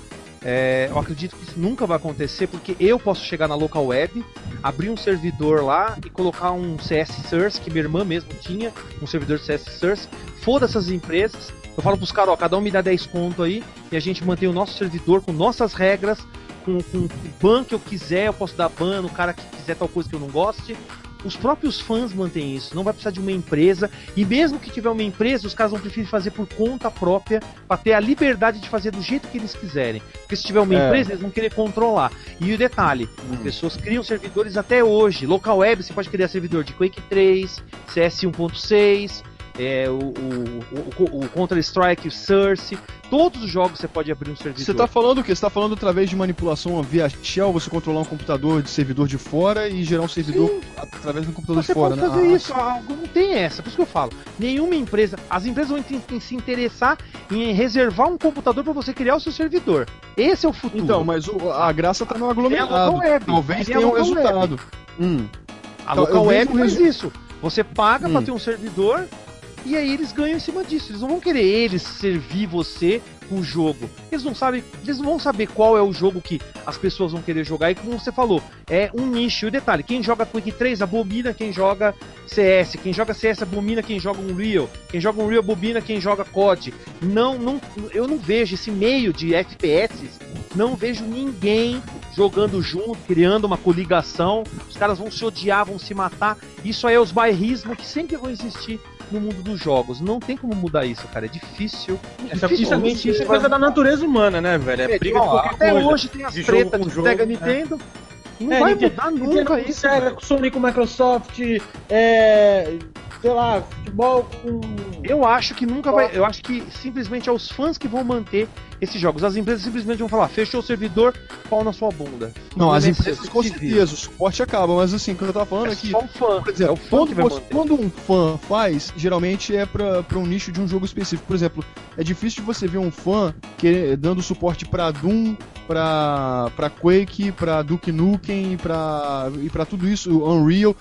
é, eu acredito que isso nunca vai acontecer porque eu posso chegar na local web, abrir um servidor lá e colocar um CS Source, que minha irmã mesmo tinha, um servidor de CS Source. Foda essas empresas. Eu falo pros caras, ó, cada um me dá 10 conto aí e a gente mantém o nosso servidor com nossas regras, com, com o ban que eu quiser, eu posso dar ban no cara que quiser tal coisa que eu não goste os próprios fãs mantêm isso, não vai precisar de uma empresa, e mesmo que tiver uma empresa, os caras vão preferir fazer por conta própria, para ter a liberdade de fazer do jeito que eles quiserem. Porque se tiver uma é. empresa, eles vão querer controlar. E o detalhe, hum. as pessoas criam servidores até hoje. Local web, você pode criar servidor de Quake 3, CS 1.6, é, o, o, o, o Counter-Strike, o Source, todos os jogos você pode abrir um servidor. Você está falando o quê? Você está falando através de manipulação via shell, você controlar um computador de servidor de fora e gerar um servidor Sim. através do computador você de fora, né? fazer ah, isso, algo não tem essa, por isso que eu falo. Nenhuma empresa, as empresas vão se interessar em reservar um computador para você criar o seu servidor. Esse é o futuro. Então, mas a graça está no aglomerado. Web, Talvez tenha um resultado. Hum. A então, local web faz isso. Você paga hum. para ter um servidor e aí eles ganham em cima disso. Eles não vão querer eles servir você com o jogo. Eles não sabem, eles não vão saber qual é o jogo que as pessoas vão querer jogar. E como você falou, é um nicho. E o detalhe, quem joga Quake 3 abomina quem joga CS. Quem joga CS abomina quem joga Unreal. Quem joga Unreal abomina quem joga COD. Não, não, eu não vejo esse meio de FPS. Não vejo ninguém jogando junto, criando uma coligação. Os caras vão se odiar, vão se matar. Isso aí é os bairrismos que sempre vão existir no mundo dos jogos. Não tem como mudar isso, cara. É difícil. É, dificilmente coisa da natureza humana, né, velho? É, briga ó, Até coisa. hoje tem as tretas de, de Sega Nintendo. Não é, vai mudar nunca isso. Sega, com Sony, com Microsoft, é, sei lá, futebol com. Eu acho que nunca vai. Eu acho que simplesmente é os fãs que vão manter esses jogos. As empresas simplesmente vão falar, fechou o servidor, pau na sua bunda. Não, não as empresas com certeza, o suporte acaba, mas assim, o que eu tava falando é aqui. Só um fã. Por exemplo, é quando, você, quando, um fã faz, geralmente é pra, pra um nicho de um jogo específico. Por exemplo, é difícil de você ver um fã que, dando suporte pra Doom, pra, pra Quake, pra Duke Nukem pra, e pra tudo isso, Unreal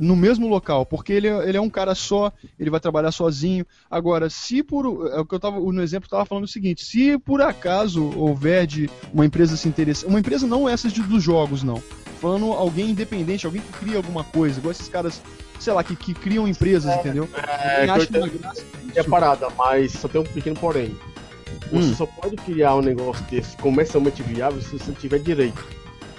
no mesmo local, porque ele, é, ele é um cara só, ele vai trabalhar sozinho. Agora, se por. É o que eu tava. No exemplo, eu tava falando o seguinte: se por acaso houver de uma empresa se interessar. Uma empresa não essas de, dos jogos, não. Falando alguém independente, alguém que cria alguma coisa, igual esses caras, sei lá, que, que criam empresas, é, entendeu? É, acho que é parada, mas só tem um pequeno porém. Você hum. só pode criar um negócio desse comercialmente viável se você tiver direito.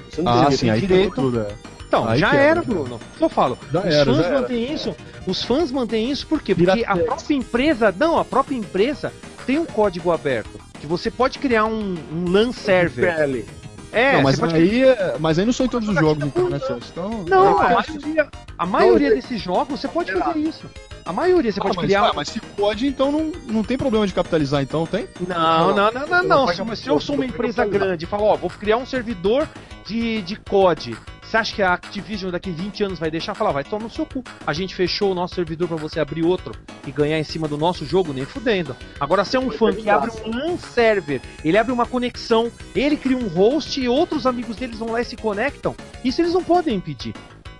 Você não ah, tem sim, direito. Tudo, é. Então, Aí já era, Bruno. Eu falo. Já os era, fãs mantêm isso. Os fãs mantêm isso por quê? Porque a própria empresa. Não, a própria empresa tem um código aberto. Que você pode criar um, um LAN server. PL. É, não, mas, aí, é, mas aí não são em todos os jogos, então, né, então, Não, a maioria, a maioria desses jogos você pode fazer isso. A maioria você ah, pode mas, criar. Ah, mas se pode, então não, não tem problema de capitalizar, então tem? Não, não, não, não, não. Se, se eu sou uma empresa grande e falo, ó, vou criar um servidor de, de COD você acha que a Activision daqui 20 anos vai deixar? Falar, vai tomar no seu cu. A gente fechou o nosso servidor para você abrir outro e ganhar em cima do nosso jogo, nem fudendo. Agora, se é um fã que abre um server, ele abre uma conexão, ele cria um host e outros amigos deles vão lá e se conectam, isso eles não podem impedir.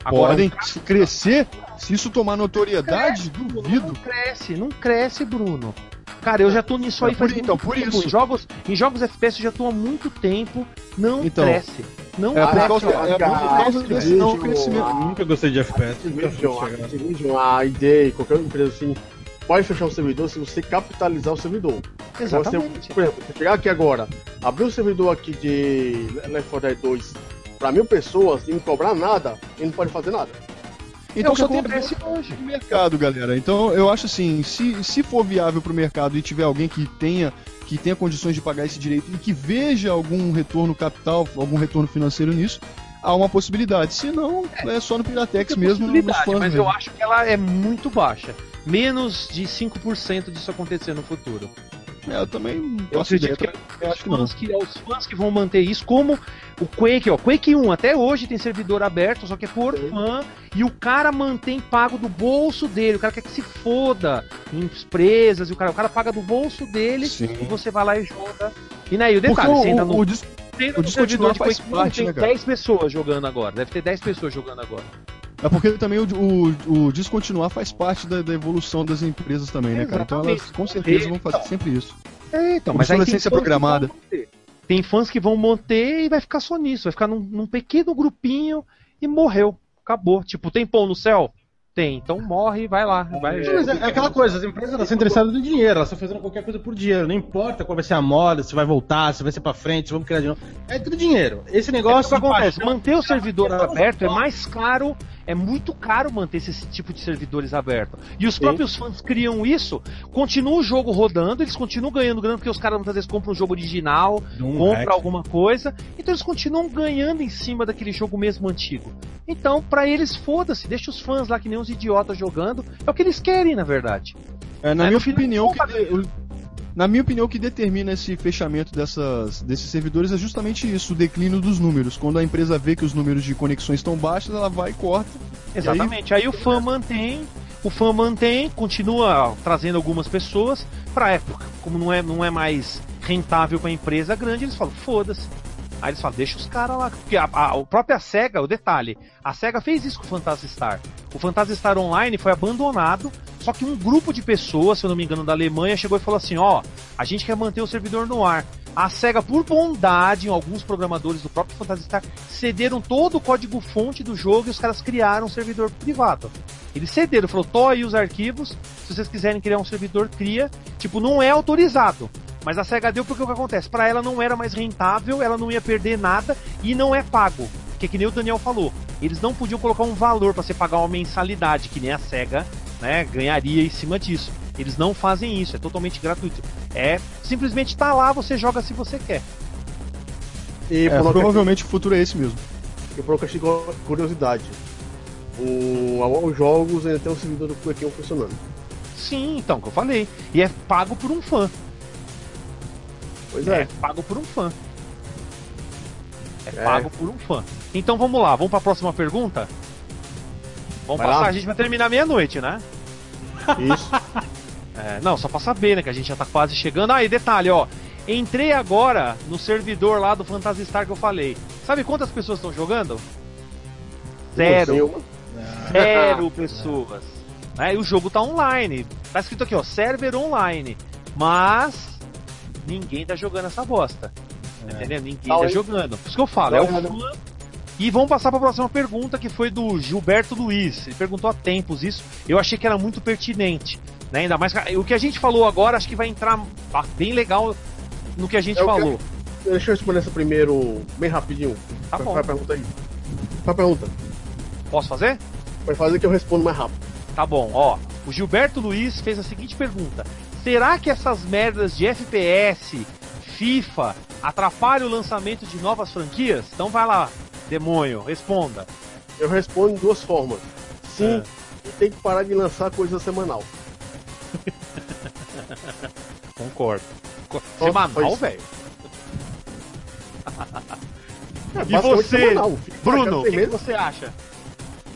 Agora, podem um... crescer se isso tomar notoriedade, cresce, duvido. Não cresce, não cresce, Bruno. Cara, eu já tô nisso aí faz por, então, por tempo. Isso. Em jogos, em jogos FPS eu já tô há muito tempo. Não então, cresce. Não é por causa, é por causa desse não crescimento. Eu nunca gostei de FPS. Activision, a ideia, qualquer empresa assim, pode fechar o servidor se você capitalizar o servidor. Exatamente. Você, por exemplo, você pegar aqui agora, abrir o servidor aqui de Left 4 Dead 2 para mil pessoas e não cobrar nada, ele não pode fazer nada. Então é só acontece hoje. No mercado, galera. Então eu acho assim, se, se for viável para o mercado e tiver alguém que tenha que tenha condições de pagar esse direito e que veja algum retorno capital, algum retorno financeiro nisso, há uma possibilidade. Se não, é, é só no Piratex mesmo, nos. Mas mesmo. eu acho que ela é muito baixa. Menos de 5% disso acontecer no futuro. É, eu também eu acredito que, eu acho que, não. que é os fãs que vão manter isso, como o Quake, ó, Quake 1 até hoje tem servidor aberto, só que é por Sim. fã, e o cara mantém pago do bolso dele, o cara quer que se foda em empresas, e o cara, o cara paga do bolso dele, Sim. e você vai lá e joga. E aí, o detalhe, Porque você entra no... O, dis... o servidor de Quake parte, 1 tem né, 10 pessoas jogando agora, deve ter 10 pessoas jogando agora. É porque também o, o, o descontinuar faz parte da, da, evolução das empresas também, né, cara? Então elas com certeza vão fazer sempre isso. É, então, mas tem programada. Tem fãs que vão manter e vai ficar só nisso, vai ficar num, num pequeno grupinho e morreu. Acabou. Tipo, tem pão no céu? Tem, então morre e vai lá. Vai... É, é, é, aquela coisa, as empresas estão interessadas no dinheiro, elas estão fazendo qualquer coisa por dinheiro. Não importa qual vai ser a moda, se vai voltar, se vai ser pra frente, se vamos criar de novo. É tudo dinheiro. Esse negócio. É que acontece. Manter o servidor aberto é mais caro é muito caro manter esse tipo de servidores abertos. E os Sim. próprios fãs criam isso, continua o jogo rodando, eles continuam ganhando grana porque os caras muitas vezes compram um jogo original, compram hack. alguma coisa, então eles continuam ganhando em cima daquele jogo mesmo antigo. Então, para eles, foda-se, deixa os fãs lá que nem uns idiotas jogando, é o que eles querem, na verdade. É, na é, minha opinião, que, na minha opinião, o que determina esse fechamento dessas, desses servidores é justamente isso, o declínio dos números. Quando a empresa vê que os números de conexões estão baixos, ela vai e corta. Exatamente. E aí... aí o fã mantém, o fã mantém, continua trazendo algumas pessoas para época. Como não é, não é mais rentável para a empresa grande, eles falam, foda-se. Aí eles falam, deixa os caras lá. Porque a, a, a, própria SEGA, o detalhe, a SEGA fez isso com o Phantasy Star. O Phantasy Star Online foi abandonado, só que um grupo de pessoas, se eu não me engano, da Alemanha, chegou e falou assim: ó, a gente quer manter o servidor no ar. A SEGA, por bondade, alguns programadores do próprio Phantasy Star cederam todo o código-fonte do jogo e os caras criaram um servidor privado. Eles cederam, falou, tô aí os arquivos, se vocês quiserem criar um servidor, cria. Tipo, não é autorizado. Mas a SEGA deu porque o que acontece? Para ela não era mais rentável, ela não ia perder nada e não é pago. Que que nem o Daniel falou, eles não podiam colocar um valor para você pagar uma mensalidade, que nem a SEGA, né, ganharia em cima disso. Eles não fazem isso, é totalmente gratuito. É simplesmente tá lá, você joga se você quer. E é, provavelmente o futuro é esse mesmo. questão de curiosidade. O, os jogos ainda tem um servidor do Quake funcionando. Sim, então, que eu falei. E é pago por um fã. Pois é. É pago por um fã. É, É. pago por um fã. Então vamos lá, vamos pra próxima pergunta? Vamos Vai passar, lá. a gente vai terminar meia-noite, né? Isso. É, não, só pra saber, né? Que a gente já tá quase chegando. Ah, e detalhe, ó. Entrei agora no servidor lá do Phantasy Star que eu falei. Sabe quantas pessoas estão jogando? Zero. Zero pessoas. Né? E o jogo tá online. Tá escrito aqui, ó, server online. Mas ninguém tá jogando essa bosta. Entendeu? Ninguém Tá tá aí. jogando. Por isso que eu falo, é o fã. E vamos passar para a próxima pergunta, que foi do Gilberto Luiz. Ele perguntou há tempos isso. Eu achei que era muito pertinente. Né? Ainda mais que o que a gente falou agora, acho que vai entrar bem legal no que a gente É que falou. Deixa eu responder essa primeiro, bem rapidinho. Tá bom. a pergunta aí. A pergunta. Posso fazer? Vai fazer que eu respondo mais rápido. Tá bom, ó. O Gilberto Luiz fez a seguinte pergunta: Será que essas merdas de FPS, FIFA, atrapalham o lançamento de novas franquias? Então vai lá, demônio, responda. Eu respondo de duas formas. Sim, É. e tem que parar de lançar coisa semanal. Concordo. Semanal, velho? É, E você, semanal. Bruno, o que, que você acha?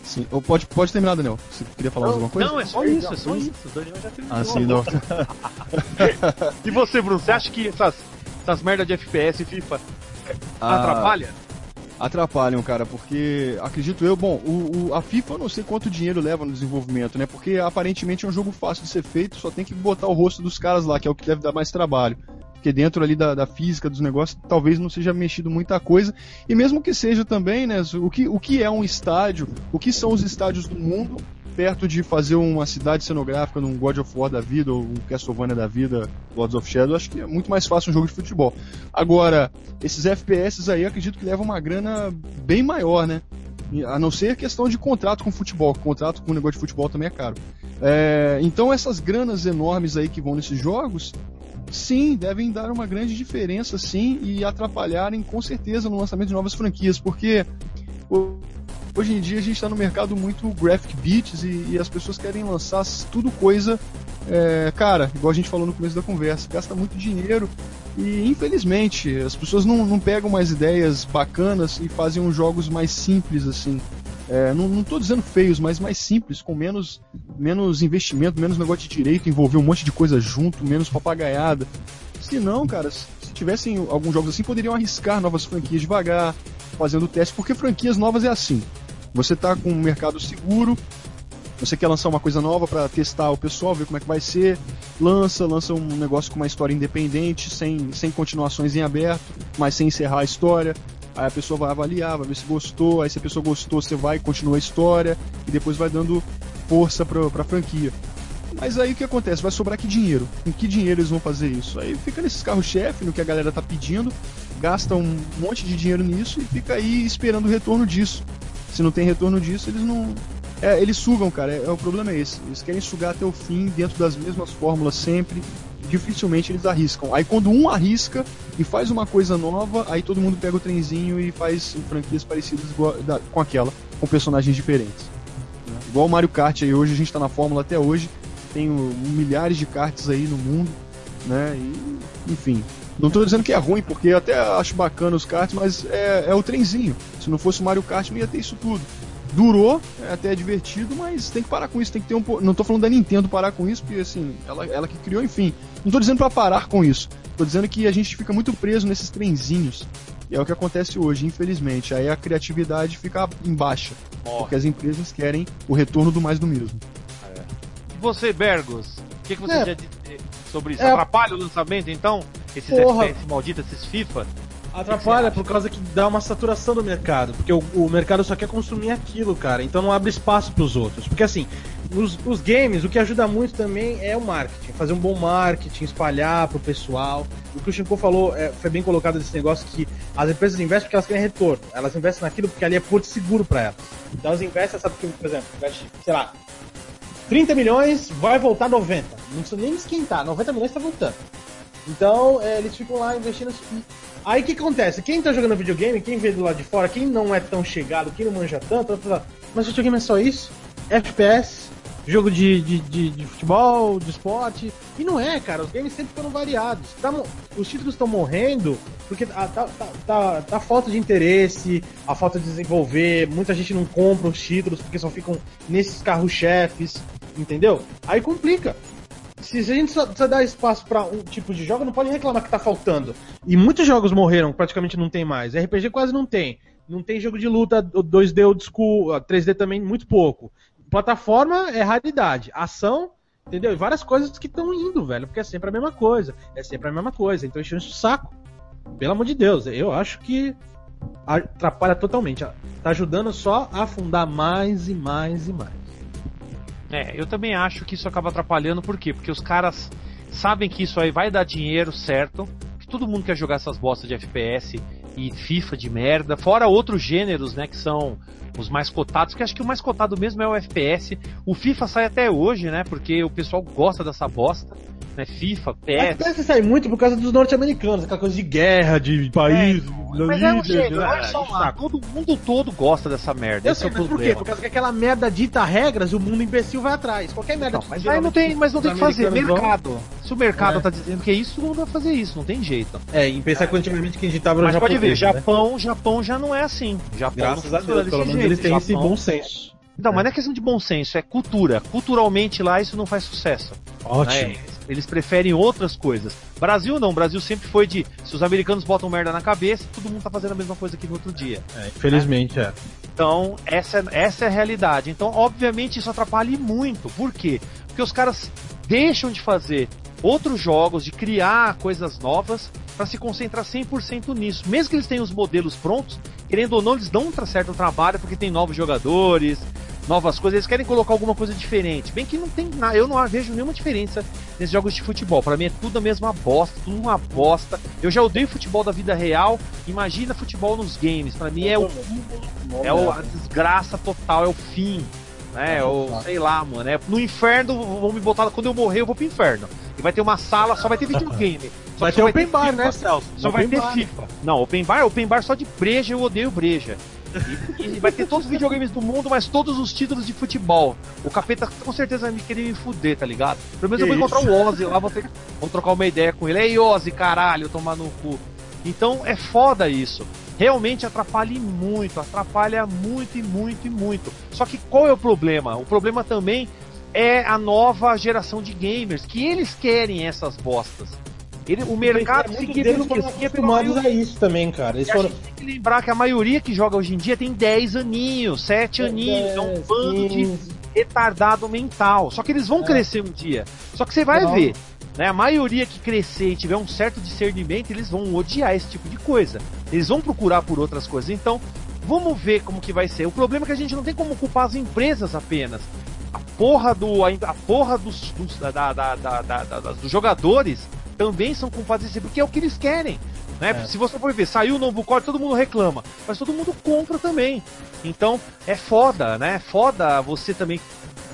Sim. Ou pode, pode terminar, Daniel. Você queria falar Não, alguma coisa? Não, é só isso, é só isso. O Daniel já terminou. Ah, sim, não. E você, Bruno, você acha que essas, essas merdas de FPS e FIFA Ah, atrapalham? Atrapalham, cara, porque acredito eu, bom, o, o- a FIFA eu não sei quanto dinheiro leva no desenvolvimento, né? Porque aparentemente é um jogo fácil de ser feito, só tem que botar o rosto dos caras lá, que é o que deve dar mais trabalho. Porque dentro ali da, da física dos negócios, talvez não seja mexido muita coisa. E mesmo que seja também, né? O que, o que é um estádio, o que são os estádios do mundo, perto de fazer uma cidade cenográfica num God of War da vida, ou um Castlevania da vida, Lords of Shadow, acho que é muito mais fácil um jogo de futebol. Agora, esses FPS aí acredito que levam uma grana bem maior, né? A não ser questão de contrato com futebol. Contrato com negócio de futebol também é caro. É, então essas granas enormes aí que vão nesses jogos, sim, devem dar uma grande diferença, sim, e atrapalharem com certeza no lançamento de novas franquias, porque hoje em dia a gente está no mercado muito graphic beats e, e as pessoas querem lançar tudo coisa, é, cara, igual a gente falou no começo da conversa, gasta muito dinheiro e infelizmente as pessoas não, não pegam mais ideias bacanas e fazem uns jogos mais simples assim. É, não, tô dizendo feios, mas mais simples, com menos, menos investimento, menos negócio de direito, envolver um monte de coisa junto, menos papagaiada. Se não, cara, se se tivessem alguns jogos assim, poderiam arriscar novas franquias devagar, fazendo teste, porque franquias novas é assim. Você tá com um mercado seguro, você quer lançar uma coisa nova para testar o pessoal, ver como é que vai ser, lança, lança um negócio com uma história independente, sem, sem continuações em aberto, mas sem encerrar a história. Aí a pessoa vai avaliar, vai ver se gostou, aí se a pessoa gostou, você vai e continua a história, e depois vai dando força pra, pra franquia. Mas aí o que acontece? Vai sobrar que dinheiro? Com que dinheiro eles vão fazer isso? Aí fica nesses carros-chefe, no que a galera tá pedindo, gasta um monte de dinheiro nisso e fica aí esperando o retorno disso. Se não tem retorno disso, eles não. É, eles sugam, cara. É, é o problema é esse. Eles querem sugar até o fim, dentro das mesmas fórmulas sempre. Dificilmente eles arriscam. Aí quando um arrisca e faz uma coisa nova, aí todo mundo pega o trenzinho e faz franquias parecidas com aquela, com personagens diferentes. né? Igual o Mario Kart aí hoje, a gente tá na fórmula até hoje. Tem milhares de karts aí no mundo, né? E, enfim. Não tô dizendo que é ruim, porque até acho bacana os karts, mas é, é o trenzinho. Se não fosse o Mario Kart, não ia ter isso tudo. Durou, é até divertido, mas tem que parar com isso, tem que ter um po- Não tô falando da Nintendo parar com isso, porque assim, ela, ela que criou, enfim. Não tô dizendo pra parar com isso. Tô dizendo que a gente fica muito preso nesses trenzinhos. E é o que acontece hoje, infelizmente. Aí a criatividade fica em baixa. Porque as empresas querem o retorno do mais do mesmo. E você, Bergos? O que, que você É. já disse sobre isso? É. Atrapalha o lançamento, então? Esses Porra. FPS malditos, esses FIFA? Atrapalha por causa que dá uma saturação do mercado, porque o, o mercado só quer consumir aquilo, cara, então não abre espaço pros outros. Porque assim, os, os games, o que ajuda muito também é o marketing, fazer um bom marketing, espalhar pro pessoal. O que o Shinko falou é, foi bem colocado desse negócio que as empresas investem porque elas querem retorno, elas investem naquilo porque ali é porto seguro pra elas. Então elas investem, sabe, por exemplo, investe, sei lá, 30 milhões, vai voltar 90. Não precisa nem esquentar, 90 milhões tá voltando. Então, é, eles ficam lá investindo. E Aí o que acontece? Quem tá jogando videogame, quem vê do lado de fora, quem não é tão chegado, quem não manja tanto, vai mas videogame é só isso? FPS, jogo de, de, de, de futebol, de esporte. E não é, cara, os games sempre foram variados. Tá, os títulos estão morrendo porque tá, tá, tá, tá, falta de interesse, a falta de desenvolver, muita gente não compra os títulos porque só ficam nesses carros-chefes, entendeu? Aí complica se, a gente só, só dá espaço para um tipo de jogo, não pode reclamar que tá faltando. E muitos jogos morreram, praticamente não tem mais. RPG quase não tem. Não tem jogo de luta 2D old school, 3D também muito pouco. Plataforma é raridade. Ação, entendeu? E várias coisas que estão indo, velho, porque é sempre a mesma coisa. É sempre a mesma coisa. Então enchendo o saco. Pelo amor de Deus, eu acho que atrapalha totalmente. Tá ajudando só a afundar mais e mais e mais. É, eu também acho que isso acaba atrapalhando, por quê? Porque os caras sabem que isso aí vai dar dinheiro, certo? Que todo mundo quer jogar essas bostas de FPS e FIFA de merda, fora outros gêneros, né, que são os mais cotados, que acho que o mais cotado mesmo é o FPS. O FIFA sai até hoje, né, porque o pessoal gosta dessa bosta né? FIFA, PES. FPS sai muito por causa dos norte-americanos, aquela coisa de guerra, de país. É, mas é um jeito, olha só lá, todo mundo todo gosta dessa merda. Eu sei, é mas por quê? Por causa que aquela merda dita regras, o mundo imbecil vai atrás. Qualquer merda. Não, mas aí não tem, mas não tem que fazer. Mercado. Vão... Se o mercado é. tá dizendo que é isso, todo mundo vai fazer isso, não tem jeito. É, em pensar é, que antigamente que a gente tava no mas ver, né? Japão, né? Japão já não é assim. Japão Graças a Deus, pelo menos eles têm Japão... esse bom senso. Não, mas não é questão de bom senso, é cultura. Culturalmente lá isso não faz sucesso. Ótimo. Né? Eles preferem outras coisas. Brasil não, Brasil sempre foi de se os americanos botam merda na cabeça, todo mundo tá fazendo a mesma coisa aqui no outro dia. É, infelizmente, é. Então, essa, essa é a realidade. Então, obviamente, isso atrapalha muito. Por quê? Porque os caras deixam de fazer outros jogos, de criar coisas novas, para se concentrar 100% nisso. Mesmo que eles tenham os modelos prontos, querendo ou não, eles dão um certo trabalho porque tem novos jogadores, novas coisas, eles querem colocar alguma coisa diferente. Bem que não tem nada, eu não vejo nenhuma diferença nesses jogos de futebol. Para mim é tudo a mesma bosta, tudo uma bosta. Eu já odeio futebol da vida real, imagina futebol nos games. Para mim é o é a desgraça total, é o fim. Né? Ou sei lá, mano. É, no inferno vão me botar quando eu morrer, eu vou pro inferno. E vai ter uma sala, só vai ter videogame. Só vai ter open bar, FIFA. né, Celso? Só vai ter FIFA. Não, open bar, open bar só de breja, eu odeio breja. E, e, vai ter todos os videogames do mundo, mas todos os títulos de futebol. O capeta com certeza vai me querer me fuder, tá ligado? Pelo menos que eu vou encontrar o Ozzy lá, vou, ter, vou trocar uma ideia com ele. Ei, Ozzy, caralho, tomar no cu. Então é foda isso. Realmente atrapalha muito, atrapalha muito e muito e muito. Só que qual é o problema? O problema também é a nova geração de gamers, que eles querem essas bostas. Ele, o mercado é seguia pelo que? Seguia acostumados a isso também, cara. Eles foram... tem que lembrar que a maioria que joga hoje em dia tem 10 aninhos, 7 aninhos. É um bando de retardado mental. Só que eles vão é. crescer um dia. Só que você vai Não. ver. Né, a maioria que crescer e tiver um certo discernimento, eles vão odiar esse tipo de coisa. Eles vão procurar por outras coisas. Então, vamos ver como que vai ser. O problema é que a gente não tem como culpar as empresas apenas. A porra do. A porra dos, dos, da, da, da, dos jogadores também são culpados disso, porque é o que eles querem. Né? É. Se você for ver, saiu o novo código, todo mundo reclama, mas todo mundo compra também. Então é foda, né? É foda você também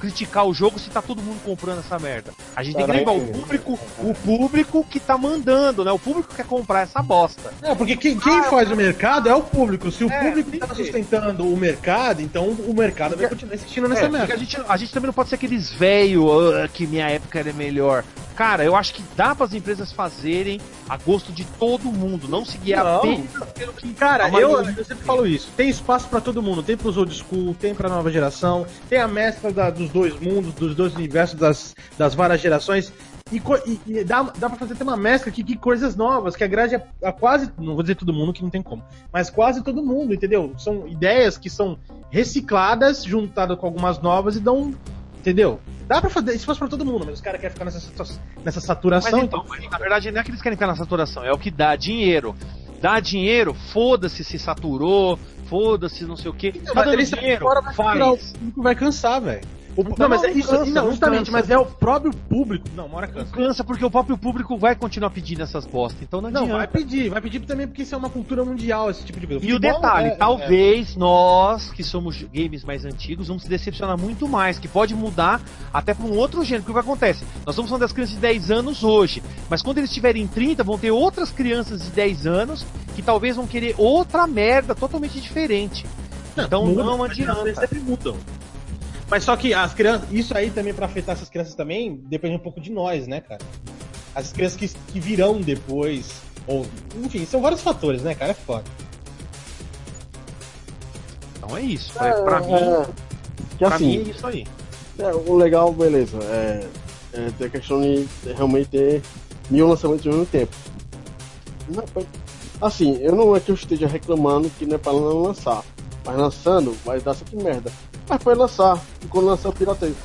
criticar o jogo se tá todo mundo comprando essa merda. A gente tem que lembrar o público, o público que tá mandando, né? O público quer comprar essa bosta. É, porque quem, quem ah, faz o mercado é o público. Se o é, público tá sustentando o mercado, então o mercado vai continuar insistindo nessa é, merda. A gente, a gente também não pode ser aqueles velho uh, que minha época era melhor. Cara, eu acho que dá para as empresas fazerem a gosto de todo mundo, não seguir não. apenas pelo que. Cara, eu, eu sempre falo isso. Tem espaço para todo mundo. Tem pros old school, tem pra nova geração, tem a mescla da, dos dois mundos, dos dois universos, das, das várias gerações. E, e, e, dá, dá pra fazer até uma mescla que, que coisas novas, que agrade a, a, quase, não vou dizer todo mundo que não tem como, mas quase todo mundo, entendeu? São ideias que são recicladas, juntadas com algumas novas e dão, entendeu? Dá pra fazer, se fosse pra todo mundo, mas os caras querem ficar nessa, nessa saturação. Mas então, então, na verdade, não é que eles querem ficar na saturação, é o que dá dinheiro. Dá dinheiro, foda-se se saturou, foda-se não sei o que. Então, tá dando dinheiro, fora, faz. O vai cansar, velho. O, não, não, mas é isso, cansa, não, justamente, mas é o próprio público. Não, uma hora cansa. Cansa porque o próprio público vai continuar pedindo essas postas, então não adianta. Não, vai pedir, vai pedir também porque isso é uma cultura mundial, esse tipo de coisa. E o, o detalhe, é, talvez é... nós, que somos games mais antigos, vamos se decepcionar muito mais, que pode mudar até para um outro gênero. Porque o que acontece? Nós estamos falando das crianças de 10 anos hoje, mas quando eles tiverem 30, vão ter outras crianças de 10 anos que talvez vão querer outra merda totalmente diferente. Então Muda, não adianta. Eles sempre mudam. Mas só que as crianças, isso aí também pra afetar essas crianças também depende um pouco de nós, né, cara? As crianças que, que virão depois, ou enfim, são vários fatores, né, cara? É foda. Então é isso. É, pra mim, É, que pra assim, mim é isso aí. É, o legal, beleza. É, é ter a questão de realmente ter mil lançamentos ao mesmo tempo. Não, é- assim, eu não é que eu esteja reclamando que não é pra não lançar. Mas lançando, vai dar essa que merda. Mas foi lançar. E quando lançar, eu pirateio.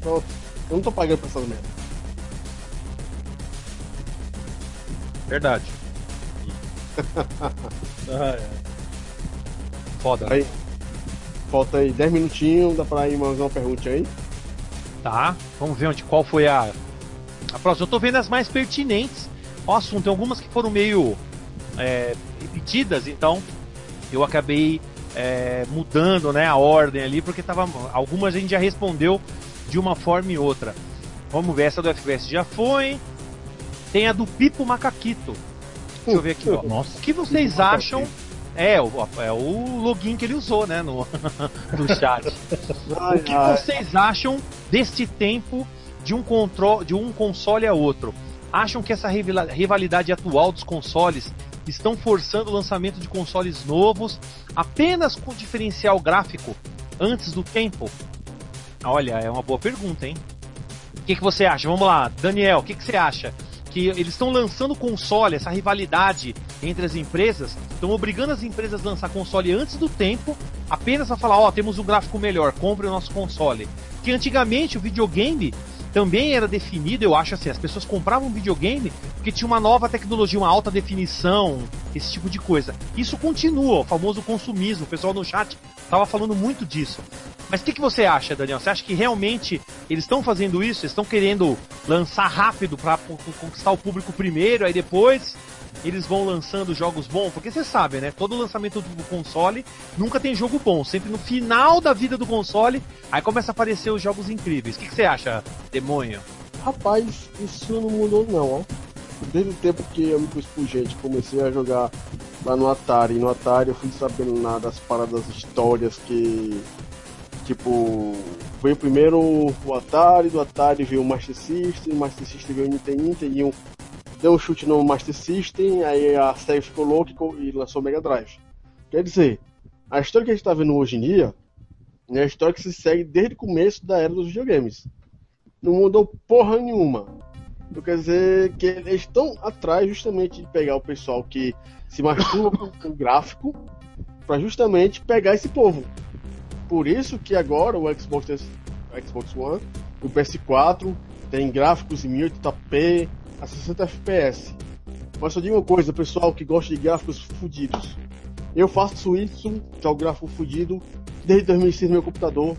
Pronto. Eu não tô pagando pra essas merda. Verdade. Foda. Aí, falta aí 10 minutinhos, dá pra ir mais uma pergunta aí? Tá, vamos ver onde, qual foi a, a próxima. Eu tô vendo as mais pertinentes ao assunto. Tem algumas que foram meio é, repetidas, então eu acabei é, mudando né, a ordem ali, porque tava, algumas a gente já respondeu de uma forma e outra. Vamos ver, essa do FPS já foi. Tem a do Pipo Macaquito. Deixa eu ver aqui, ó. Nossa. O que vocês acham? É, o, é o login que ele usou, né, no, no chat. O que vocês acham deste tempo de um, control, de um console a outro? Acham que essa rivalidade atual dos consoles estão forçando o lançamento de consoles novos apenas com diferencial gráfico antes do tempo? Olha, é uma boa pergunta, hein? O que, que você acha? Vamos lá, Daniel, o que, que você acha? Que eles estão lançando console, essa rivalidade entre as empresas, estão obrigando as empresas a lançar console antes do tempo, apenas a falar, ó, temos um gráfico melhor, compre o nosso console. Que antigamente o videogame também era definido, eu acho assim, as pessoas compravam videogame porque tinha uma nova tecnologia, uma alta definição, esse tipo de coisa. Isso continua, o famoso consumismo, o pessoal no chat tava falando muito disso. Mas o que, que você acha, Daniel? Você acha que realmente eles estão fazendo isso? Eles estão querendo lançar rápido para conquistar o público primeiro, aí depois eles vão lançando jogos bons? Porque você sabe, né? Todo lançamento do console nunca tem jogo bom. Sempre no final da vida do console, aí começa a aparecer os jogos incríveis. O que, que você acha, demônio? Rapaz, isso não mudou não, ó. Desde o tempo que eu me pus por gente, comecei a jogar lá no Atari. No Atari eu fui sabendo lá das paradas histórias que. Tipo. Veio primeiro o Atari, do Atari veio o Master System, o Master System veio o Nintendo, Nintendo deu um chute no Master System, aí a série ficou louca e lançou o Mega Drive. Quer dizer, a história que a gente tá vendo hoje em dia é a história que se segue desde o começo da era dos videogames não mudou porra nenhuma. Então, quer dizer que eles estão atrás justamente de pegar o pessoal que se masturba com, com gráfico para justamente pegar esse povo. Por isso que agora o Xbox, o Xbox One, o PS4 tem gráficos em 1080p a 60 FPS. Mas só digo uma coisa, pessoal que gosta de gráficos fudidos. Eu faço isso, jogo gráfico fudido, desde 2006 no meu computador,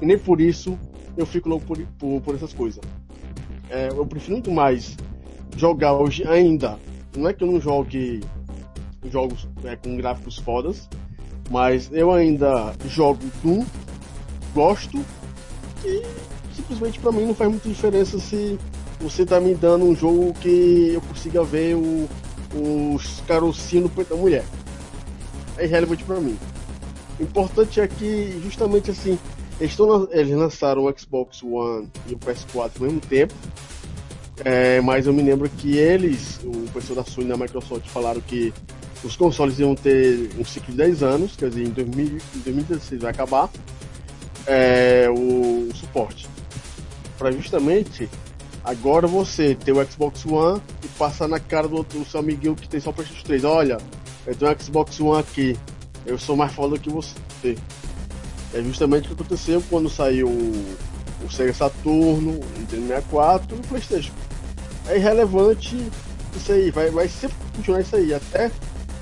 e nem por isso eu fico louco por, por, por essas coisas. É, eu prefiro muito mais jogar hoje ainda. Não é que eu não jogue jogos é, com gráficos fodas, mas eu ainda jogo Doom, gosto, e simplesmente pra mim não faz muita diferença se você tá me dando um jogo que eu consiga ver o, os carocinhos no peito da mulher. É irrelevante pra mim. O importante é que justamente assim eles, eles lançaram o Xbox One e o PS4 ao mesmo tempo. É, mas eu me lembro que eles, o pessoal da Sony e da Microsoft, falaram que os consoles iam ter um ciclo de 10 anos, quer dizer, em, 2000, em 2016 vai acabar é, o, suporte. Para justamente agora você ter o Xbox One e passar na cara do, do seu amiguinho que tem só o PlayStation 3. Olha, eu tenho um Xbox One aqui, eu sou mais foda que você. É justamente o que aconteceu quando saiu o, o Sega Saturno, o Nintendo 64 e o PlayStation. É irrelevante isso aí, vai, vai sempre continuar isso aí, até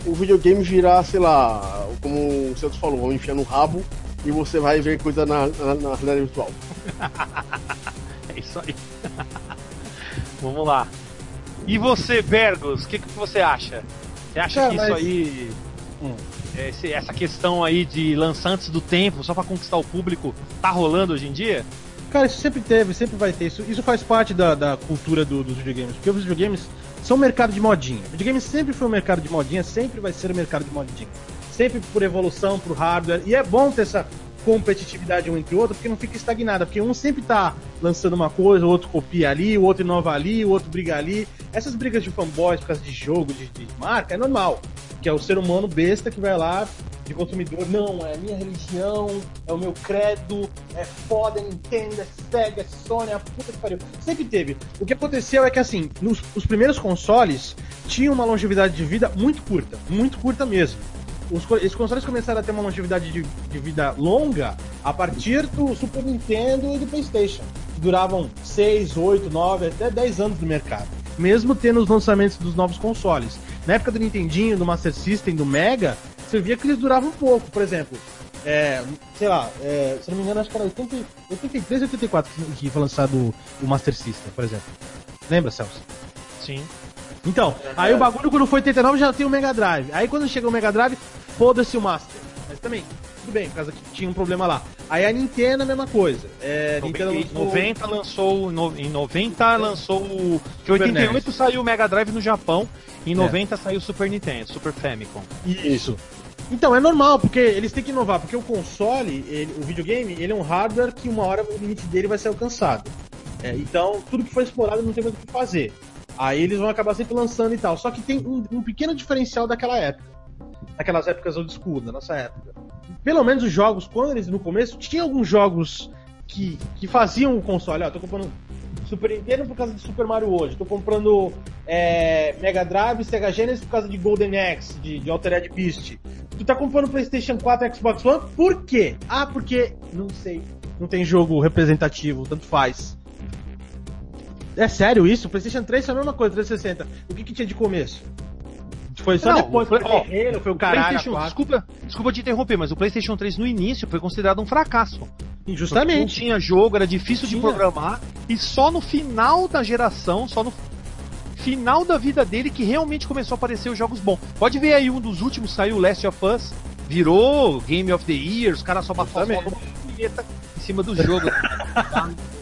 o videogame virar, sei lá, como o Santos falou, vão enfiar no rabo e você vai ver coisa na, na, na realidade virtual. É isso aí. Vamos lá. E você, Bergos, o que, que você acha? Você acha Cara, que isso mas- aí. Hum. esse- essa questão aí de lançar antes do tempo, só pra conquistar o público, tá rolando hoje em dia? Cara, isso sempre teve, sempre vai ter. Isso, isso faz parte da, da cultura do- dos videogames. Porque os videogames são um mercado de modinha. O videogame sempre foi um mercado de modinha, sempre vai ser um mercado de modinha. Sempre por evolução, por hardware. E é bom ter essa competitividade um entre o outro, porque não fica estagnada, porque um sempre tá lançando uma coisa, o outro copia ali, o outro inova ali, o outro briga ali. Essas brigas de fanboys por causa de jogo, de, de marca, é normal. Que é o ser humano besta que vai lá de consumidor, não, é a minha religião, é o meu credo, é foda, é Nintendo, é Sega, é Sony, é puta que pariu. Sempre teve. O que aconteceu é que, assim, nos, os primeiros consoles tinham uma longevidade de vida muito curta, muito curta mesmo. Os, esses consoles começaram a ter uma longevidade de, de vida longa a partir do Super Nintendo e do PlayStation, que duravam 6, 8, 9, até 10 anos no mercado. Mesmo tendo os lançamentos dos novos consoles. Na época do Nintendinho, do Master System, do Mega, você via que eles duravam pouco. Por exemplo, é, sei lá, é, se não me engano, acho que era 80, 83 ou 84 que foi lançado o Master System, por exemplo. Lembra, Celso? Sim. Então, aí o bagulho quando foi 89 já tem o Mega Drive. Aí quando chega o Mega Drive, foda-se o Master. Mas também, tudo bem, por causa que tinha um problema lá. Aí a Nintendo a mesma coisa. É, Nintendo lançou... 90 lançou. No, em 90 lançou o. Em 88 NES. saiu o Mega Drive no Japão. Em 90 é. saiu o Super Nintendo, Super Famicom. Isso. Então, é normal, porque eles têm que inovar, porque o console, ele, o videogame, ele é um hardware que uma hora o limite dele vai ser alcançado. É, então, tudo que foi explorado não tem mais o que fazer. Aí eles vão acabar sempre lançando e tal. Só que tem um, um pequeno diferencial daquela época. Daquelas épocas old school, da nossa época. Pelo menos os jogos, quando eles no começo, tinha alguns jogos que, que faziam o console. Ó, tô comprando Super Nintendo por causa de Super Mario hoje. Tô comprando é, Mega Drive, Sega Genesis por causa de Golden Axe, de, de Altered Beast. Tu tá comprando PlayStation 4 e Xbox One por quê? Ah, porque não sei, não tem jogo representativo, tanto faz. É sério isso? PlayStation 3 foi a mesma coisa, 360. O que, que tinha de começo? Foi só não, depois, foi, foi, foi o caralho. Desculpa, desculpa te interromper, mas o PlayStation 3 no início foi considerado um fracasso. Justamente. Não tinha jogo, era difícil tinha. de programar. E só no final da geração, só no final da vida dele que realmente começou a aparecer os jogos bons. Pode ver aí um dos últimos, saiu Last of Us, virou Game of the Year, os caras só batem uma em cima do jogo.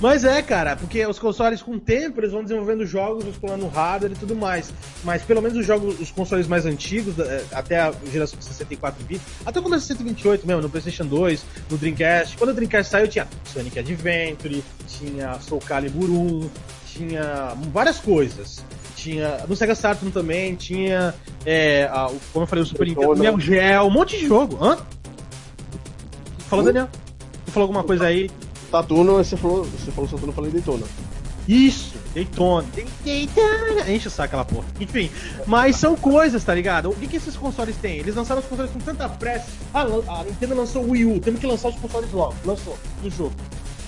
Mas é, cara, porque os consoles com o tempo eles vão desenvolvendo jogos, explorando hardware e tudo mais. Mas pelo menos os jogos, os consoles mais antigos, é, até a geração 64 bits, até quando é 128 mesmo, no PlayStation 2, no Dreamcast. Quando o Dreamcast saiu, tinha Sonic Adventure, tinha Soul Calibur 1, tinha várias coisas. Tinha. No Sega Saturn também, tinha. É, a, como eu falei, o Super Nintendo, Neo Geo, um monte de jogo. Hã? Falou, Daniel? Você falou alguma coisa aí? Saturno, você falou, você falou Saturno, eu falei Daytona. Isso, Daytona. Daytona. Enche o saco aquela porra. Enfim, mas são coisas, tá ligado? O que, que esses consoles têm? Eles lançaram os consoles com tanta pressa. Ah, a Nintendo lançou o Wii U, temos que lançar os consoles logo. Lançou, no jogo.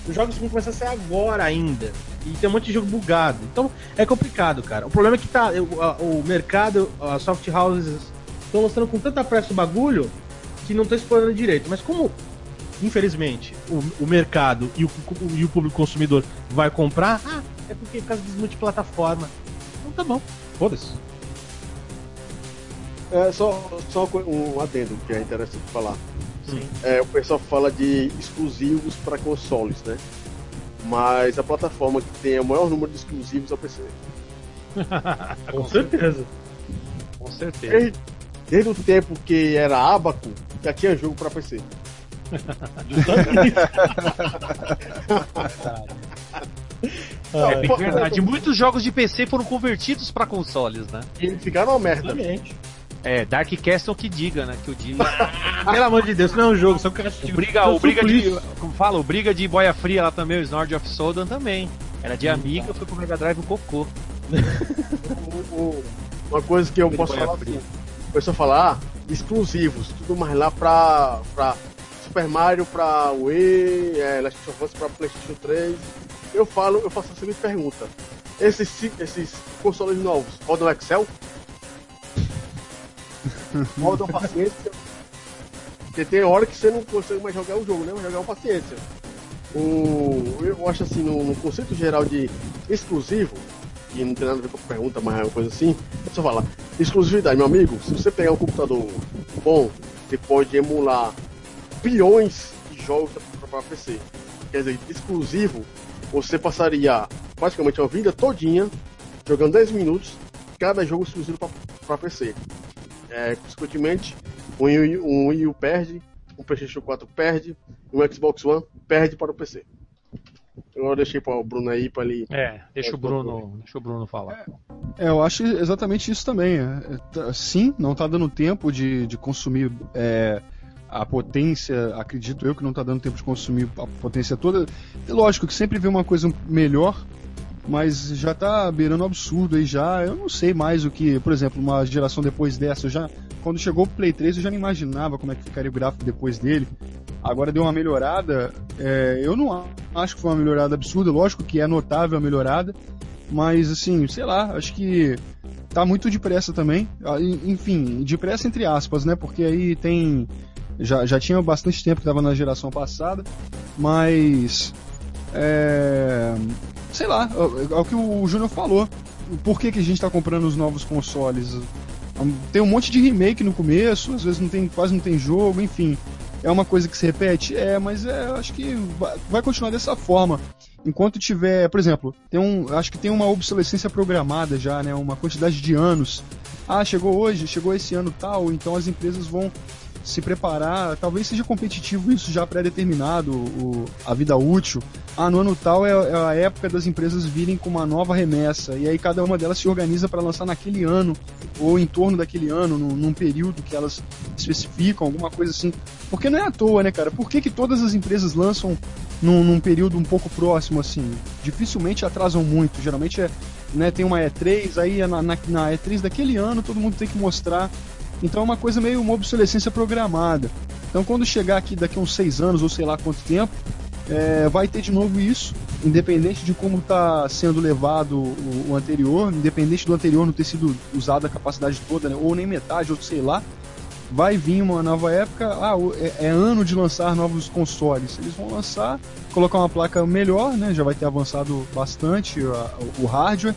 Os jogos vão começar a sair agora ainda. E tem um monte de jogo bugado. Então é complicado, cara. O problema é que tá, o, o mercado, as soft houses estão lançando com tanta pressa o bagulho que não estão explorando direito. Mas como infelizmente, o, o mercado e o, e o público consumidor vai comprar, ah, é porque por causa de multiplataforma. Então tá bom, foda-se. É, só, só um adendo que é interessante falar. Sim. É, o pessoal fala de exclusivos para consoles, né? Mas a plataforma que tem o maior número de exclusivos é o PC. Com certeza. Com certeza. Desde, desde o tempo que era Abaco, já tinha jogo para PC. É bem verdade. Muitos jogos de PC foram convertidos para consoles, né? E ficaram uma merda. É, Dark Castle que diga, né? Que o diga. Pelo amor de Deus, não é um jogo, são castigo. O briga, o briga de. Como fala? O briga de boia fria lá também, o Snord of Sodan também. Era de amiga, foi pro Mega Drive o cocô. uma coisa que eu posso falar o pessoal falar, exclusivos, tudo mais lá pra, pra Super Mario pra Wii, é, Last of Us pra Playstation 3. Eu falo, eu faço a seguinte pergunta. Esses, esses consoles novos rodam Excel? rodam paciência? Porque tem hora que você não consegue mais jogar o jogo, né? Mas jogar uma paciência. O, eu acho assim, no, no, conceito geral de exclusivo, e não tem nada a ver com a pergunta, mas é uma coisa assim, só falar, exclusividade, meu amigo, se você pegar um computador bom, você pode emular bilhões de jogos para PC. Quer dizer, exclusivo, você passaria praticamente uma vida todinha jogando 10 minutos cada jogo exclusivo para PC. É, consequentemente, um Wii, um Wii U perde, um PlayStation 4 perde, um Xbox One perde para o PC. Eu deixei para o Bruno aí para ele. É, deixa o Bruno, deixa o Bruno falar. É, eu acho exatamente isso também. É, é, sim, não está dando tempo de, de consumir é, a potência. Acredito eu que não está dando tempo de consumir a potência toda. Lógico que sempre vem uma coisa melhor, mas já está beirando absurdo aí já. Eu não sei mais o que, por exemplo, uma geração depois dessa, eu já quando chegou o Play 3 eu já não imaginava como é que ficaria o gráfico depois dele. Agora deu uma melhorada. É, eu não acho que foi uma melhorada absurda, lógico que é notável a melhorada, mas assim, sei lá, acho que tá muito depressa também. Ah, enfim, depressa entre aspas, né? Porque aí tem. Já, já tinha bastante tempo que estava na geração passada, mas. É, sei lá, é, é o que o Júnior falou. Por que, que a gente está comprando os novos consoles? Tem um monte de remake no começo, às vezes não tem, quase não tem jogo, enfim. É uma coisa que se repete? É, mas é, acho que vai, vai continuar dessa forma. Enquanto tiver, por exemplo, tem um, acho que tem uma obsolescência programada já, né? Uma quantidade de anos. Ah, chegou hoje, chegou esse ano tal, então as empresas vão se preparar, talvez seja competitivo isso já pré-determinado, o, a vida útil. Ah, no ano tal é, é, a época das empresas virem com uma nova remessa, e aí cada uma delas se organiza para lançar naquele ano, ou em torno daquele ano, num, num, período que elas especificam, alguma coisa assim. Porque não é à toa, né, cara? Por que, que todas as empresas lançam num, num período um pouco próximo, assim? Dificilmente atrasam muito, geralmente é, né, tem uma E3, aí na, na, na E3 daquele ano todo mundo tem que mostrar então é uma coisa meio uma obsolescência programada. Então quando chegar aqui daqui uns seis anos ou sei lá quanto tempo, é, vai ter de novo isso, independente de como está sendo levado o, o, anterior, independente do anterior não ter sido usado a capacidade toda, né, ou nem metade, ou sei lá, vai vir uma nova época, ah, é, é, ano de lançar novos consoles. Eles vão lançar, colocar uma placa melhor, né, já vai ter avançado bastante a, o hardware,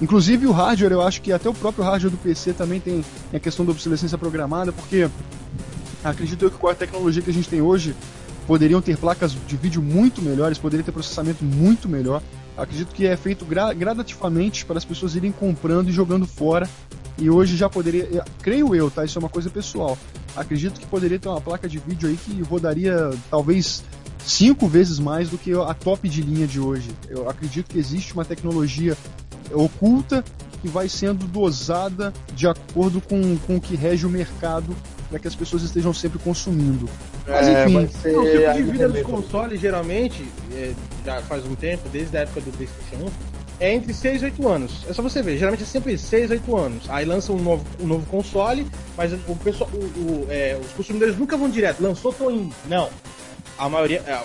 Inclusive o hardware, eu acho que até o próprio hardware do PC também tem a questão da obsolescência programada, porque acredito eu que com a tecnologia que a gente tem hoje, poderiam ter placas de vídeo muito melhores, poderia ter processamento muito melhor. Acredito que é feito gra gradativamente para as pessoas irem comprando e jogando fora. E hoje já poderia, creio eu, tá? Isso é uma coisa pessoal. Acredito que poderia ter uma placa de vídeo aí que rodaria talvez cinco vezes mais do que a top de linha de hoje. Eu acredito que existe uma tecnologia oculta que vai sendo dosada de acordo com, com o que rege o mercado para que as pessoas estejam sempre consumindo. Mas é, enfim. Ser... o ciclo de vida dos consoles geralmente, é, já faz um tempo, desde a época do PlayStation 1, é entre 6 e 8 anos. É só você ver, geralmente é sempre 6 8 anos. Aí lança um novo, um novo console, mas o pessoal, o, o, é, os consumidores nunca vão direto, lançou, tô indo. Não a maioria, é,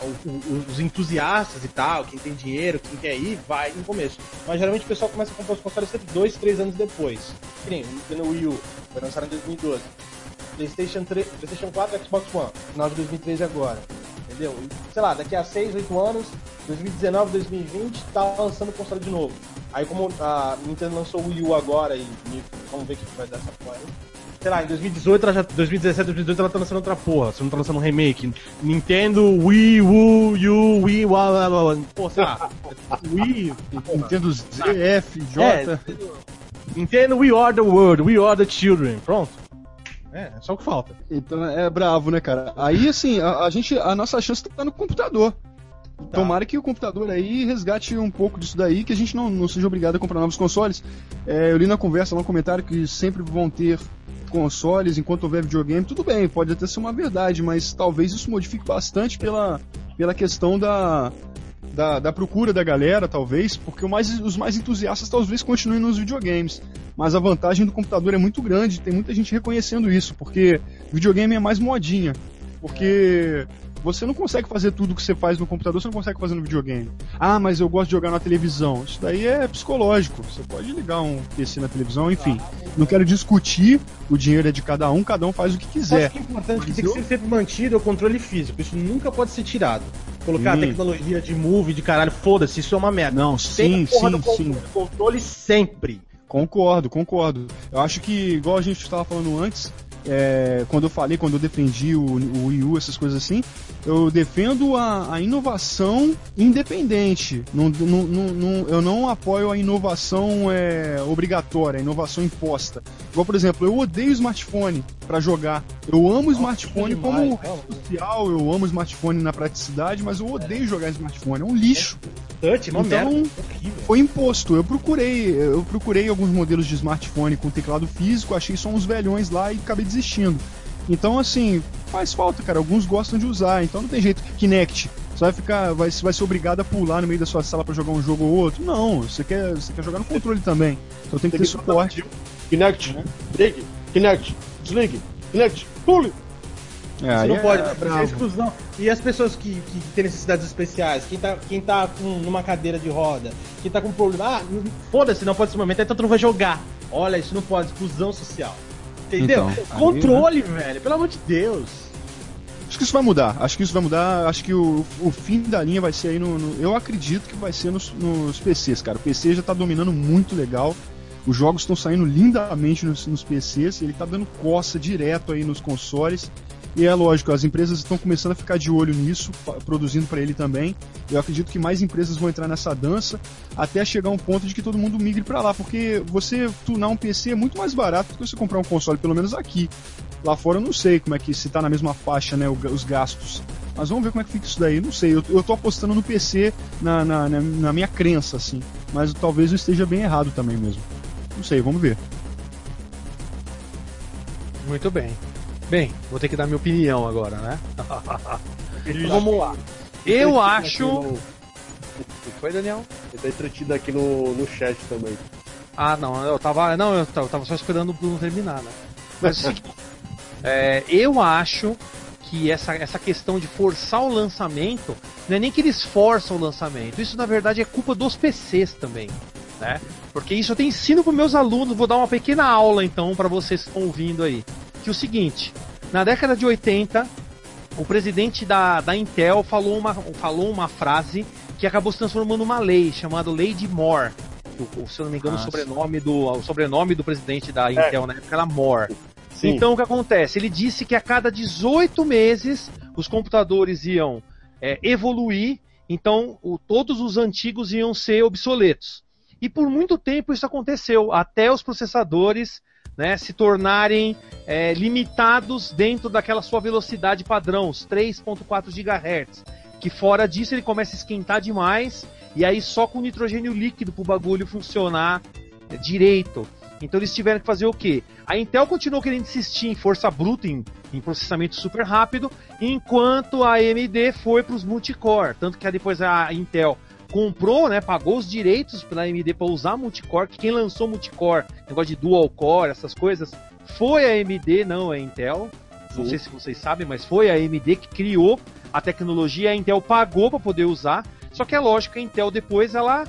os entusiastas e tal, quem tem dinheiro, quem quer ir, vai no começo. Mas geralmente o pessoal começa a comprar os consoles sempre dois, três anos depois. Que nem o Wii U, foi lançado em 2012. PlayStation, 3, PlayStation 4 Xbox One, final de 2013 agora. Entendeu? E, sei lá, daqui a 6, 8 anos, 2019, 2020, tá lançando o console de novo. Aí como a Nintendo lançou o Wii U agora e vamos ver o que vai dar essa porra aí sei lá, em 2018, ela já, 2017, 2018 ela tá lançando outra porra. Você não tá lançando um remake. Nintendo Wii U, U, Wii, blá, blá. Pô, sei lá. Wii, Nintendo ZF, J. É, Nintendo We Are the World, We Are the Children. Pronto. É, é só o que falta. Então é bravo, né, cara? Aí, assim, a, a gente, a nossa chance tá no computador. Tá. Tomara que o computador aí resgate um pouco disso daí, que a gente não, não seja obrigado a comprar novos consoles. É, eu li na conversa lá um comentário que sempre vão ter consoles enquanto houver videogame, tudo bem, pode até ser uma verdade, mas talvez isso modifique bastante pela, pela questão da, da, da, procura da galera, talvez, porque mais, os mais entusiastas talvez continuem nos videogames. Mas a vantagem do computador é muito grande, tem muita gente reconhecendo isso, porque videogame é mais modinha. Porque você não consegue fazer tudo que você faz no computador, você não consegue fazer no videogame. Ah, mas eu gosto de jogar na televisão. Isso daí é psicológico. Você pode ligar um PC na televisão, enfim. Não quero discutir, o dinheiro é de cada um, cada um faz o que quiser. Acho que é importante que tem que ser sempre mantido é o controle físico. Isso nunca pode ser tirado. Colocar sim. tecnologia de move, de caralho, foda-se, isso é uma merda. Não, sim, sim, controle, sim. Controle sempre. Concordo, concordo. Eu acho que, igual a gente estava falando antes, é, quando eu falei, quando eu defendi o, o Wii U, essas coisas assim, eu defendo a, a inovação independente. Não, não, não, eu não apoio a inovação é, obrigatória, a inovação imposta. Igual, por exemplo, eu odeio smartphone para jogar. Eu amo Nossa, smartphone como social, eu amo smartphone na praticidade, mas eu odeio jogar smartphone. É um lixo. Touch, então, merda. foi imposto. Eu procurei, eu procurei alguns modelos de smartphone com teclado físico, achei só uns velhões lá e acabei desistindo. Então, assim, faz falta, cara. Alguns gostam de usar, então não tem jeito. Kinect. Você vai ficar, vai, vai ser obrigado a pular no meio da sua sala para jogar um jogo ou outro? Não, você quer, você quer jogar no controle também. Então tem que tem ter que suporte. Kinect, né? ligue, Kinect, desligue, Kinect, pule. É, você não é, pode, é, é exclusão. E as pessoas que, que têm necessidades especiais, quem tá, quem tá com numa cadeira de roda, quem tá com problema, ah, foda-se, não pode ser momento, então tu não vai jogar. Olha, isso não pode, exclusão social. Entendeu? Então, Controle, aí, né? velho, pelo amor de Deus. Acho que isso vai mudar. Acho que isso vai mudar. Acho que o, o fim da linha vai ser aí no, no Eu acredito que vai ser nos, nos, PCs, cara. O PC já tá dominando muito legal. Os jogos estão saindo lindamente nos, nos PCs. Ele tá dando coça direto aí nos consoles. E é lógico, as empresas estão começando a ficar de olho nisso, produzindo para ele também. Eu acredito que mais empresas vão entrar nessa dança até chegar um ponto de que todo mundo migre para lá, porque você tunar um PC é muito mais barato do que você comprar um console, pelo menos aqui. Lá fora eu não sei como é que se tá na mesma faixa, né, os gastos. Mas vamos ver como é que fica isso daí. Não sei, eu, eu tô apostando no PC na, na, na minha crença, assim. Mas talvez eu esteja bem errado também mesmo. Não sei, vamos ver. Muito bem. Bem, vou ter que dar minha opinião agora, né? então, vamos lá. Eu acho. No... O que foi, Daniel? Ele tá entretido aqui no, no chat também. Ah, não, eu tava. Não, eu tava só esperando o Bruno terminar, né? Mas assim, é, eu acho que essa, essa questão de forçar o lançamento, não é nem que eles forçam o lançamento, isso na verdade é culpa dos PCs também. Né? Porque isso eu tenho ensino para meus alunos, vou dar uma pequena aula então para vocês que estão ouvindo aí que o seguinte: na década de 80, o presidente da, da Intel falou uma, falou uma frase que acabou se transformando numa lei, chamada Lei de Moore. O, se eu não me engano, o sobrenome, do, o sobrenome do presidente da Intel é. na época era Moore. Sim. Então o que acontece? Ele disse que a cada 18 meses os computadores iam é, evoluir, então o, todos os antigos iam ser obsoletos. E por muito tempo isso aconteceu, até os processadores né, se tornarem é, limitados dentro daquela sua velocidade padrão, os 3.4 GHz. Que fora disso ele começa a esquentar demais e aí só com nitrogênio líquido para o bagulho funcionar é, direito. Então eles tiveram que fazer o quê? A Intel continuou querendo insistir em força bruta, em, em processamento super rápido, enquanto a AMD foi para os multicore. Tanto que depois a Intel comprou, né, pagou os direitos pela AMD para usar multicore, que quem lançou multicore, negócio de dual core, essas coisas, foi a AMD, não a Intel. Sim. Não sei se vocês sabem, mas foi a AMD que criou a tecnologia, a Intel pagou para poder usar. Só que é lógico que a Intel depois ela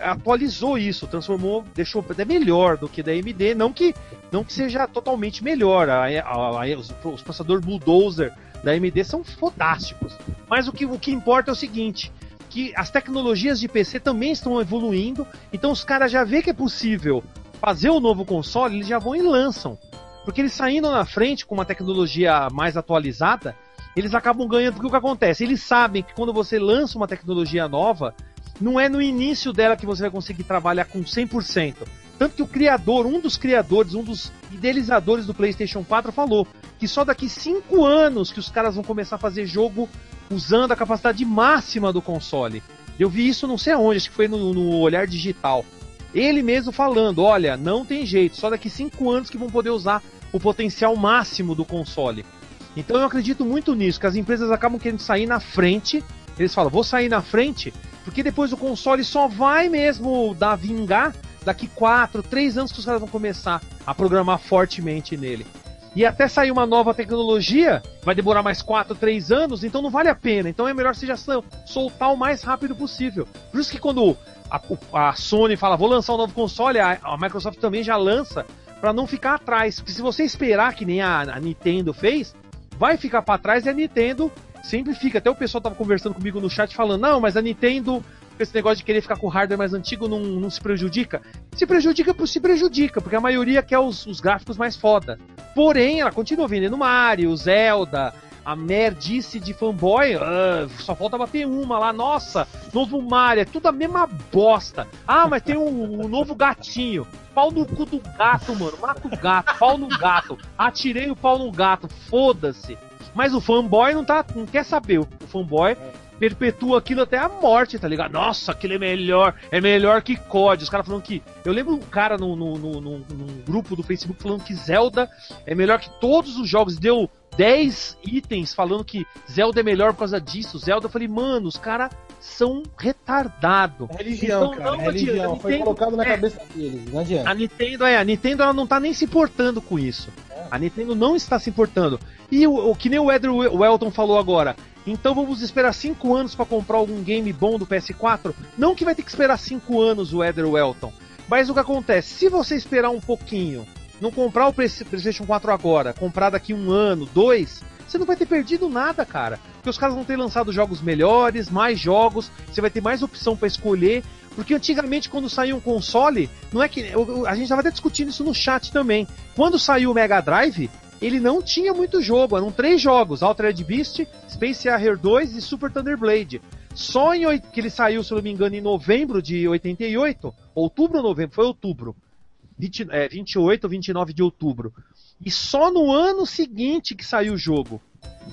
atualizou isso, transformou, deixou até melhor do que da AMD, não que não que seja totalmente melhor. A, a, a, os, os processadores Bulldozer da AMD são fantásticos. Mas o que, o que importa é o seguinte: que as tecnologias de PC também estão evoluindo, então os caras já vê que é possível fazer o um novo console, eles já vão e lançam. Porque eles saindo na frente com uma tecnologia mais atualizada, eles acabam ganhando. Porque o que acontece? Eles sabem que quando você lança uma tecnologia nova, não é no início dela que você vai conseguir trabalhar com 100%. Tanto que o criador, um dos criadores, um dos idealizadores do PlayStation 4 falou que só daqui 5 anos que os caras vão começar a fazer jogo usando a capacidade máxima do console. Eu vi isso não sei aonde, acho que foi no, no Olhar Digital. Ele mesmo falando, olha, não tem jeito, só daqui 5 anos que vão poder usar o potencial máximo do console. Então eu acredito muito nisso, que as empresas acabam querendo sair na frente. Eles falam, vou sair na frente, porque depois o console só vai mesmo dar vingar daqui 4, 3 anos que os caras vão começar a programar fortemente nele. E até sair uma nova tecnologia, vai demorar mais 4, 3 anos, então não vale a pena. Então é melhor você já soltar o mais rápido possível. Por isso que quando a, a Sony fala, vou lançar um novo console, a, a Microsoft também já lança, para não ficar atrás. Porque se você esperar que nem a, a Nintendo fez, vai ficar para trás e a Nintendo sempre fica. Até o pessoal tava conversando comigo no chat falando, não, mas a Nintendo esse negócio de querer ficar com o hardware mais antigo não, não se prejudica? Se prejudica, se prejudica, porque a maioria quer os, os gráficos mais foda. Porém, ela continua vendendo Mario, Zelda, a merdice de fanboy, uh, só falta bater uma lá, nossa, novo Mario, é tudo a mesma bosta. Ah, mas tem um, um novo gatinho. Pau no cu do gato, mano. Mata o gato, pau no gato. Atirei o pau no gato, foda-se. Mas o fanboy não tá. não quer saber. O fanboy perpetua aquilo até a morte, tá ligado? Nossa, aquilo é melhor, é melhor que COD. Os caras falando que. Eu lembro um cara no, no, no, no, num grupo do Facebook falando que Zelda é melhor que todos os jogos. Deu 10 itens falando que Zelda é melhor por causa disso. Zelda, eu falei, mano, os caras são retardados. É religião, então, cara, é religião. Nintendo, Foi colocado na é, cabeça deles, não adianta. A Nintendo, é, a Nintendo ela não tá nem se importando com isso. É. A Nintendo não está se importando. E o, o que nem o Edward Welton falou agora, então vamos esperar 5 anos para comprar algum game bom do PS4? Não que vai ter que esperar 5 anos o Eder Welton. Mas o que acontece? Se você esperar um pouquinho, não comprar o PlayStation 4 agora, comprar daqui um ano, dois, você não vai ter perdido nada, cara. Porque os caras vão ter lançado jogos melhores, mais jogos, você vai ter mais opção para escolher. Porque antigamente, quando saiu um console, não é que. A gente estava até discutindo isso no chat também. Quando saiu o Mega Drive, ele não tinha muito jogo, eram três jogos: Altered Beast, Space Harrier 2 e Super Thunder Blade. Só em que ele saiu, se eu não me engano, em novembro de 88, outubro ou novembro, foi outubro. 20, é, 28 ou 29 de outubro. E só no ano seguinte que saiu o jogo.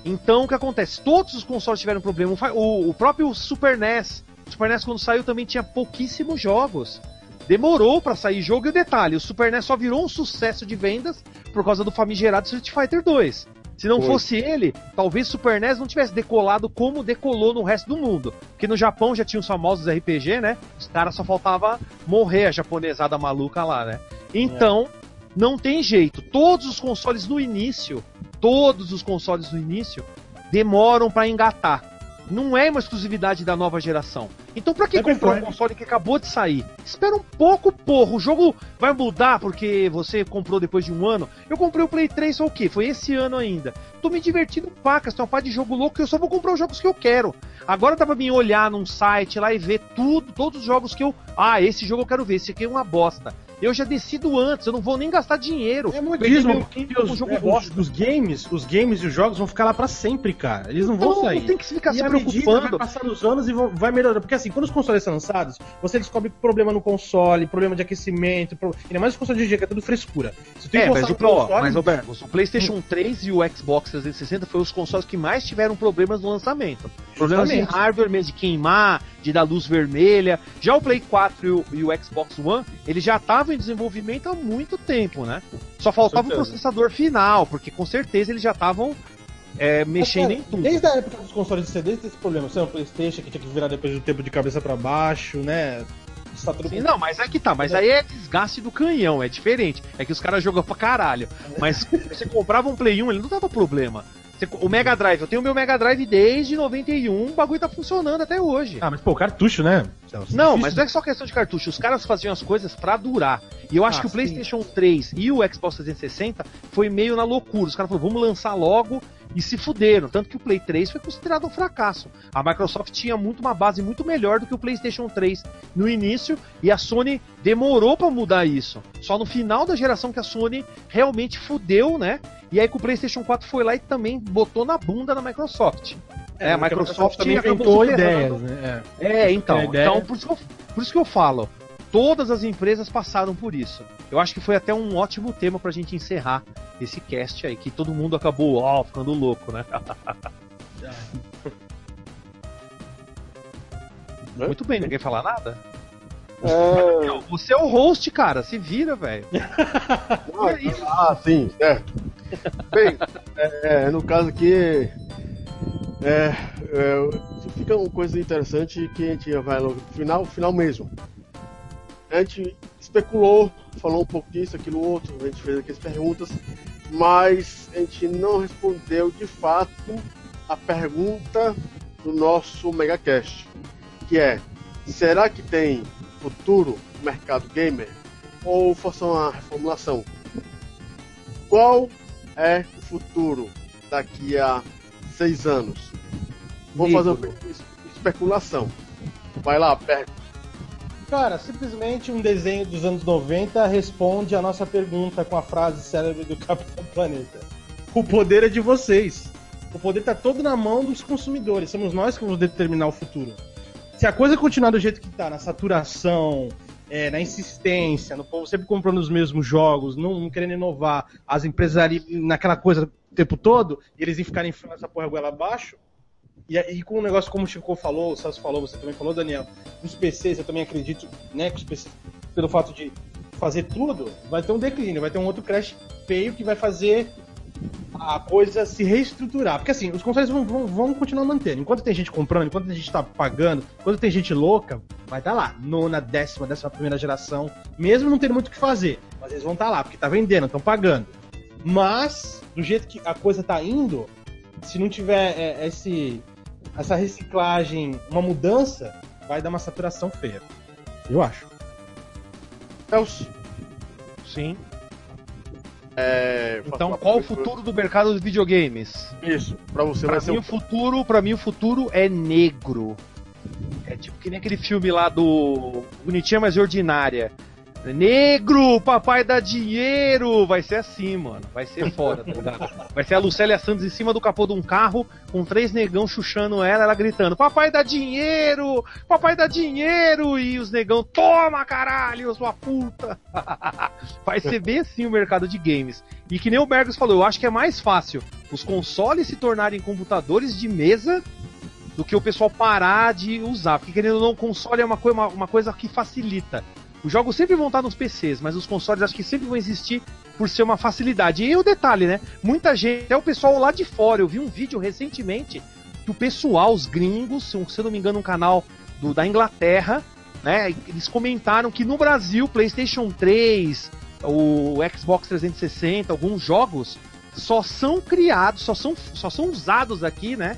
Então o que acontece? Todos os consoles tiveram problema. O, o próprio Super NES, Super NES quando saiu também tinha pouquíssimos jogos. Demorou para sair jogo e o detalhe, o Super NES só virou um sucesso de vendas por causa do famigerado Street Fighter 2. Se não Foi. fosse ele, talvez Super NES não tivesse decolado como decolou no resto do mundo. Porque no Japão já tinha os famosos RPG, né? Os caras só faltava morrer a japonesada maluca lá, né? Então, é. não tem jeito. Todos os consoles no início, todos os consoles no início, demoram para engatar não é uma exclusividade da nova geração. Então pra que é comprar um console que acabou de sair? Espera um pouco, porra. O jogo vai mudar porque você comprou depois de um ano. Eu comprei o Play 3 ou o quê? Foi esse ano ainda. Tô me divertindo pacas, tem uma parte de jogo louco que eu só vou comprar os jogos que eu quero. Agora dá pra mim olhar num site lá e ver tudo, todos os jogos que eu. Ah, esse jogo eu quero ver, esse aqui é uma bosta eu já decido antes, eu não vou nem gastar dinheiro. É modismo, porque os, jogo é, os, os, games, os games e os jogos vão ficar lá para sempre, cara. Eles não vão sair. Não tem que ficar e se preocupando. Vai passar os anos e vão, vai melhorando. Porque assim, quando os consoles são lançados, você descobre problema no console, problema de aquecimento, pro... ainda mais os consoles de dia, que é tudo frescura. é, mas, o, console... mas Roberto, o PlayStation 3 e o Xbox 360 foram os consoles que mais tiveram problemas no lançamento. Problemas de hardware mesmo, de queimar, de dar luz vermelha. Já o Play 4 e o, e o Xbox One, eles já estavam em desenvolvimento há muito tempo, né? Só faltava o processador final, porque com certeza eles já estavam é, mexendo Mas, cara, em tudo. Desde a época dos consoles de CD, tem esse problema. Você é um Playstation que tinha que virar depois do tempo de cabeça para baixo, né? Sim, não, mas é que tá, mas aí é desgaste do canhão, é diferente. É que os caras jogam pra caralho. Mas você comprava um Play 1, ele não dava problema. O Mega Drive, eu tenho o meu Mega Drive desde 91, o bagulho tá funcionando até hoje. Ah, mas pô, cartucho, né? Não, mas não é só questão de cartucho. Os caras faziam as coisas para durar. E eu acho ah, que o PlayStation 3 e o Xbox 360 foi meio na loucura. Os caras falaram, vamos lançar logo e se fuderam. Tanto que o Play 3 foi considerado um fracasso. A Microsoft tinha muito uma base muito melhor do que o PlayStation 3 no início e a Sony demorou para mudar isso. Só no final da geração que a Sony realmente fudeu, né? E aí que o PlayStation 4 foi lá e também botou na bunda da Microsoft. É, é a Microsoft também inventou ideias, né? É, é então, então por isso, eu, por isso que eu falo todas as empresas passaram por isso. Eu acho que foi até um ótimo tema pra gente encerrar esse cast aí, que todo mundo acabou ó, ficando louco, né? Muito bem, ninguém falar nada? É... Você é o host, cara, se vira, velho. ah, sim, certo. Bem, é, no caso aqui, é, é, fica uma coisa interessante que a gente vai no final, final mesmo a gente especulou, falou um pouco disso, aquilo outro, a gente fez aqui as perguntas, mas a gente não respondeu de fato a pergunta do nosso MegaCast, que é: será que tem futuro no mercado gamer? Ou faça uma reformulação? Qual é o futuro daqui a seis anos? Vamos fazer uma especulação. Vai lá, pergunta. Cara, simplesmente um desenho dos anos 90 responde a nossa pergunta com a frase célebre do Capitão Planeta. O poder é de vocês. O poder tá todo na mão dos consumidores. Somos nós que vamos determinar o futuro. Se a coisa continuar do jeito que tá, na saturação, é, na insistência, no povo sempre comprando os mesmos jogos, não, não querendo inovar, as empresas ali naquela coisa o tempo todo, e eles iam ficar enfiando essa porra goela abaixo, e, e com um negócio como o Chico falou, o Celso falou, você também falou, Daniel, os PCs, eu também acredito, né, que os PCs, pelo fato de fazer tudo, vai ter um declínio, vai ter um outro crash feio que vai fazer a coisa se reestruturar. Porque assim, os consoles vão, vão, vão, continuar mantendo. Enquanto tem gente comprando, enquanto a gente tá pagando, enquanto tem gente louca, vai estar tá lá. Nona, décima, décima primeira geração. Mesmo não tendo muito o que fazer. Mas eles vão estar tá lá, porque tá vendendo, estão pagando. Mas, do jeito que a coisa tá indo, se não tiver é, esse, essa reciclagem, uma mudança, vai dar uma saturação feia. Eu acho. Elcio. Sim. É, então, qual o futuro do mercado dos videogames? Isso, pra você pra vai mim ser o futuro, para mim o futuro é negro. É tipo que nem aquele filme lá do Bonitinha Mas Ordinária. Negro, papai dá dinheiro! Vai ser assim, mano. Vai ser foda, tá ligado? Vai ser a Lucélia Santos em cima do capô de um carro, com três negão chuchando ela, ela gritando: Papai dá dinheiro! Papai dá dinheiro! E os negão, toma caralho, sua puta! Vai ser bem assim o mercado de games. E que nem o Bergs falou, eu acho que é mais fácil os consoles se tornarem computadores de mesa do que o pessoal parar de usar. Porque querendo ou não, console é uma, coisa, uma, uma coisa que facilita. Os jogos sempre vão estar nos PCs, mas os consoles acho que sempre vão existir por ser uma facilidade. E o detalhe, né? Muita gente, até o pessoal lá de fora, eu vi um vídeo recentemente que o pessoal, os gringos, se eu não me engano, um canal do, da Inglaterra, né? Eles comentaram que no Brasil, PlayStation 3, o Xbox 360, alguns jogos só são criados, só são, só são usados aqui, né?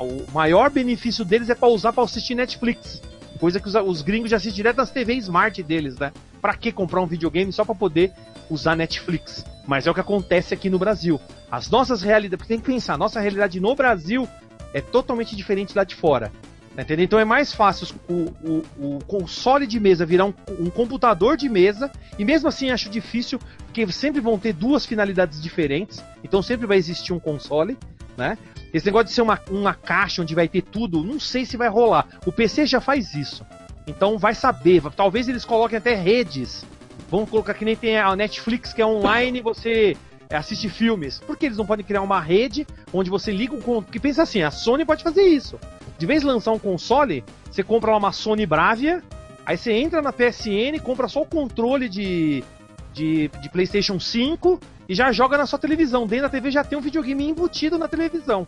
O maior benefício deles é para usar para assistir Netflix. Coisa que os, os gringos já assistem direto nas TV Smart deles, né? Pra que comprar um videogame só para poder usar Netflix? Mas é o que acontece aqui no Brasil. As nossas realidades, porque tem que pensar, a nossa realidade no Brasil é totalmente diferente lá de fora. Tá entendeu? Então é mais fácil o, o, o console de mesa virar um, um, computador de mesa, e mesmo assim acho difícil, porque sempre vão ter duas finalidades diferentes, então sempre vai existir um console, né? Esse negócio de ser uma, uma caixa onde vai ter tudo, não sei se vai rolar. O PC já faz isso. Então vai saber. Talvez eles coloquem até redes. Vamos colocar que nem tem a Netflix que é online você assiste filmes. Por que eles não podem criar uma rede onde você liga o controle? Porque pensa assim, a Sony pode fazer isso. De vez lançar um console, você compra uma Sony Bravia, aí você entra na PSN, compra só o controle de, de, de PlayStation 5 e já joga na sua televisão. Dentro da TV já tem um videogame embutido na televisão.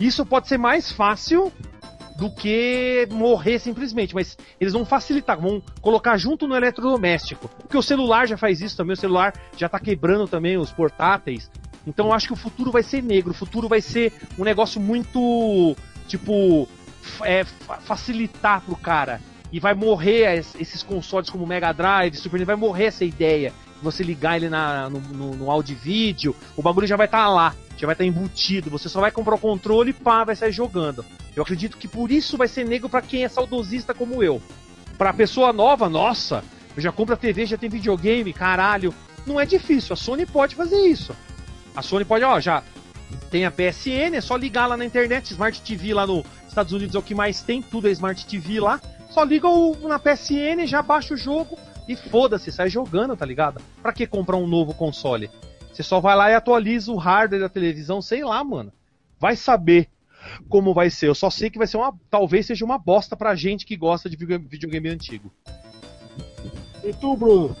Isso pode ser mais fácil do que morrer simplesmente, mas eles vão facilitar, vão colocar junto no eletrodoméstico. Porque o celular já faz isso também, o celular já está quebrando também os portáteis. Então eu acho que o futuro vai ser negro, o futuro vai ser um negócio muito tipo é, facilitar pro cara. E vai morrer esses consoles como Mega Drive, Super Nintendo, vai morrer essa ideia você ligar ele na, no, no, no áudio e vídeo, o bagulho já vai estar tá lá, já vai estar tá embutido. Você só vai comprar o controle e pá, vai sair jogando. Eu acredito que por isso vai ser negro para quem é saudosista como eu. Pra pessoa nova, nossa, eu já compro a TV, já tem videogame, caralho. Não é difícil, a Sony pode fazer isso. A Sony pode, ó, já tem a PSN, é só ligar lá na internet, Smart TV lá nos Estados Unidos é o que mais tem, tudo é Smart TV lá. Só liga o, na PSN, já baixa o jogo, e foda-se, sai jogando, tá ligado? Pra que comprar um novo console? Você só vai lá e atualiza o hardware da televisão, sei lá, mano. Vai saber como vai ser. Eu só sei que vai ser uma. Talvez seja uma bosta pra gente que gosta de videogame antigo. E tu, Bruno?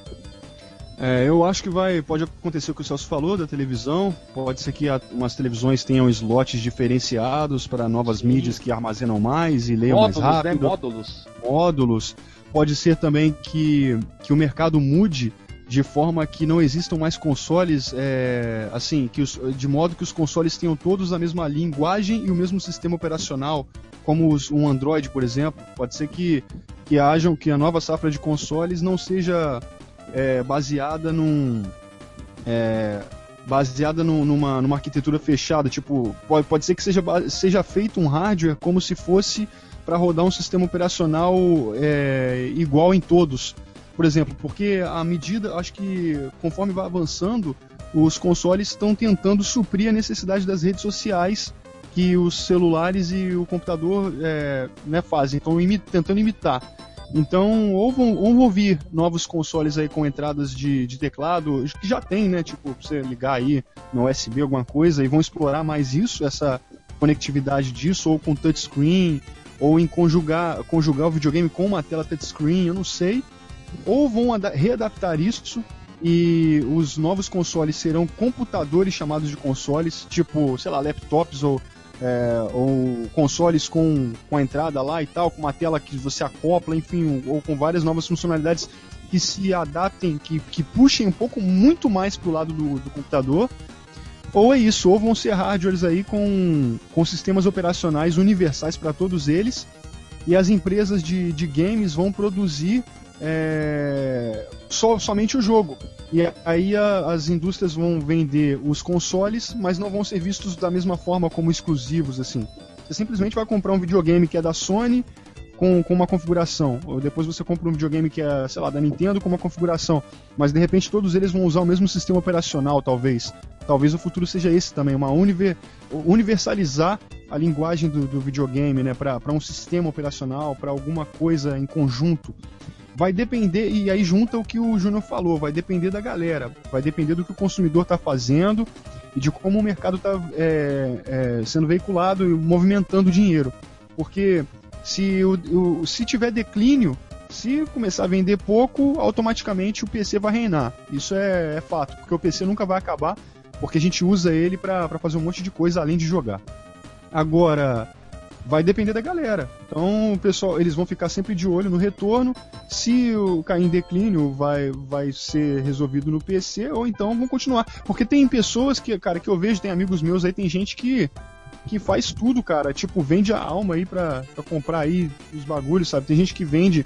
É, eu acho que vai, pode acontecer o que o Celso falou da televisão. Pode ser que umas televisões tenham slots diferenciados para novas Sim. mídias que armazenam mais e leiam módulos, mais né? rápido. Né? Módulos. Módulos. Pode ser também que, que o mercado mude de forma que não existam mais consoles, é, assim, que os, de modo que os consoles tenham todos a mesma linguagem e o mesmo sistema operacional, como os, um Android, por exemplo. Pode ser que, que hajam que a nova safra de consoles não seja é, baseada num é, baseada num, numa, numa arquitetura fechada, tipo pode, pode ser que seja, seja feito um hardware como se fosse para rodar um sistema operacional é, igual em todos. Por exemplo, porque à medida, acho que conforme vai avançando, os consoles estão tentando suprir a necessidade das redes sociais que os celulares e o computador é, né, fazem, estão imi tentando imitar. Então, ou vão, ou vão vir novos consoles aí com entradas de, de teclado, que já tem, né? Tipo, você ligar aí no USB alguma coisa, e vão explorar mais isso, essa conectividade disso, ou com touchscreen, ou em conjugar, conjugar o videogame com uma tela touchscreen, eu não sei. Ou vão readaptar isso e os novos consoles serão computadores chamados de consoles, tipo, sei lá, laptops ou é, ou consoles com, com a entrada lá e tal, com uma tela que você acopla, enfim, ou com várias novas funcionalidades que se adaptem, que, que puxem um pouco muito mais para o lado do, do computador. Ou é isso, ou vão ser hardwares aí com, com sistemas operacionais universais para todos eles, e as empresas de, de games vão produzir é, so, somente o jogo. E aí a, as indústrias vão vender os consoles, mas não vão ser vistos da mesma forma como exclusivos, assim. Você simplesmente vai comprar um videogame que é da Sony com, com uma configuração, ou depois você compra um videogame que é, sei lá, da Nintendo com uma configuração, mas de repente todos eles vão usar o mesmo sistema operacional, talvez. Talvez o futuro seja esse também, uma univer, universalizar a linguagem do, do videogame, né, para um sistema operacional, para alguma coisa em conjunto vai depender, e aí junta o que o Júnior falou, vai depender da galera, vai depender do que o consumidor está fazendo e de como o mercado está é, é, sendo veiculado e movimentando dinheiro. Porque se, o, o, se tiver declínio, se começar a vender pouco, automaticamente o PC vai reinar. Isso é, é fato, porque o PC nunca vai acabar, porque a gente usa ele para fazer um monte de coisa além de jogar. Agora, vai depender da galera. Então, pessoal, eles vão ficar sempre de olho no retorno. Se o cair em declínio, vai, vai ser resolvido no PC, ou então vão continuar. Porque tem pessoas que, cara, que eu vejo, tem amigos meus aí, tem gente que que faz tudo, cara. Tipo, vende a alma aí pra, pra comprar aí os bagulhos, sabe? Tem gente que vende,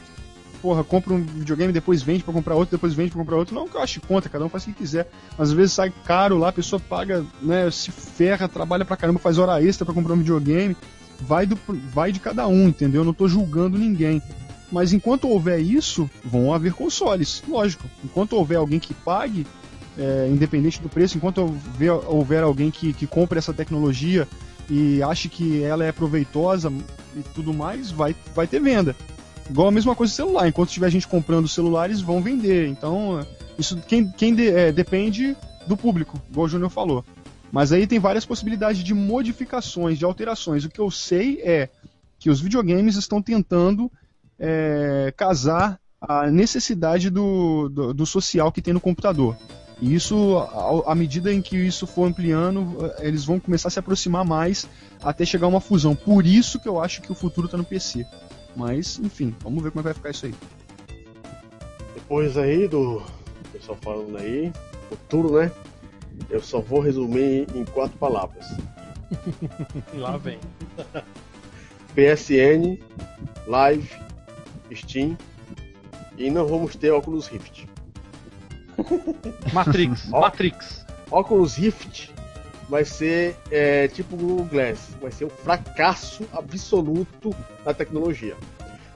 porra, compra um videogame, depois vende pra comprar outro, depois vende pra comprar outro. Não que eu ache conta, cada um faz o que quiser. Às vezes sai caro lá, a pessoa paga, né, se ferra, trabalha pra caramba, faz hora extra pra comprar um videogame vai, do, vai de cada um, entendeu? Eu não estou julgando ninguém. Mas enquanto houver isso, vão haver consoles, lógico. Enquanto houver alguém que pague, é, independente do preço, enquanto houver, houver alguém que, que compre essa tecnologia e ache que ela é proveitosa e tudo mais, vai, vai ter venda. Igual a mesma coisa do celular. Enquanto tiver gente comprando celulares, vão vender. Então, isso quem, quem de, é, depende do público, igual o Júnior falou. Mas aí tem várias possibilidades de modificações, de alterações. O que eu sei é que os videogames estão tentando é, casar a necessidade do, do, do, social que tem no computador. E isso, à medida em que isso for ampliando, eles vão começar a se aproximar mais até chegar a uma fusão. Por isso que eu acho que o futuro está no PC. Mas, enfim, vamos ver como é vai ficar isso aí. Depois aí do pessoal falando aí, futuro, né? Eu só vou resumir em quatro palavras. Lá vem. PSN, Live, Steam e não vamos ter Oculus Rift. Matrix, Matrix. Oculus Rift vai ser é, tipo o Google Glass, vai ser um fracasso absoluto da tecnologia.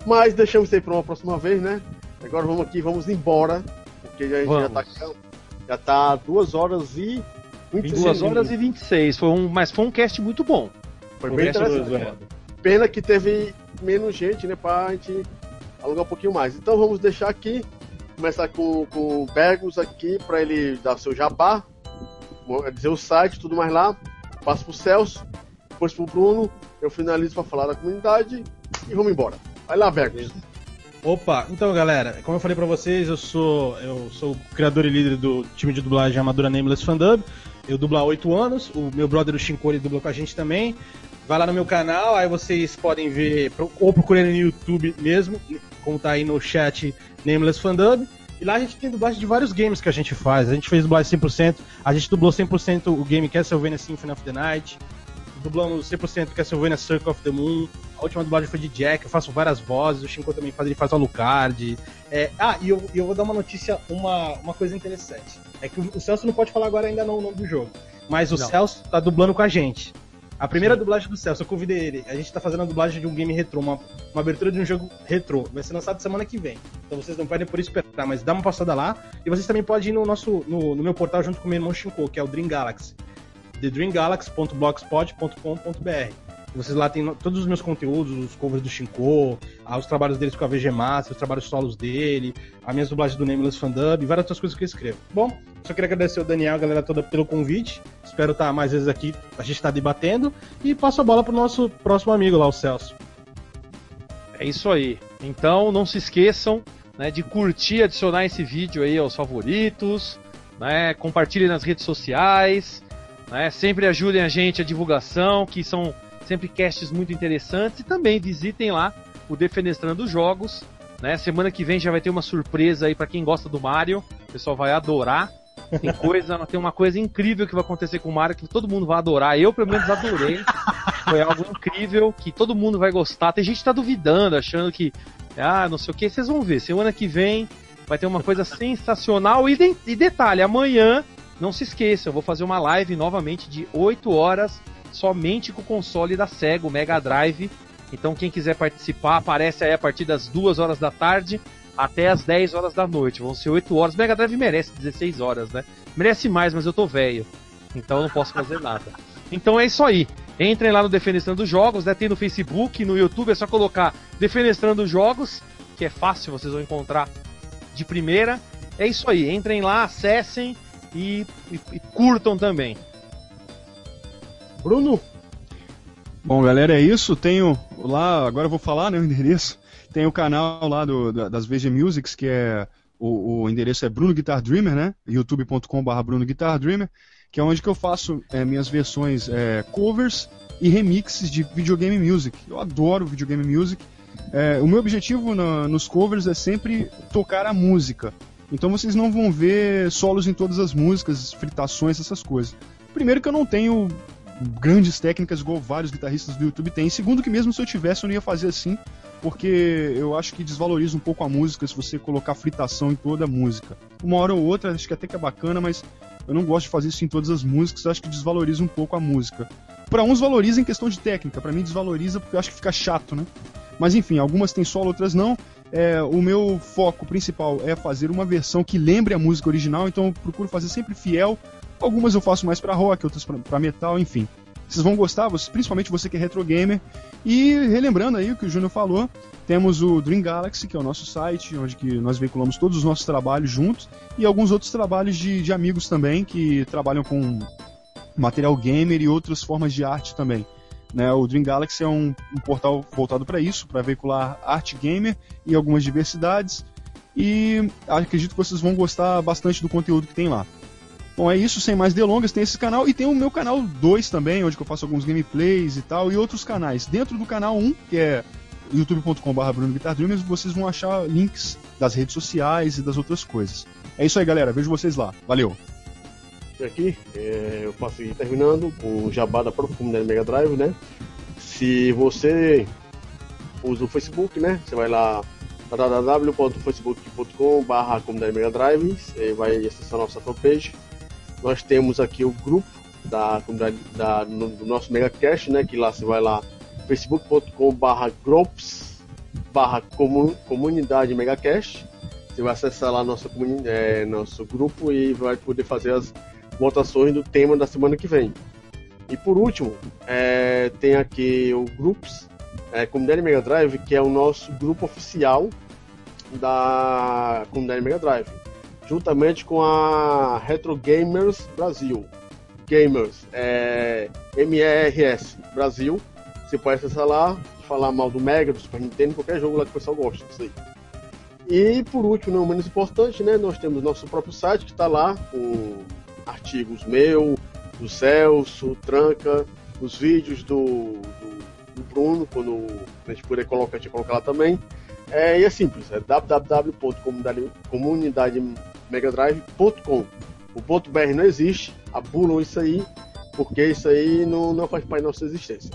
Mas deixamos isso aí para uma próxima vez, né? Agora vamos aqui, vamos embora, porque a gente vamos. já está já tá 2 horas e 26 2 horas e 26. Foi um, mas foi um cast muito bom. Foi bem interessante. Pena que teve menos gente, né? Pra gente alugar um pouquinho mais. Então vamos deixar aqui. Começar com, com o Bergos aqui para ele dar o seu jabá, dizer o site, tudo mais lá. Passo pro Celso, depois pro Bruno. Eu finalizo para falar da comunidade e vamos embora. Vai lá, Bergos. Opa, então galera, como eu falei para vocês, eu sou eu sou o criador e líder do time de dublagem Amadura Nameless Fandub. Eu dublo há 8 anos, o meu brother o Shinkori dubla com a gente também. Vai lá no meu canal, aí vocês podem ver, ou procurem no YouTube mesmo, como tá aí no chat Nameless Fandub. E lá a gente tem dublagem de vários games que a gente faz. A gente fez dublagem 100%, a gente dublou 100% o game Castlevania Symphony of the Night, dublamos 100% Castlevania Circle of the Moon. A última dublagem foi de Jack, eu faço várias vozes, o Shinko também faz, ele faz o Alucard. É, ah, e eu, eu vou dar uma notícia, uma, uma coisa interessante. É que o, Celso não pode falar agora ainda não o nome do jogo. Mas o não. Celso tá dublando com a gente. A primeira dublagem do Celso, eu convidei ele. A gente tá fazendo a dublagem de um game retrô, uma, uma abertura de um jogo retrô. Vai ser lançado semana que vem. Então vocês não podem por esperar, mas dá uma passada lá. E vocês também podem ir no nosso no, no meu portal junto com o meu irmão Shinko, que é o Dream Galaxy. thedreamgalaxy.blogspot.com.br vocês lá tem todos os meus conteúdos, os covers do Shinko, ah, os trabalhos deles com a VG Master, os trabalhos solos dele, as minhas dublagens do Nameless Fandub e várias outras coisas que eu escrevo. Bom, só queria agradecer o Daniel, a galera toda pelo convite. Espero estar mais vezes aqui, a gente está debatendo. E passo a bola pro nosso próximo amigo lá, o Celso. É isso aí. Então não se esqueçam né, de curtir, adicionar esse vídeo aí aos favoritos, né, compartilhem nas redes sociais, né, sempre ajudem a gente a divulgação, que são sempre casts muito interessantes e também visitem lá o Defenestrando Jogos. Né? Semana que vem já vai ter uma surpresa aí para quem gosta do Mario. O pessoal vai adorar. Tem coisa, tem uma coisa incrível que vai acontecer com o Mario que todo mundo vai adorar. Eu pelo menos adorei. Foi algo incrível que todo mundo vai gostar. Tem gente que tá duvidando, achando que ah, não sei o que. Vocês vão ver. Semana que vem vai ter uma coisa sensacional. E, de, e detalhe, amanhã, não se esqueça, eu vou fazer uma live novamente de 8 horas somente com o console da Sega, o Mega Drive. Então quem quiser participar, aparece aí a partir das 2 horas da tarde até as 10 horas da noite. Vão ser 8 horas. Mega Drive merece 16 horas, né? Merece mais, mas eu tô velho. Então eu não posso fazer nada. Então é isso aí. Entrem lá no Defenestrando Jogos, né? Tem no Facebook, no YouTube, é só colocar Defenestrando Jogos, que é fácil, vocês vão encontrar de primeira. É isso aí. Entrem lá, acessem e, e, e curtam também. Bruno? Bom, galera, é isso. Tenho lá, agora eu vou falar né, o endereço. Tem o canal lá do, das VG Musics, que é. O, o endereço é Bruno Guitar Dreamer, né? youtube.com.br Bruno Guitar Dreamer, que é onde que eu faço é, minhas versões é, covers e remixes de videogame music. Eu adoro videogame music. É, o meu objetivo na, nos covers é sempre tocar a música. Então vocês não vão ver solos em todas as músicas, fritações, essas coisas. Primeiro que eu não tenho grandes técnicas igual vários guitarristas do YouTube têm. Segundo que mesmo se eu tivesse eu não ia fazer assim, porque eu acho que desvaloriza um pouco a música se você colocar fritação em toda a música. Uma hora ou outra acho que até que é bacana, mas eu não gosto de fazer isso em todas as músicas, acho que desvaloriza um pouco a música. Para uns valoriza em questão de técnica, para mim desvaloriza porque eu acho que fica chato, né? Mas enfim, algumas têm solo, outras não. É, o meu foco principal é fazer uma versão que lembre a música original, então eu procuro fazer sempre fiel Algumas eu faço mais para rock, outras para metal, enfim. Vocês vão gostar, principalmente você que é retro gamer. E relembrando aí o que o Júnior falou, temos o Dream Galaxy, que é o nosso site, onde que nós veiculamos todos os nossos trabalhos juntos, e alguns outros trabalhos de, de amigos também, que trabalham com material gamer e outras formas de arte também. Né, o Dream Galaxy é um, um portal voltado para isso, para veicular arte gamer e algumas diversidades. E acredito que vocês vão gostar bastante do conteúdo que tem lá. Bom, é isso, sem mais delongas, tem esse canal e tem o meu canal 2 também, onde eu faço alguns gameplays e tal, e outros canais. Dentro do canal 1, que é youtube.com.br Bruno Guitar Dreamers, vocês vão achar links das redes sociais e das outras coisas. É isso aí, galera. Vejo vocês lá. Valeu! Aqui, é, eu passo aqui terminando o jabá da própria comunidade Mega Drive, né? Se você usa o Facebook, né? Você vai lá www.facebook.com.br comunidade Mega Drive, você vai acessar a nossa fanpage nós temos aqui o grupo da comunidade da, no, do nosso MegaCast, né? Que lá você vai lá, facebook.com/barra groups barra comunidade MegaCast. Você vai acessar lá nosso, é, nosso grupo e vai poder fazer as votações do tema da semana que vem. E por último, é, tem aqui o Groups, é, Comunidade Mega Drive, que é o nosso grupo oficial da Comunidade Mega Drive juntamente com a Retro Gamers Brasil. Gamers, é, MRS Brasil. Você pode acessar lá, falar mal do Mega, do Super Nintendo, qualquer jogo lá que o pessoal gosta disso aí. E por último, não menos importante, né, nós temos nosso próprio site que está lá com artigos meu, do Celso, Tranca, os vídeos do, do, do Bruno, quando a gente puder colocar, a gente colocar lá também. É, e é simples, é www.comunidademegadrive.com. O ponto .br não existe, apulam isso aí, porque isso aí não, não faz parte da nossa existência.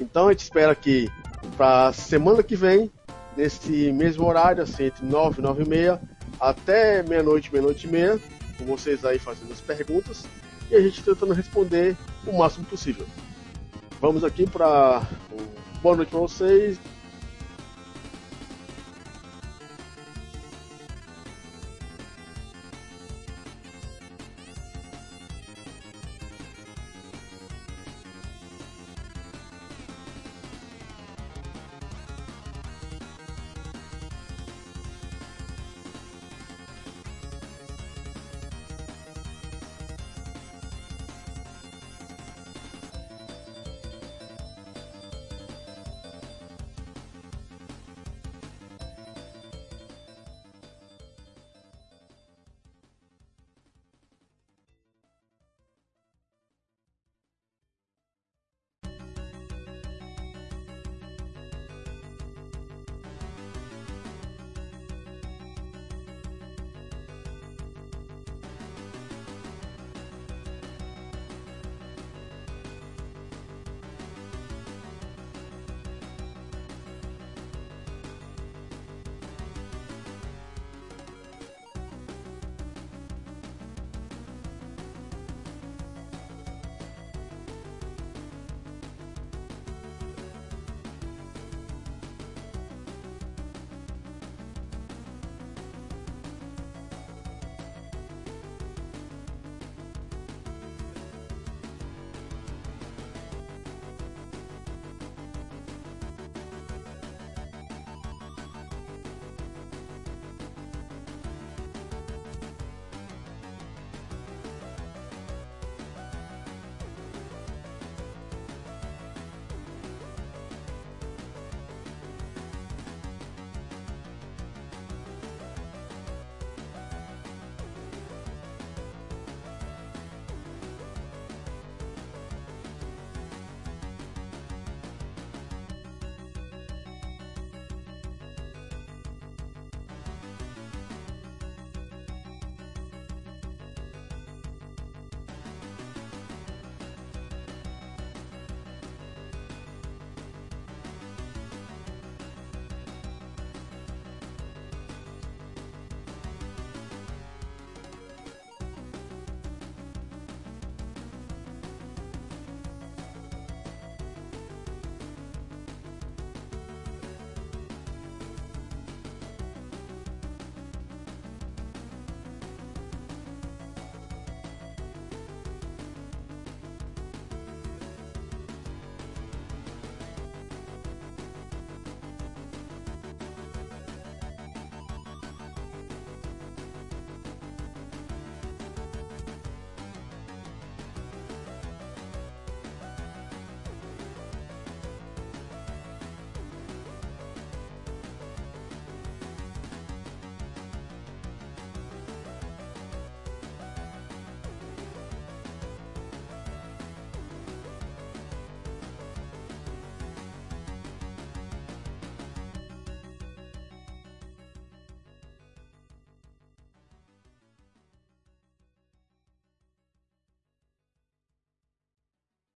Então a gente espera que para semana que vem, nesse mesmo horário, assim, entre 9 e 9 e meia, até meia-noite, meia-noite e meia, com vocês aí fazendo as perguntas e a gente tentando responder o máximo possível. vamos aqui para boa noite para vocês